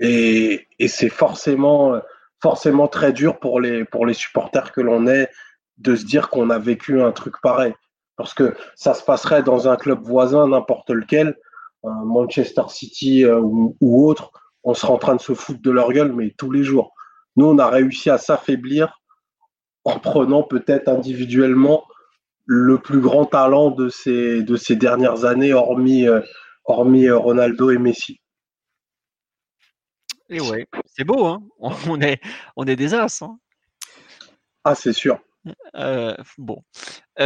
Speaker 3: Et, c'est forcément, forcément très dur pour les, pour les supporters que l'on est de se dire qu'on a vécu un truc pareil. Parce que ça se passerait dans un club voisin, n'importe lequel, Manchester City euh, ou, autre, on sera en train de se foutre de leur gueule, mais tous les jours. Nous, on a réussi à s'affaiblir en prenant peut-être individuellement le plus grand talent de ces, de ces dernières années, hormis, euh, hormis euh, Ronaldo et Messi.
Speaker 2: Et ouais, c'est beau, hein on, est, on est des as. Hein
Speaker 3: ah, c'est sûr.
Speaker 2: Euh, bon.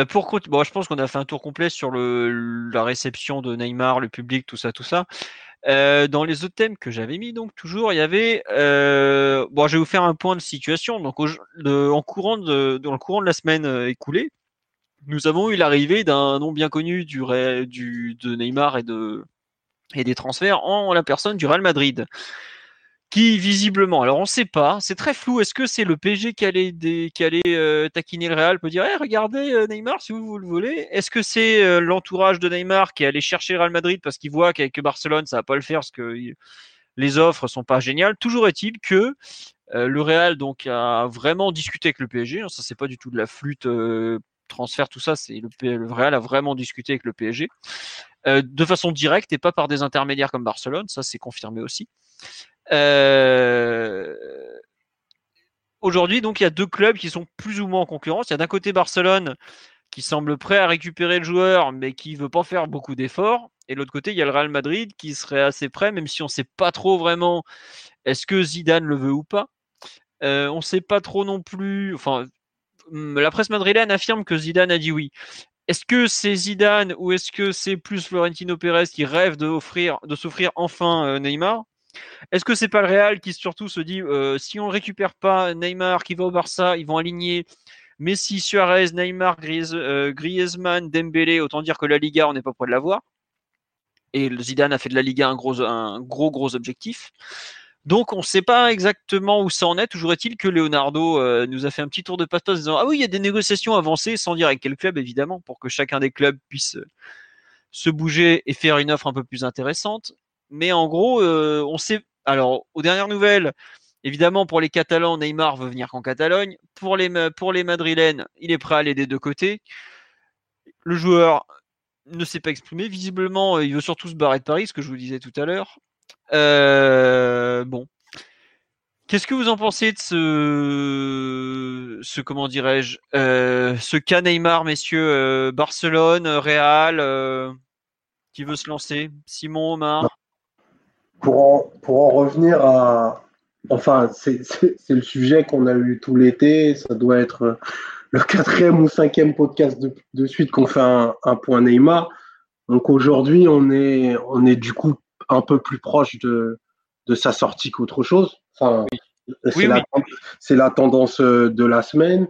Speaker 2: pour bon, je pense qu'on a fait un tour complet sur la réception de Neymar, le public, tout ça, tout ça. dans les autres thèmes que j'avais mis, donc toujours, il y avait. bon, je vais vous faire un point de situation. Donc, en courant de, dans le courant de la semaine écoulée, nous avons eu l'arrivée d'un nom bien connu du, de Neymar et des transferts en la personne du Real Madrid. Qui visiblement, alors on ne sait pas, c'est très flou. Est-ce que c'est le PG qui allait, euh, taquiner le Real peut dire hey, regardez euh, Neymar si vous, le voulez Est-ce que c'est euh, l'entourage de Neymar qui allait chercher le Real Madrid parce qu'il voit qu'avec Barcelone ça va pas le faire parce que les offres sont pas géniales? Toujours est-il que le Real donc a vraiment discuté avec le PSG. Hein, ça c'est pas du tout de la flûte transfert, tout ça, c'est le, le, Real a vraiment discuté avec le PSG de façon directe et pas par des intermédiaires comme Barcelone. Ça, c'est confirmé aussi. Euh, aujourd'hui, donc, il y a deux clubs qui sont plus ou moins en concurrence. Il y a d'un côté Barcelone qui semble prêt à récupérer le joueur, mais qui veut pas faire beaucoup d'efforts. Et de l'autre côté, il y a le Real Madrid qui serait assez prêt, même si on ne sait pas trop vraiment est-ce que Zidane le veut ou pas. Euh, on ne sait pas trop non plus. Enfin, la presse madrilène affirme que Zidane a dit oui. Est-ce que c'est Zidane ou est-ce que c'est plus Florentino Pérez qui rêve de, de s'offrir enfin euh, Neymar? Est-ce que c'est pas le Real qui surtout se dit euh, si on récupère pas Neymar qui va au Barça, ils vont aligner Messi, Suarez, Neymar, euh, Griezmann, Dembélé, autant dire que la Liga, on n'est pas prêt de l'avoir. Et Zidane a fait de la Liga un gros, gros, objectif. Donc on ne sait pas exactement où ça en est. Toujours est-il que Leonardo euh, nous a fait un petit tour de passe en disant ah oui il y a des négociations avancées sans dire avec quel club évidemment pour que chacun des clubs puisse se bouger et faire une offre un peu plus intéressante. Mais en gros euh, on sait alors aux dernières nouvelles évidemment pour les Catalans Neymar veut venir qu'en Catalogne. Pour les Madrilènes il est prêt à aller des deux côtés. Le joueur ne s'est pas exprimé. Visiblement, il veut surtout se barrer de Paris, ce que je vous disais tout à l'heure. Euh, bon. Qu'est-ce que vous en pensez de ce, comment dirais-je, euh, ce cas Neymar, messieurs, euh, Barcelone, Real, qui veut se lancer, Simon, Omar?
Speaker 3: Pour en, pour en revenir à, enfin, c'est le sujet qu'on a eu tout l'été. Ça doit être le quatrième ou cinquième podcast de, de suite qu'on fait un, un, point Neymar. Donc aujourd'hui, on est, on est du coup un peu plus proche de, de sa sortie qu'autre chose. Enfin, c'est la, la, tendance euh, de la semaine.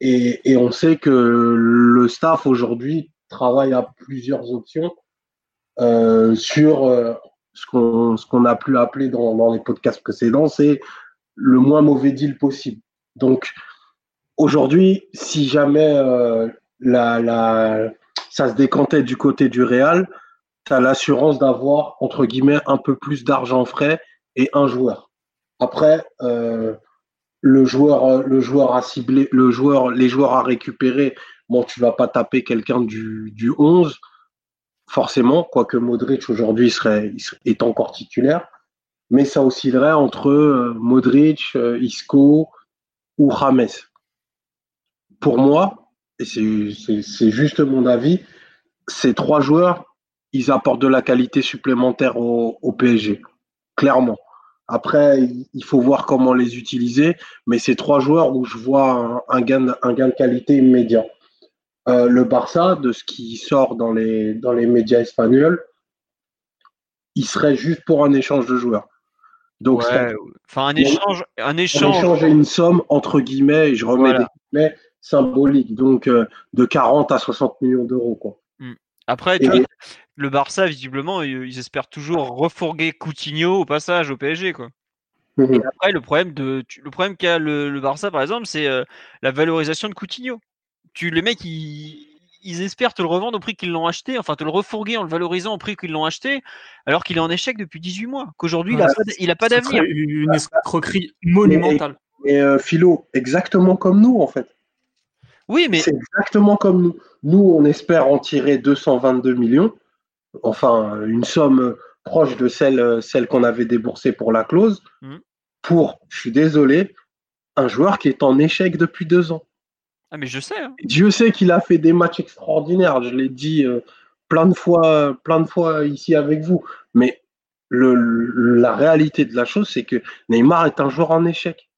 Speaker 3: Et, et, on sait que le staff aujourd'hui travaille à plusieurs options euh, sur euh, ce qu'on ce qu'on a pu appeler dans, les podcasts précédents, c'est le moins mauvais deal possible. Donc aujourd'hui, si jamais euh, la, la, ça se décantait du côté du Real, tu as l'assurance d'avoir, entre guillemets, un peu plus d'argent frais et un joueur. Après, euh, le joueur, le joueur à cibler, le joueur, les joueurs à récupérer, bon, tu vas pas taper quelqu'un du, du 11, forcément, quoique Modric aujourd'hui est encore titulaire, mais ça oscillerait entre euh, Modric, euh, Isco ou James. Pour moi, et c'est juste mon avis, ces trois joueurs, ils apportent de la qualité supplémentaire au, PSG, clairement. Après, il faut voir comment les utiliser, mais c'est trois joueurs où je vois un gain de qualité immédiat. Euh, le Barça, de ce qui sort dans les, dans les médias espagnols, il serait juste pour un échange de joueurs.
Speaker 2: Donc, enfin, un échange, un échange.
Speaker 3: et une somme, entre guillemets, et je remets des guillemets, symboliques, donc euh, de 40 à 60 millions d'euros. Quoi.
Speaker 2: Hmm. Après, le Barça, visiblement, ils espèrent toujours refourguer Coutinho au passage au PSG, quoi. Mhm. Et après, le problème de, le problème qu'a le, Barça, par exemple, c'est euh, la valorisation de Coutinho. Tu, les mecs, ils, espèrent te le revendre au prix qu'ils l'ont acheté, enfin te le refourguer en le valorisant au prix qu'ils l'ont acheté, alors qu'il est en échec depuis 18 mois. Qu'aujourd'hui, il n'a pas d'avenir.
Speaker 4: Une escroquerie monumentale.
Speaker 3: Et, euh, Philo, exactement comme nous, en fait.
Speaker 2: Oui, mais.
Speaker 3: C'est exactement comme nous. Nous, on espère en tirer 222 millions enfin une somme proche de celle, celle qu'on avait déboursée pour la clause, mm. pour, je suis désolé, un joueur qui est en échec depuis deux ans.
Speaker 2: Ah, mais je sais. Hein.
Speaker 3: Dieu sait qu'il a fait des matchs extraordinaires. Je l'ai dit euh, plein de fois, plein de fois ici avec vous. Mais le, la réalité de la chose, c'est que Neymar est un joueur en échec.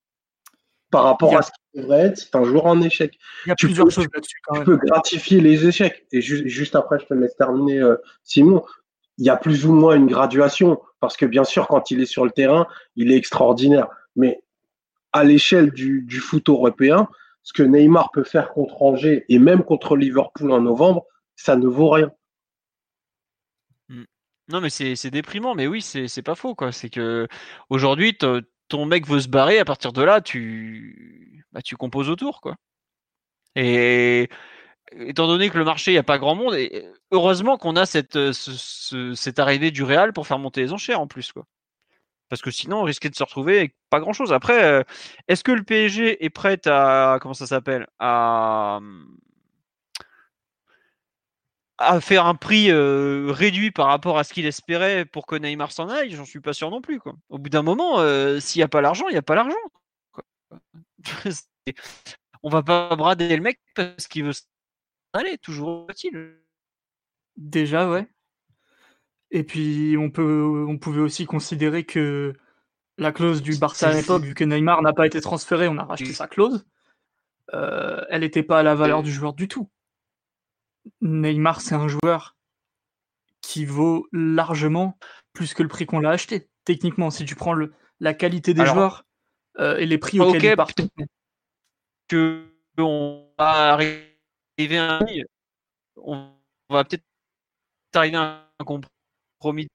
Speaker 3: Par rapport à ce qu'il devrait être, c'est un joueur en échec.
Speaker 4: Il y a plusieurs choses là-dessus.
Speaker 3: Tu peux gratifier les échecs. Et juste après, je te laisse terminer, euh, Simon. Il y a plus ou moins une graduation. Parce que bien sûr, quand il est sur le terrain, il est extraordinaire. Mais à l'échelle du, du foot européen, ce que Neymar peut faire contre Angers et même contre Liverpool en novembre, ça ne vaut rien.
Speaker 2: Hmm. Non, mais c'est déprimant, mais oui, c'est pas faux. C'est que aujourd'hui, ton mec veut se barrer, à partir de là, tu, bah, tu composes autour, quoi. Et étant donné que le marché, il n'y a pas grand monde, et heureusement qu'on a cette, cette arrivée du Real pour faire monter les enchères en plus, quoi. Parce que sinon, on risquait de se retrouver avec pas grand chose. Après, euh, est-ce que le PSG est prêt à. Comment ça s'appelle à, à faire un prix euh, réduit par rapport à ce qu'il espérait pour que Neymar s'en aille? J'en suis pas sûr non plus. Quoi. Au bout d'un moment, euh, s'il n'y a pas l'argent, il n'y a pas l'argent. on va pas brader le mec parce qu'il veut s'en aller, toujours est-il.
Speaker 4: Déjà, ouais. Et puis, on, peut, on pouvait aussi considérer que la clause du Barça à l'époque, vu que Neymar n'a pas été transféré, on a racheté sa clause. Euh, elle n'était pas à la valeur du joueur du tout. Neymar, c'est un joueur qui vaut largement plus que le prix qu'on l'a acheté. Techniquement, si tu prends le, la qualité des joueurs euh, et les prix auxquels ils partent.
Speaker 2: Que on va arriver à un, on va peut-être arriver à un compromis promis.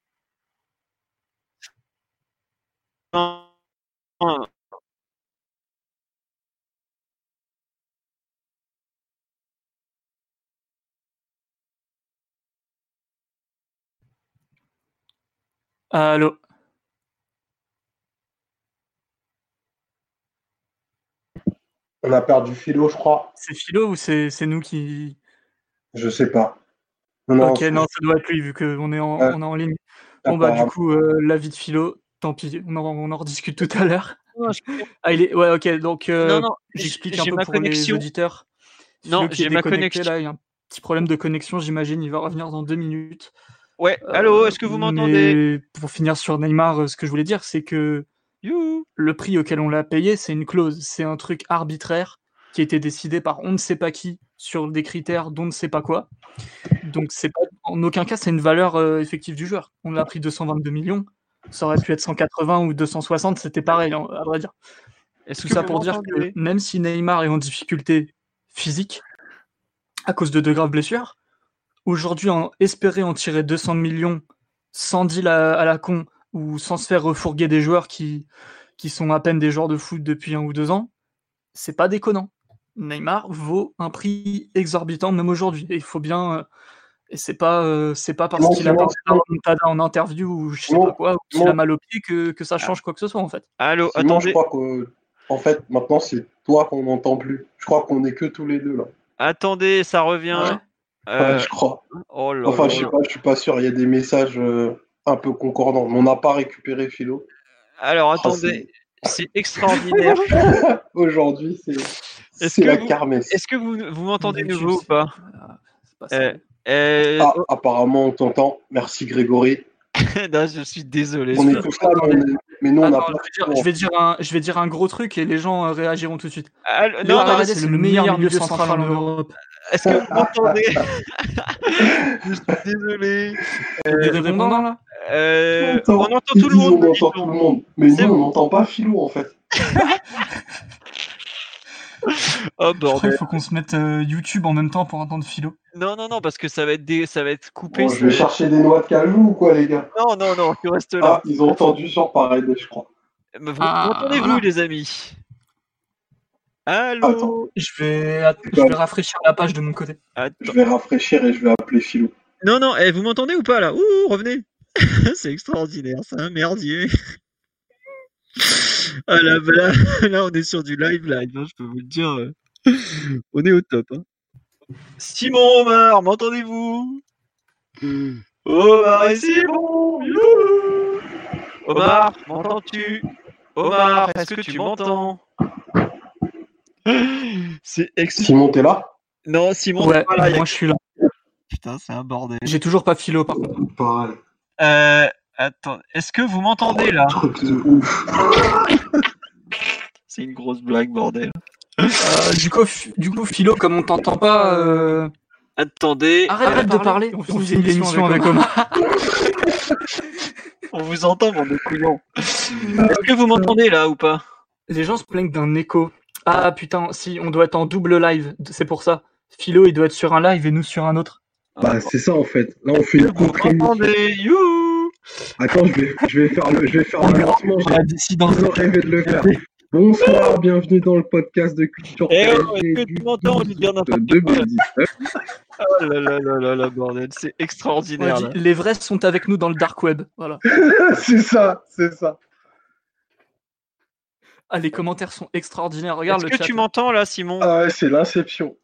Speaker 4: Allô
Speaker 3: On a perdu Philo, je crois.
Speaker 4: C'est Philo ou c'est nous qui.
Speaker 3: Je sais pas.
Speaker 4: Ok, non, ça doit être lui vu qu'on est, en, on est en ligne. Bon, bah, du coup, euh, la vie de philo, tant pis, on en, on en rediscute tout à l'heure. ah, il est... Ouais, ok, donc euh, j'explique un peu pour connexion. les auditeurs.
Speaker 2: Non, j'ai ma connexion.
Speaker 4: Là, il y a un petit problème de connexion, j'imagine, il va revenir dans deux minutes.
Speaker 2: Ouais, allô, est-ce que vous m'entendez?
Speaker 4: Pour finir sur Neymar, ce que je voulais dire, c'est que le prix auquel on l'a payé, c'est une clause, c'est un truc arbitraire qui a été décidé par on ne sait pas qui sur des critères dont on ne sait pas quoi. Donc c'est en aucun cas c'est une valeur euh, effective du joueur. On a pris 222 millions, ça aurait pu être 180 ou 260, c'était pareil hein, à vrai dire. Et tout ça pour dire que même si Neymar est en difficulté physique à cause de de graves blessures, aujourd'hui en, espérer en tirer 200 millions sans deal à, la con ou sans se faire refourguer des joueurs qui, qui sont à peine des joueurs de foot depuis un ou deux ans, c'est pas déconnant. Neymar vaut un prix exorbitant même aujourd'hui. Et il faut bien. Euh, et c'est pas, euh, c'est pas parce qu'il a parlé en interview ou je sais pas quoi, ou qu'il a mal au pied que, que, ça change quoi que ce soit en fait.
Speaker 2: Allô, attendez.
Speaker 3: Je crois que, en fait, maintenant c'est toi qu'on n'entend plus. Je crois qu'on est que tous les deux là.
Speaker 2: Attendez, ça revient.
Speaker 3: Euh, je crois. Oh enfin, je sais pas, je suis pas sûr. Il y a des messages un peu concordants. Mais on n'a pas récupéré Philo.
Speaker 2: Alors, ah, attendez. c'est extraordinaire.
Speaker 3: Aujourd'hui, c'est. Est-ce que,
Speaker 2: est-ce que vous, vous m'entendez nouveau ou pas,
Speaker 3: pas euh, euh, ah, Apparemment, on t'entend. Merci Grégory.
Speaker 2: non, je suis désolé.
Speaker 3: On est tous là, mais, nous, on a pas.
Speaker 4: Je vais, dire, un, je vais dire un gros truc et les gens euh, réagiront tout de suite.
Speaker 2: Ah, non,
Speaker 4: non c'est le meilleur milieu central en Europe.
Speaker 2: Est-ce que vous m'entendez Je suis désolé.
Speaker 4: Euh, là?
Speaker 2: Euh, on, entend, tout le monde.
Speaker 3: On entend tout le monde. Mais nous, on n'entend pas Philou en fait.
Speaker 2: Oh bordel.
Speaker 4: Il faut qu'on se mette euh, YouTube en même temps pour entendre Philo.
Speaker 2: Non, non, non, parce que ça va être, des... ça va être coupé.
Speaker 3: je vais chercher des noix de cajou ou quoi, les gars?
Speaker 2: Non, non, non, tu restes là.
Speaker 3: Ah, ils ont entendu sur pareil, je crois.
Speaker 2: vous ah, entendez-vous, les amis? Allô?
Speaker 4: Je vais... je vais rafraîchir la page de mon côté.
Speaker 3: Je vais rafraîchir et je vais appeler Philo.
Speaker 2: Non, non, eh, vous m'entendez ou pas là? Ouh, revenez C'est extraordinaire, c'est un merdier. Ah là, là, là, on est sur du live live, hein, je peux vous le dire. Euh. On est au top. Hein. Simon Omar, m'entendez-vous? Omar et Simon Omar, m'entends-tu? Omar, est-ce que tu m'entends? C'est ex...
Speaker 3: Simon, t'es là?
Speaker 2: Non, Simon,
Speaker 4: Ouais,
Speaker 2: t'es pas là, il y a-
Speaker 4: moi je suis là.
Speaker 2: Putain, c'est un bordel.
Speaker 4: J'ai toujours pas philo par contre.
Speaker 3: Pareil.
Speaker 2: Euh, attends, est-ce que vous m'entendez là
Speaker 3: Truc de ouf.
Speaker 2: C'est une grosse blague, bordel.
Speaker 4: Euh, du, coup, du coup, philo, comme on t'entend pas, euh,
Speaker 2: Attendez,
Speaker 4: arrête, de parler. On fait une émission avec Omar.
Speaker 2: on vous entend, mon couillon. Est-ce que vous m'entendez là ou pas?
Speaker 4: Les gens se plaignent d'un écho. Ah putain, si, on doit être en double live, c'est pour ça. Philo, il doit être sur un live et nous sur un autre.
Speaker 3: Bah, c'est ça en fait. Là, on fait une
Speaker 2: Vous m'entendez Youhou
Speaker 3: Attends, je vais, je vais faire le, je vais faire le lancement. J'ai
Speaker 4: la dissidence.
Speaker 3: toujours rêvé de le faire. Bonsoir, bienvenue dans le podcast de Culture
Speaker 2: Eh oh, est-ce que tu m'entends de dire
Speaker 3: 12
Speaker 2: n'importe quoi
Speaker 3: 2019.
Speaker 2: Oh là là là là là, bordel, c'est extraordinaire.
Speaker 4: les vrais sont avec nous dans le dark web. Voilà.
Speaker 3: c'est ça, c'est ça.
Speaker 4: Ah, les commentaires sont extraordinaires. Regarde
Speaker 2: Est-ce
Speaker 4: le
Speaker 2: que
Speaker 4: chat.
Speaker 2: tu m'entends là, Simon
Speaker 3: Ah ouais, c'est l'inception.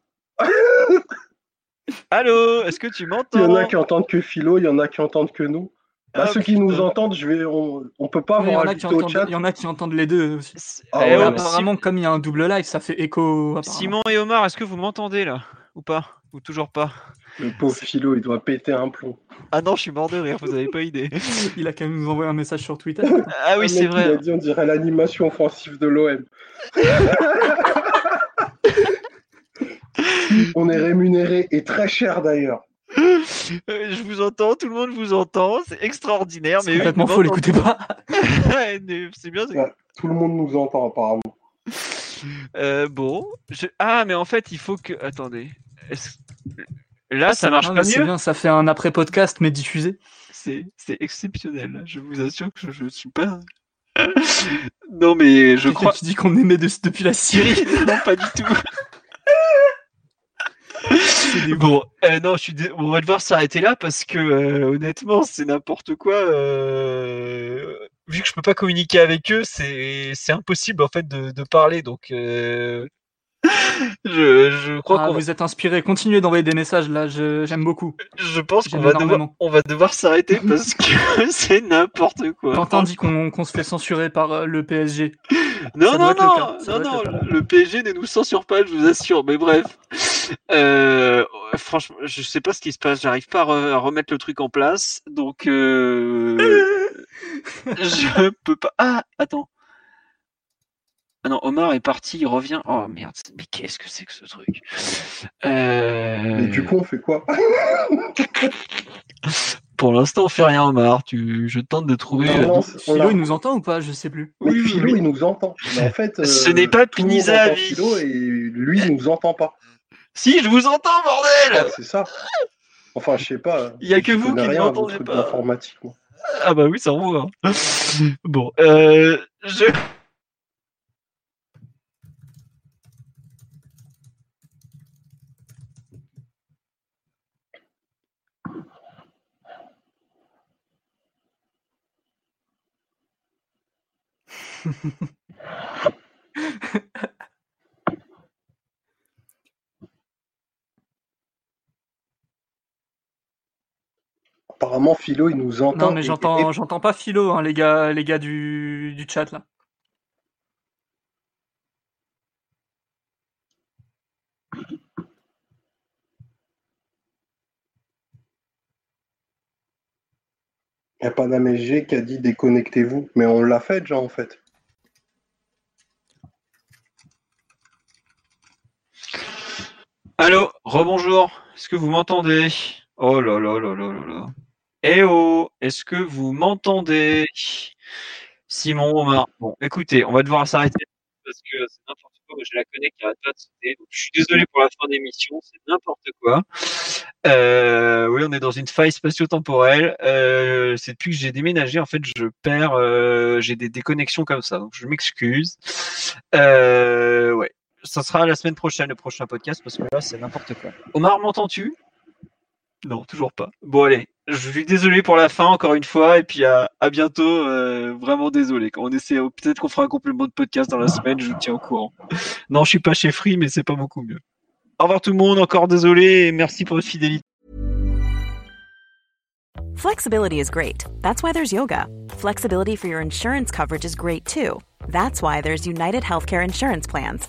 Speaker 2: Allô Est-ce que tu
Speaker 3: Il y
Speaker 2: m'entends
Speaker 3: en a qui entendent que Philo, il y en a qui entendent que nous. Bah,
Speaker 2: Ah,
Speaker 3: ceux qui nous entendent, je vais, on, on peut pas ajouté au
Speaker 4: entendent,
Speaker 3: chat.
Speaker 4: il y en a qui entendent les deux aussi.
Speaker 3: Ah
Speaker 2: Eh
Speaker 3: ouais,
Speaker 4: apparemment, comme il y a un double live, ça fait écho.
Speaker 2: Simon et Omar, est-ce que vous m'entendez là? Ou pas? Ou toujours pas?
Speaker 3: Le pauvre Philo, il doit péter un plomb.
Speaker 2: Ah non, je suis mort de rire, vous avez pas idée.
Speaker 4: Il a quand même nous envoyé un message sur Twitter.
Speaker 2: Ah oui, c'est
Speaker 3: mec, Il a
Speaker 2: vrai.
Speaker 3: dit, on dirait l'animation offensive de l'OM. on est rémunéré et très cher d'ailleurs.
Speaker 2: Euh, Je vous entends, tout le monde vous entend, c'est extraordinaire.
Speaker 4: C'est complètement faux, l'écoutez pas.
Speaker 2: c'est bien. c'est-
Speaker 3: Ouais. Tout le monde nous entend apparemment.
Speaker 2: Euh, bon, je- ah mais en fait il faut que. Attendez. Est-ce- Là, ça marche pas mieux.
Speaker 4: bien, ça fait un après-podcast, mais diffusé.
Speaker 2: C'est c'est exceptionnel. Je vous assure que je, suis pas. non mais je crois.
Speaker 4: Tu dis qu'on aimait de- depuis la Syrie.
Speaker 2: non, pas du tout. Bon, euh, non, je suis dé- on va devoir s'arrêter là parce que euh, honnêtement, c'est n'importe quoi. euh, Vu que je peux pas communiquer avec eux, c'est impossible en fait de, de parler. Donc, je, je crois
Speaker 4: Ah,
Speaker 2: qu'on
Speaker 4: vous êtes inspiré. Continuez d'envoyer des messages là. je- J'aime beaucoup.
Speaker 2: je pense qu'on va devoir, on va devoir s'arrêter parce que c'est n'importe quoi.
Speaker 4: Quentin dit qu'on qu'on se fait censurer par le PSG.
Speaker 2: Non, non, non, non, non,
Speaker 4: le
Speaker 2: PSG ne nous censure pas, je vous assure. Mais bref, euh, franchement, je sais pas ce qui se passe. J'arrive pas à, re- à remettre le truc en place, donc euh, je peux pas. Ah, attends. Ah non, Omar est parti, il revient. Oh merde, mais qu'est-ce que c'est que ce truc? Euh...
Speaker 3: Mais du coup, on fait quoi?
Speaker 2: Pour l'instant, on fait rien, Omar. Tu... Je tente de trouver.
Speaker 3: Non,
Speaker 2: euh,
Speaker 3: non,
Speaker 4: Philo, il nous entend ou pas? Je sais plus.
Speaker 2: Oui, oui,
Speaker 3: Philo,
Speaker 2: oui.
Speaker 3: il nous entend. Mais en fait,
Speaker 2: Ce
Speaker 3: euh,
Speaker 2: n'est pas Pinisa à vie.
Speaker 3: Philo et lui, il nous entend pas.
Speaker 2: Si, je vous entends, bordel
Speaker 3: c'est ça. Enfin, je sais pas.
Speaker 2: Il y a que vous qui ne m'entendez pas.
Speaker 3: moi.
Speaker 2: Ah bah oui, ça envoie. hein. Bon, euh, je...
Speaker 3: Apparemment, Philo, il nous entend.
Speaker 4: Non, mais j'entends,
Speaker 3: et-
Speaker 4: j'entends pas Philo, hein, les gars, les gars du, du chat là.
Speaker 3: Il n'y a pas d'AMG qui a dit déconnectez-vous. Mais on l'a fait déjà, en fait.
Speaker 2: Allô, rebonjour. Est-ce que vous m'entendez? Oh là là là là là là. Eh oh, est-ce que vous m'entendez? Simon, Omar. Bon, écoutez, on va devoir s'arrêter parce que c'est n'importe quoi. Moi, j'ai la connect qui arrête pas de sauter. Donc, je suis désolé pour la fin d'émission, c'est n'importe quoi. Euh, oui, on est dans une faille spatio-temporelle. Euh, c'est depuis que j'ai déménagé, en fait, je perds, euh, j'ai des déconnexions comme ça. Donc, je m'excuse. Euh, ouais. Ça sera la semaine prochaine, le prochain podcast, parce que là, c'est n'importe quoi. Omar, m'entends-tu? Non, toujours pas. Bon, allez, je suis désolé pour la fin, encore une fois, et puis à, à bientôt. euh, vraiment désolé. On essaie, peut-être qu'on fera un complément de podcast dans la semaine, je vous tiens au courant. Non, je suis pas chez Free, mais c'est pas beaucoup mieux. Au revoir tout le monde, encore désolé, et merci pour votre fidélité.
Speaker 5: Flexibility is great. That's why there's yoga. Flexibility for your insurance coverage is great too. That's why there's United Healthcare Insurance Plans.